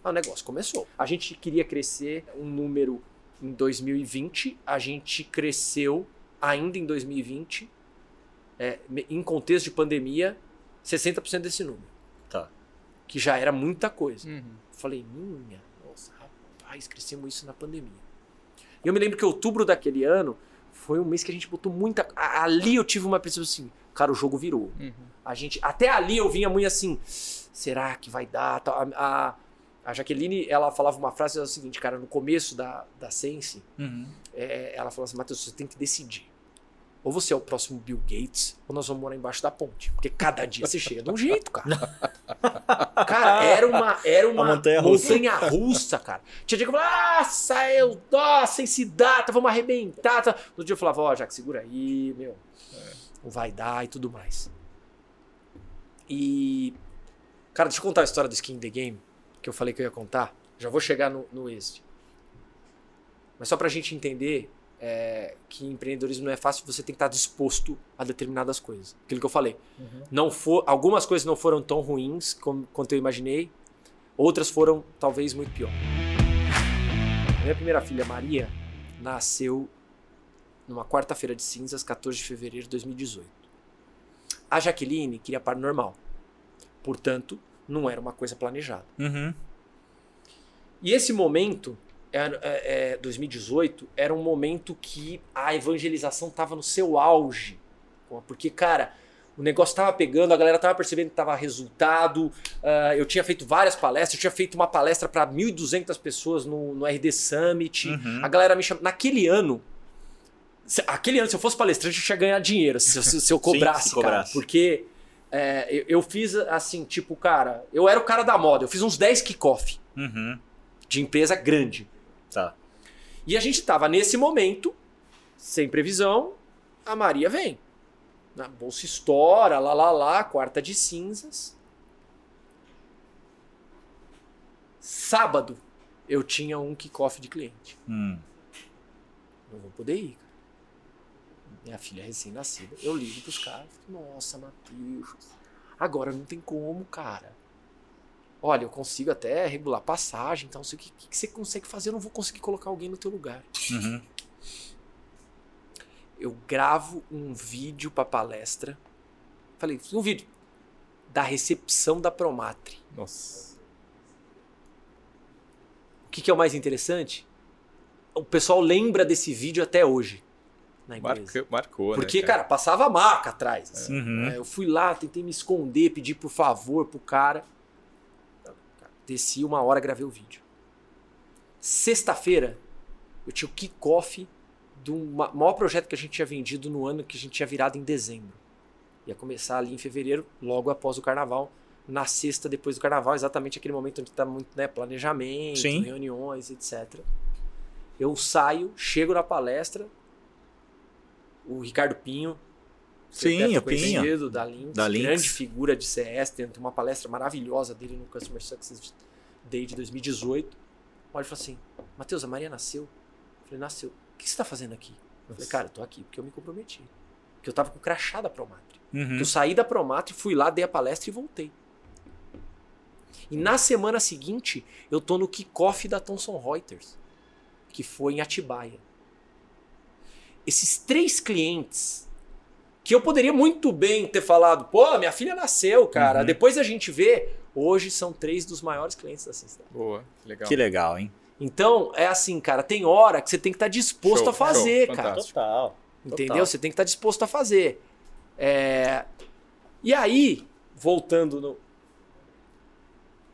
O negócio começou. A gente queria crescer um número em 2020, a gente cresceu ainda em 2020, é, em contexto de pandemia, 60% desse número. Tá. Que já era muita coisa. Uhum. Falei, minha, nossa, rapaz, crescemos isso na pandemia. E eu me lembro que outubro daquele ano foi um mês que a gente botou muita. Ali eu tive uma percepção assim, cara, o jogo virou. Uhum. A gente, até ali eu vinha muito assim, será que vai dar? A, a, a Jaqueline, ela falava uma frase, era o seguinte, cara, no começo da, da Sense, Uhum. é, ela falou assim, Matheus, você tem que decidir. Ou você é o próximo Bill Gates, ou nós vamos morar embaixo da ponte. Porque cada dia você chega de um jeito, cara. Cara, era uma, era uma A montanha-russa. montanha-russa, cara. Tinha dia que eu falava, nossa, eu, nossa, esse data, vamos arrebentar. Tá. No dia eu falava, ó, Jack, segura aí, meu. Não vai dar e tudo mais. E. Cara, deixa eu contar a história do Skin in the Game, que eu falei que eu ia contar. Já vou chegar no, no êxito. Mas só pra gente entender é, que empreendedorismo não é fácil, você tem que estar disposto a determinadas coisas. Aquilo que eu falei. Não for, algumas coisas não foram tão ruins como, quanto eu imaginei, outras foram talvez muito pior. A minha primeira filha, Maria, nasceu numa quarta-feira de cinzas, 14 de fevereiro de 2018. A Jaqueline queria par normal. Portanto, não era uma coisa planejada. Uhum. E esse momento, era, é, é, 2018, era um momento que a evangelização estava no seu auge. Porque, cara, o negócio estava pegando, a galera estava percebendo que estava resultado. ah, eu tinha feito várias palestras, eu tinha feito uma palestra para 1.200 pessoas no, no RD Summit. Uhum. A galera me chamou. Naquele ano. se- Aquele ano, se eu fosse palestrante, eu tinha ganhar dinheiro se, se- se eu cobrasse, se cara. cobrasse. Porque é, eu, eu fiz assim, tipo, cara, eu era o cara da moda, eu fiz uns 10 kickoff Uhum. de empresa grande. Tá. E a gente tava nesse momento, sem previsão, a Maria vem. A bolsa estoura, lá, lá, lá, quarta de cinzas. Sábado, eu tinha um kickoff de cliente. Hum. Não vou poder ir, cara. Minha filha é recém-nascida. Eu ligo pros caras. Nossa, Matheus. Agora não tem como, cara. Olha, eu consigo até regular passagem, então não sei o que, que você consegue fazer. Eu não vou conseguir colocar alguém no teu lugar. Uhum. Eu gravo um vídeo pra palestra. Falei, um vídeo da recepção da Promatre. Nossa. O que, que é o mais interessante? O pessoal lembra desse vídeo até hoje na empresa. Marcou, marcou né, Porque, cara, passava a marca atrás. assim, Uhum. né? Eu fui lá, tentei me esconder, pedi por favor pro cara. Desci uma hora, gravei o vídeo. Sexta-feira, eu tinha o kickoff do ma- maior projeto que a gente tinha vendido no ano que a gente tinha virado em dezembro. Ia começar ali em fevereiro, logo após o carnaval. Na sexta, depois do carnaval, exatamente aquele momento onde tá muito né, planejamento, Sim. reuniões, etc. Eu saio, chego na palestra, o Ricardo Pinho, Sim, o conhecido, da Lynx, Da Lynx. grande figura de CS, tem uma palestra maravilhosa dele no Customer Success Day de 2018. Olha e fala assim: Matheus, a Maria nasceu. Eu falei: Nasceu. O que você está fazendo aqui? Eu falei: Cara, eu tô aqui porque eu me comprometi. Porque eu tava com o crachá da Promatre. Uhum. Eu saí da Promatre, fui lá, dei a palestra e voltei. E na semana seguinte, eu tô no kickoff da Thomson Reuters, que foi em Atibaia. Esses três clientes, que eu poderia muito bem ter falado, pô, minha filha nasceu, cara. Uhum. Depois a gente vê, hoje são três dos maiores clientes da System. Boa, que legal. Que legal, hein? Então, é assim, cara, tem hora que você tem que estar disposto Show, a fazer, show, cara. fantástico. Total. Entendeu? Total. Você tem que estar disposto a fazer. É, E aí, voltando no.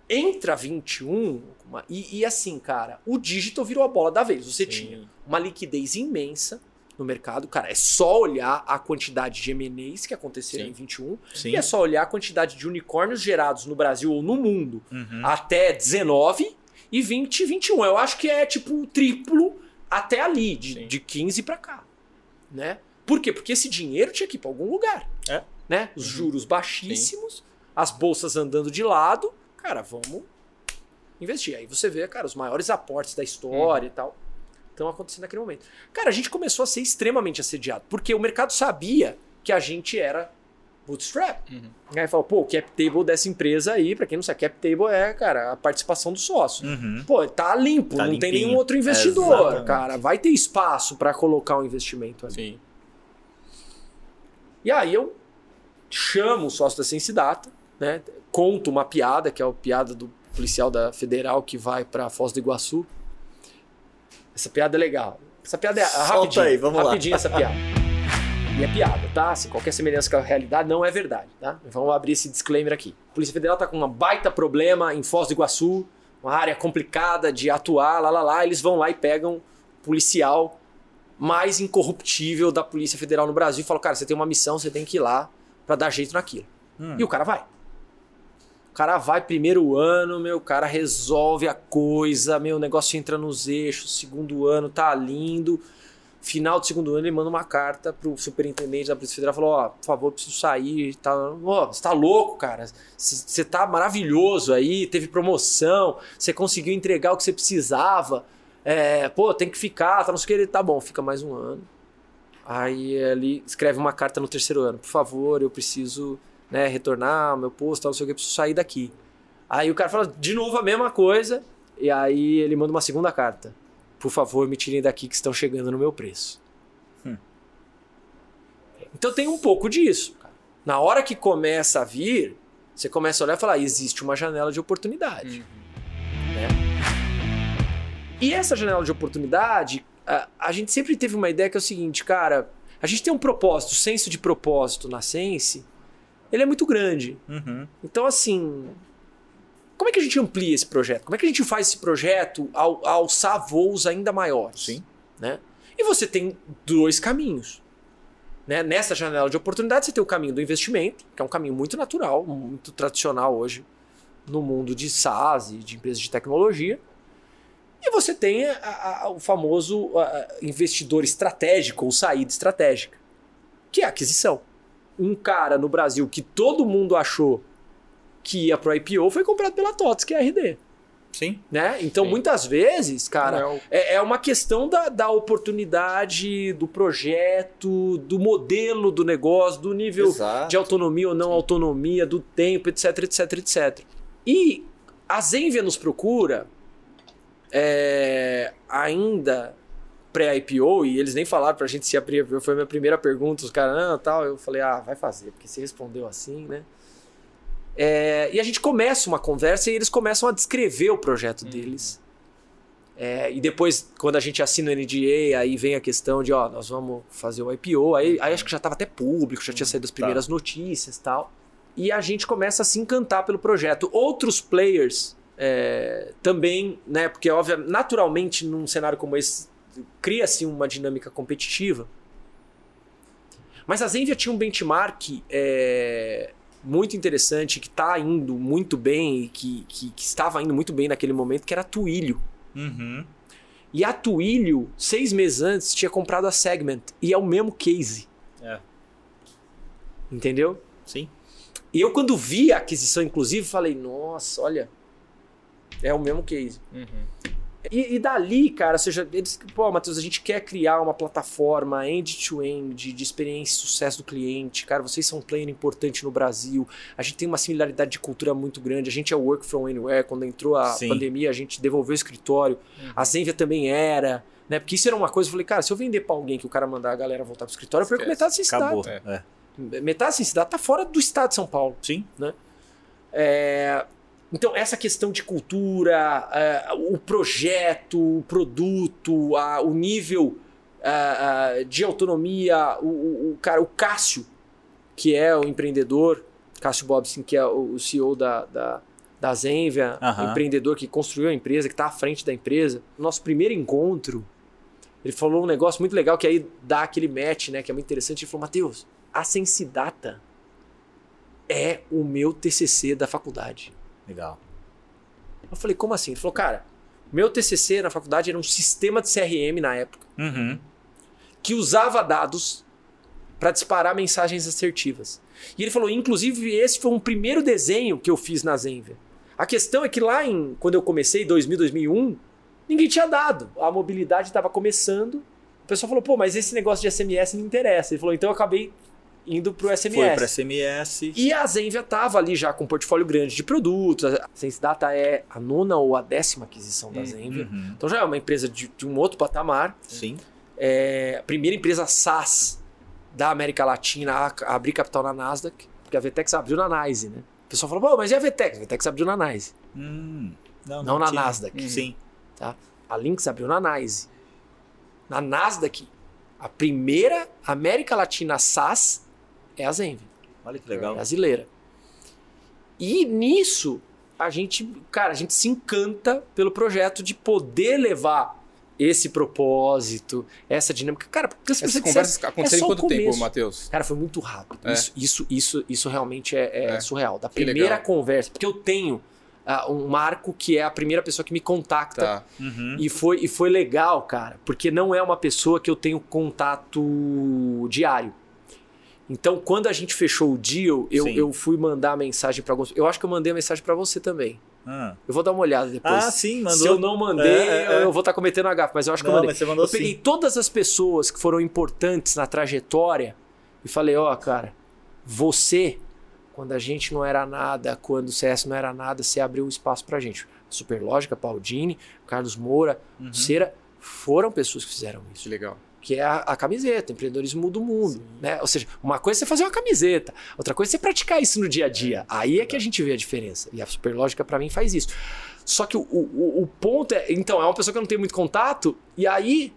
Entra 21, uma- e, e assim, cara, o digital virou a bola da vez. Você Sim. tinha uma liquidez imensa no mercado. Cara, é só olhar a quantidade de M&As que aconteceram Sim. em 21 Sim. e é só olhar a quantidade de unicórnios gerados no Brasil ou no mundo Uhum. até 19 e 20 e 21. Eu acho que é tipo triplo até ali, de, Sim. de 15 pra cá, né? Por quê? Porque esse dinheiro tinha que ir pra algum lugar, É. né? Os juros baixíssimos, as bolsas andando de lado, cara, vamos investir. Aí você vê, cara, os maiores aportes da história e tal estão acontecendo naquele momento. Cara, a gente começou a ser extremamente assediado, porque o mercado sabia que a gente era bootstrap. Uhum. Aí falou, pô, o cap table dessa empresa aí, pra quem não sabe, cap table é, cara, a participação do sócio. Uhum. Pô, tá limpo, Tá não tem limpinho. nenhum outro investidor, Exatamente. cara. Vai ter espaço pra colocar um investimento ali. Sim. E aí eu chamo o sócio da Sense Data, né? Conto uma piada, que é a piada do policial da Federal que vai pra Foz do Iguaçu. Essa piada é legal. Essa piada é Solta rapidinho. aí, vamos lá. rapidinho essa piada. E é piada, tá? Se qualquer semelhança com a realidade não é verdade, tá? Vamos abrir esse disclaimer aqui. A Polícia Federal tá com um baita problema em Foz do Iguaçu, uma área complicada de atuar, lá, lá, lá. Eles vão lá e pegam o policial mais incorruptível da Polícia Federal no Brasil e falam, cara, você tem uma missão, você tem que ir lá pra dar jeito naquilo. Hum. E o cara vai. Cara vai primeiro ano, meu, o cara resolve a coisa, meu, o negócio entra nos eixos, segundo ano tá lindo. Final do segundo ano, ele manda uma carta pro superintendente da Polícia Federal, falou, ó, por favor, preciso sair, tá, ó, você tá louco, cara, você tá maravilhoso aí, teve promoção, você conseguiu entregar o que você precisava, é, pô, tem que ficar, tá, não sei o que, ele, tá bom, fica mais um ano. Aí ele escreve uma carta no terceiro ano, por favor, eu preciso né, retornar ao meu posto, tal, não sei o que, eu preciso sair daqui. Aí o cara fala de novo a mesma coisa, e aí ele manda uma segunda carta. Por favor, me tirem daqui que estão chegando no meu preço. Hum. Então tem um pouco disso. Na hora que começa a vir, você começa a olhar e falar, existe uma janela de oportunidade. E essa janela de oportunidade, a, a gente sempre teve uma ideia que é o seguinte, cara, a gente tem um propósito, senso de propósito na Sense, ele é muito grande. Uhum. Então, assim, como é que a gente amplia esse projeto? Como é que a gente faz esse projeto al- alçar voos ainda maiores? Sim. Né? E você tem dois caminhos. Né? Nessa janela de oportunidade, você tem o caminho do investimento, que é um caminho muito natural, muito tradicional hoje no mundo de SaaS e de empresas de tecnologia. E você tem a- a- o famoso a, investidor estratégico ou saída estratégica, que é a aquisição. Um cara no Brasil que todo mundo achou que ia pro IPO foi comprado pela TOTS, que é a RD. Sim. Né? Então, Sim. muitas vezes, cara, é o- é, é uma questão da, da oportunidade, do projeto, do modelo do negócio, do nível Exato. de autonomia ou não autonomia, do tempo, etc, etc, etc. E a Zenvia nos procura é, ainda pré-IPO, e eles nem falaram pra gente se abrir IPO, foi a minha primeira pergunta, os caras, não, tal, eu falei, ah, vai fazer, porque você respondeu assim, né? É, e a gente começa uma conversa e eles começam a descrever o projeto deles. É, e depois, quando a gente assina o NDA, aí vem a questão de, ó, nós vamos fazer o IPO. Aí, aí acho que já estava até público, já tinha saído as primeiras notícias e tal. E a gente começa a se encantar pelo projeto. Outros players é, também, né? Porque, óbvio, naturalmente, num cenário como esse, cria-se uma dinâmica competitiva. Mas a Zenvia tinha um benchmark é, muito interessante, que está indo muito bem, que, que, que estava indo muito bem naquele momento, que era a Twilio. Uhum. E a Twilio, seis meses antes, tinha comprado a Segment. E é o mesmo case. É. Entendeu? Sim. E eu, quando vi a aquisição, inclusive, falei, nossa, olha, é o mesmo case. Uhum. E, e dali, cara, ou seja, eles, pô, Matheus, a gente quer criar uma plataforma end-to-end de experiência e sucesso do cliente. Cara, vocês são um player importante no Brasil. A gente tem uma similaridade de cultura muito grande. A gente é work from anywhere. Quando entrou a Sim. pandemia, a gente devolveu o escritório. A Zenvia também era. Né? Porque isso era uma coisa, eu falei, cara, se eu vender pra alguém que o cara mandar a galera voltar pro escritório, eu perco metade dessa Acabou. cidade. É. Metade dessa cidade tá fora do estado de São Paulo. Sim. É, então, essa questão de cultura, é, o projeto, o produto, a- o nível ah, de autonomia, o, o- o cara, o Cássio, que é o empreendedor, Cássio Bobson, que é o, CEO da, da, da Zenvia, Aham. um empreendedor que construiu a empresa, que está à frente da empresa. Nosso primeiro encontro, ele falou um negócio muito legal que aí dá aquele match, né? Que é muito interessante. Ele falou, Matheus, a Sensidata é o meu TCC da faculdade. Legal. Eu falei, como assim? Ele falou, cara, meu TCC na faculdade era um sistema de CRM na época Uhum. que usava dados para disparar mensagens assertivas. E ele falou, inclusive, esse foi um primeiro desenho que eu fiz na Zenvia. A questão é que lá em quando eu comecei, 2000, 2001, ninguém tinha dado. A mobilidade estava começando. O pessoal falou, pô, mas esse negócio de SMS não interessa. Ele falou, então eu acabei indo pro SMS. Foi para SMS. E a Zenvia estava ali já com um portfólio grande de produtos. A SenseData é a nona ou a décima aquisição da Zenvia. Uhum. Então já é uma empresa de, de um outro patamar. Sim. É a primeira empresa SaaS da América Latina a, a abrir capital na Nasdaq, porque a Vetex abriu na NYSE, né? O pessoal falou, pô, mas e a Vetex? A Vetex abriu na NYSE, Hum, não, não na tinha. Nasdaq. Sim. Tá? A Lynx abriu na NYSE. Na Nasdaq, a primeira América Latina SaaS é a Zenvia. Olha que legal. brasileira. E nisso, a gente, cara, a gente se encanta pelo projeto de poder levar esse propósito, essa dinâmica. Cara, porque se você conversas quiser, aconteceram é em quanto o tempo. Matheus? Cara, foi muito rápido. É. Isso, isso, isso, isso realmente é, é É. surreal. Da Que primeira legal. conversa, porque eu tenho ah, um Marco que é a primeira pessoa que me contacta Tá. Uhum. e foi, e foi legal, cara, porque não é uma pessoa que eu tenho contato diário. Então, quando a gente fechou o deal, eu, Sim. eu fui mandar a mensagem para alguns. Eu acho que eu mandei a mensagem para você também. Ah. Eu vou dar uma olhada depois. Ah, sim, mandou. Se eu não mandei, É, é, é. eu vou estar cometendo a gafe, mas eu acho que Não, eu mandei. eu peguei sim. todas as pessoas que foram importantes na trajetória e falei: Ó, cara, você, quando a gente não era nada, quando o CS não era nada, você abriu um espaço pra gente. Superlógica, Paldini, Carlos Moura, Uhum. Cera, foram pessoas que fizeram isso Que legal. Que é a, a camiseta, empreendedorismo muda o mundo. Né? Ou seja, uma coisa é você fazer uma camiseta, outra coisa é você praticar isso no dia a dia. Aí é que a gente vê a diferença. E a Superlógica, para mim, faz isso. Só que o, o, o ponto é. Então, é uma pessoa que eu não tenho muito contato, e aí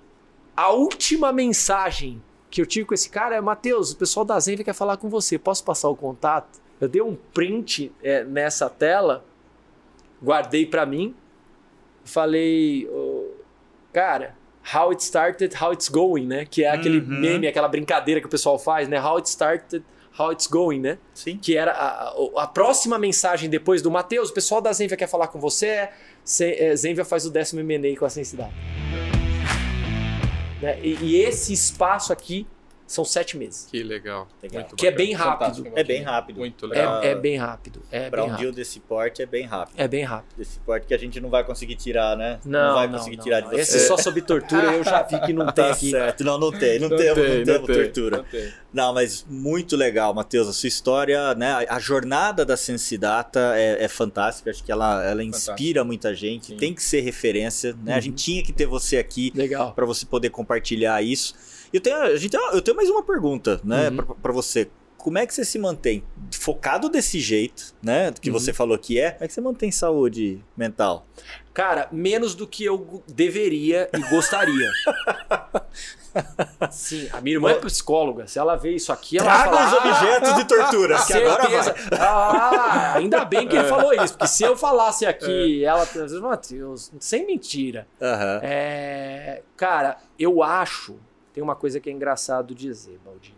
a última mensagem que eu tive com esse cara é: Matheus, o pessoal da Zenvia quer falar com você, posso passar o contato? Eu dei um print é, nessa tela, guardei para mim, falei, "Ô, cara, how it started, how it's going, né? Que é aquele Uhum. meme, aquela brincadeira que o pessoal faz, né? How it started, how it's going, né? Sim. Que era a, a- a próxima mensagem depois do Matheus, o pessoal da Zenvia quer falar com você, é, Zenvia faz o décimo M&A com a Sensidade. Né? E, e esse espaço aqui são sete meses. Que legal. Legal. Muito Que é bacana. bem rápido. Fantástico, É bem rápido. Muito legal. É, é bem rápido. É Para um rápido. deal desse porte é bem rápido. É bem rápido. Desse porte que a gente não vai conseguir tirar, né? Não, vai não, conseguir não, tirar não. de você. Esse só sob tortura eu já vi que não tem Tá aqui. certo. Não, não tem. Não, Não temos, tem, não temos tem, tortura. não tem. Não, mas muito legal, Matheus. A sua história, né? A a jornada da Sensidata é, é fantástica. Acho que ela, ela inspira muita gente. Sim. Tem que ser referência, né? A Uhum. gente tinha que ter você aqui Legal. para você poder compartilhar isso. Eu tenho, a gente, eu tenho mais uma pergunta, né, Uhum. Pra para você. Como é que você se mantém focado desse jeito, né, que Uhum. você falou que é? Como é que você mantém saúde mental? Cara, menos do que eu deveria e gostaria. Sim, a minha irmã é psicóloga. Se ela vê isso aqui, ela Traga vai os falar. objetos de tortura. "Ah, que agora vai. Ah, ainda bem que ele falou isso, porque se eu falasse aqui, ela. Matheus, sem mentira. Aham. É, cara, eu acho. Tem uma coisa que é engraçado dizer, Baldini.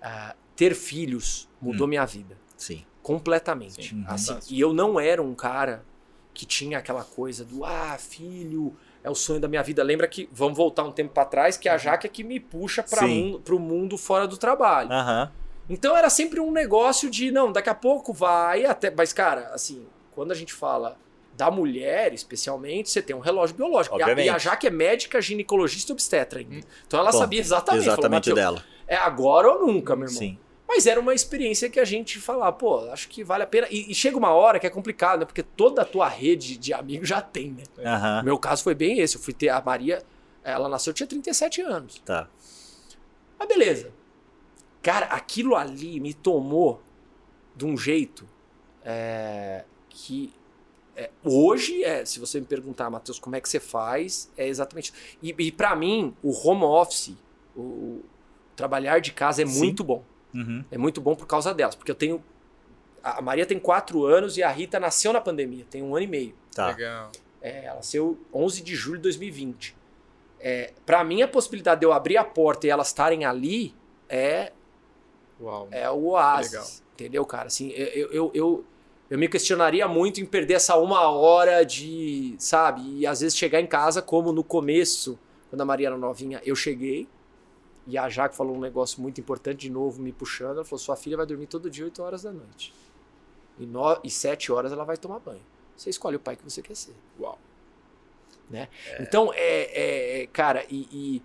Ah, ter filhos mudou Hum. minha vida. Sim. Completamente. Sim, assim, e eu não era um cara que tinha aquela coisa do ah, filho, é o sonho da minha vida. Lembra que, vamos voltar um tempo pra trás, que a Jaque é que me puxa para mundo, pro mundo fora do trabalho. Aham. Então era sempre um negócio de, não, daqui a pouco vai até. Mas, cara, assim, quando a gente fala da mulher, especialmente, você tem um relógio biológico. E a, Obviamente. e a Jaque é médica, ginecologista e obstetra ainda. Hum. Então ela Bom, sabia exatamente. falou, Exatamente o "Matheus, dela. É agora ou nunca, meu irmão. Sim. Mas era uma experiência que a gente falava, pô, acho que vale a pena. E, e chega uma hora que é complicado, né? Porque toda a tua rede de amigos já tem, né? Aham. No meu caso foi bem esse. Eu fui ter a Maria, ela nasceu, eu tinha 37 anos. Tá. Mas beleza. Cara, aquilo ali me tomou de um jeito é, que é, hoje, é, se você me perguntar, Matheus, como é que você faz, é exatamente isso. E, e para mim, o home office, o, o trabalhar de casa é Sim. muito bom. Uhum. É muito bom por causa delas, porque eu tenho A Maria tem quatro anos e a Rita nasceu na pandemia, tem um ano e meio. Tá. Legal. É, ela nasceu 11 de julho de 2020. É, para mim, a possibilidade de eu abrir a porta e elas estarem ali é, Uau. é o oásis. Legal. Entendeu, cara? Assim, eu, eu, eu, eu me questionaria muito em perder essa uma hora de, sabe? E às vezes chegar em casa, como no começo, quando a Maria era novinha, eu cheguei. E a Jaque falou um negócio muito importante, de novo me puxando. Ela falou: sua filha vai dormir todo dia 8 horas da noite. E, no, e 7 horas ela vai tomar banho. Você escolhe o pai que você quer ser. Uau. Então, é, é- cara, e, e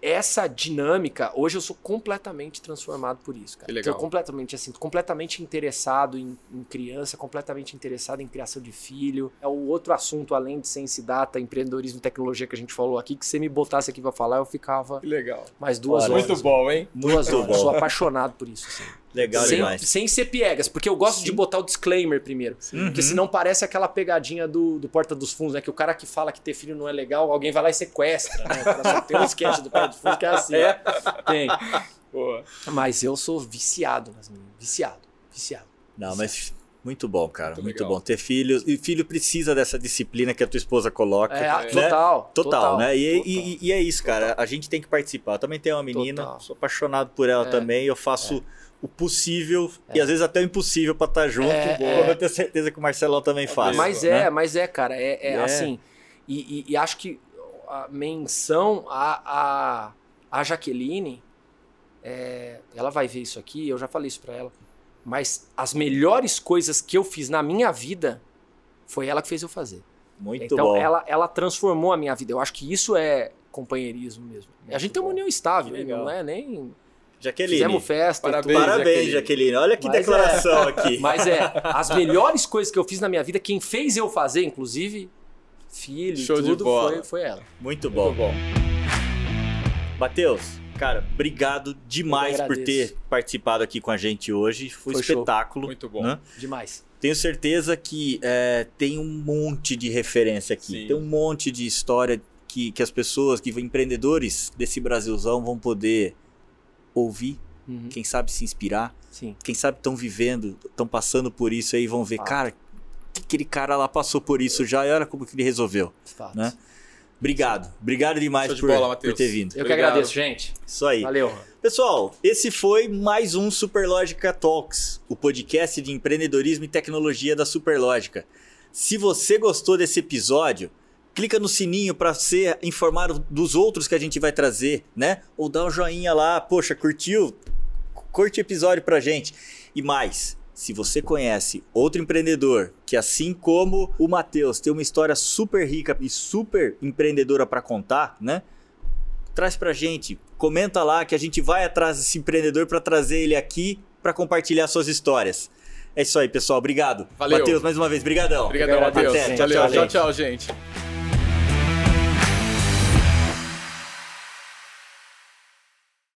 essa dinâmica, hoje eu sou completamente transformado por isso, cara. Que legal. Tô completamente assim, completamente interessado em, em criança, completamente interessado em criação de filho. É o outro assunto, além de ciência e data, empreendedorismo e tecnologia que a gente falou aqui, que se você me botasse aqui pra falar, eu ficava Que legal. mais duas Olha, horas. Muito bom, hein? Duas Muito horas. bom. Sou apaixonado por isso, assim. Legal sem, demais. sem ser piegas, porque eu gosto de Sim. botar o disclaimer primeiro. Uhum. Porque senão parece aquela pegadinha do, do Porta dos Fundos, né? Que o cara que fala que ter filho não é legal, alguém vai lá e sequestra, né? O cara só tem um sketch do Porta dos Fundos que é assim. É. Tem. Boa. Mas eu sou viciado nas meninas. Viciado. Viciado. Não, mas muito bom, cara. Muito Muito, bom. Ter filhos. E filho precisa dessa disciplina que a tua esposa coloca. É, né? total, Total, né? E, total. e- e é isso, cara. A gente tem que participar. Eu também tenho uma menina, Total. sou apaixonado por ela É. também. Eu faço o possível e às vezes até o impossível pra estar junto. É, como é. eu tenho certeza que o Marcelão também faz. Mas né? é, mas é, cara. É, é É. assim. E, e- e acho que a menção a, a, a Jaqueline, é, ela vai ver isso aqui, eu já falei isso pra ela. Mas as melhores coisas que eu fiz na minha vida foi ela que fez eu fazer. Muito então bom. ela, ela transformou a minha vida. Eu acho que isso é companheirismo mesmo. a gente tem uma bom. união estável, não é nem. Jaqueline. Fizemos festa. Parabéns, tudo. Parabéns, Jaqueline. Jaqueline. Olha que Mas é. declaração aqui. Mas é, as melhores coisas que eu fiz na minha vida, quem fez eu fazer, inclusive, filho Show e de tudo, bola. foi, foi ela. Muito bom. Muito bom. Matheus, cara, obrigado demais por ter participado aqui com a gente hoje. Foi, um Foi show. espetáculo. Muito bom. né? Demais. Tenho certeza que é, tem um monte de referência aqui. Sim. Tem um monte de história que, que as pessoas, que empreendedores desse Brasilzão vão poder ouvir, Uhum. quem sabe se inspirar, Sim. quem sabe estão vivendo, estão passando por isso aí, vão ver, Fato. cara, que aquele cara lá passou por isso já e olha como que ele resolveu. Fato. Né? Obrigado, obrigado demais de por, bola, por ter vindo. Eu que Obrigado. agradeço, gente. Isso aí. Valeu. Pessoal, esse foi mais um Superlógica Talks, o podcast de empreendedorismo e tecnologia da Superlógica. Se você gostou desse episódio, clica no sininho para ser informado dos outros que a gente vai trazer, né? Ou dá um joinha lá, poxa, curtiu? Curte o episódio pra gente. E mais, se você conhece outro empreendedor que assim como o Matheus tem uma história super rica e super empreendedora para contar, né? traz pra gente, comenta lá que a gente vai atrás desse empreendedor para trazer ele aqui para compartilhar suas histórias. É isso aí, pessoal. Obrigado. Valeu. Matheus, mais uma vez, brigadão. Obrigadão, Matheus. Valeu. Valeu. Tchau, tchau, gente.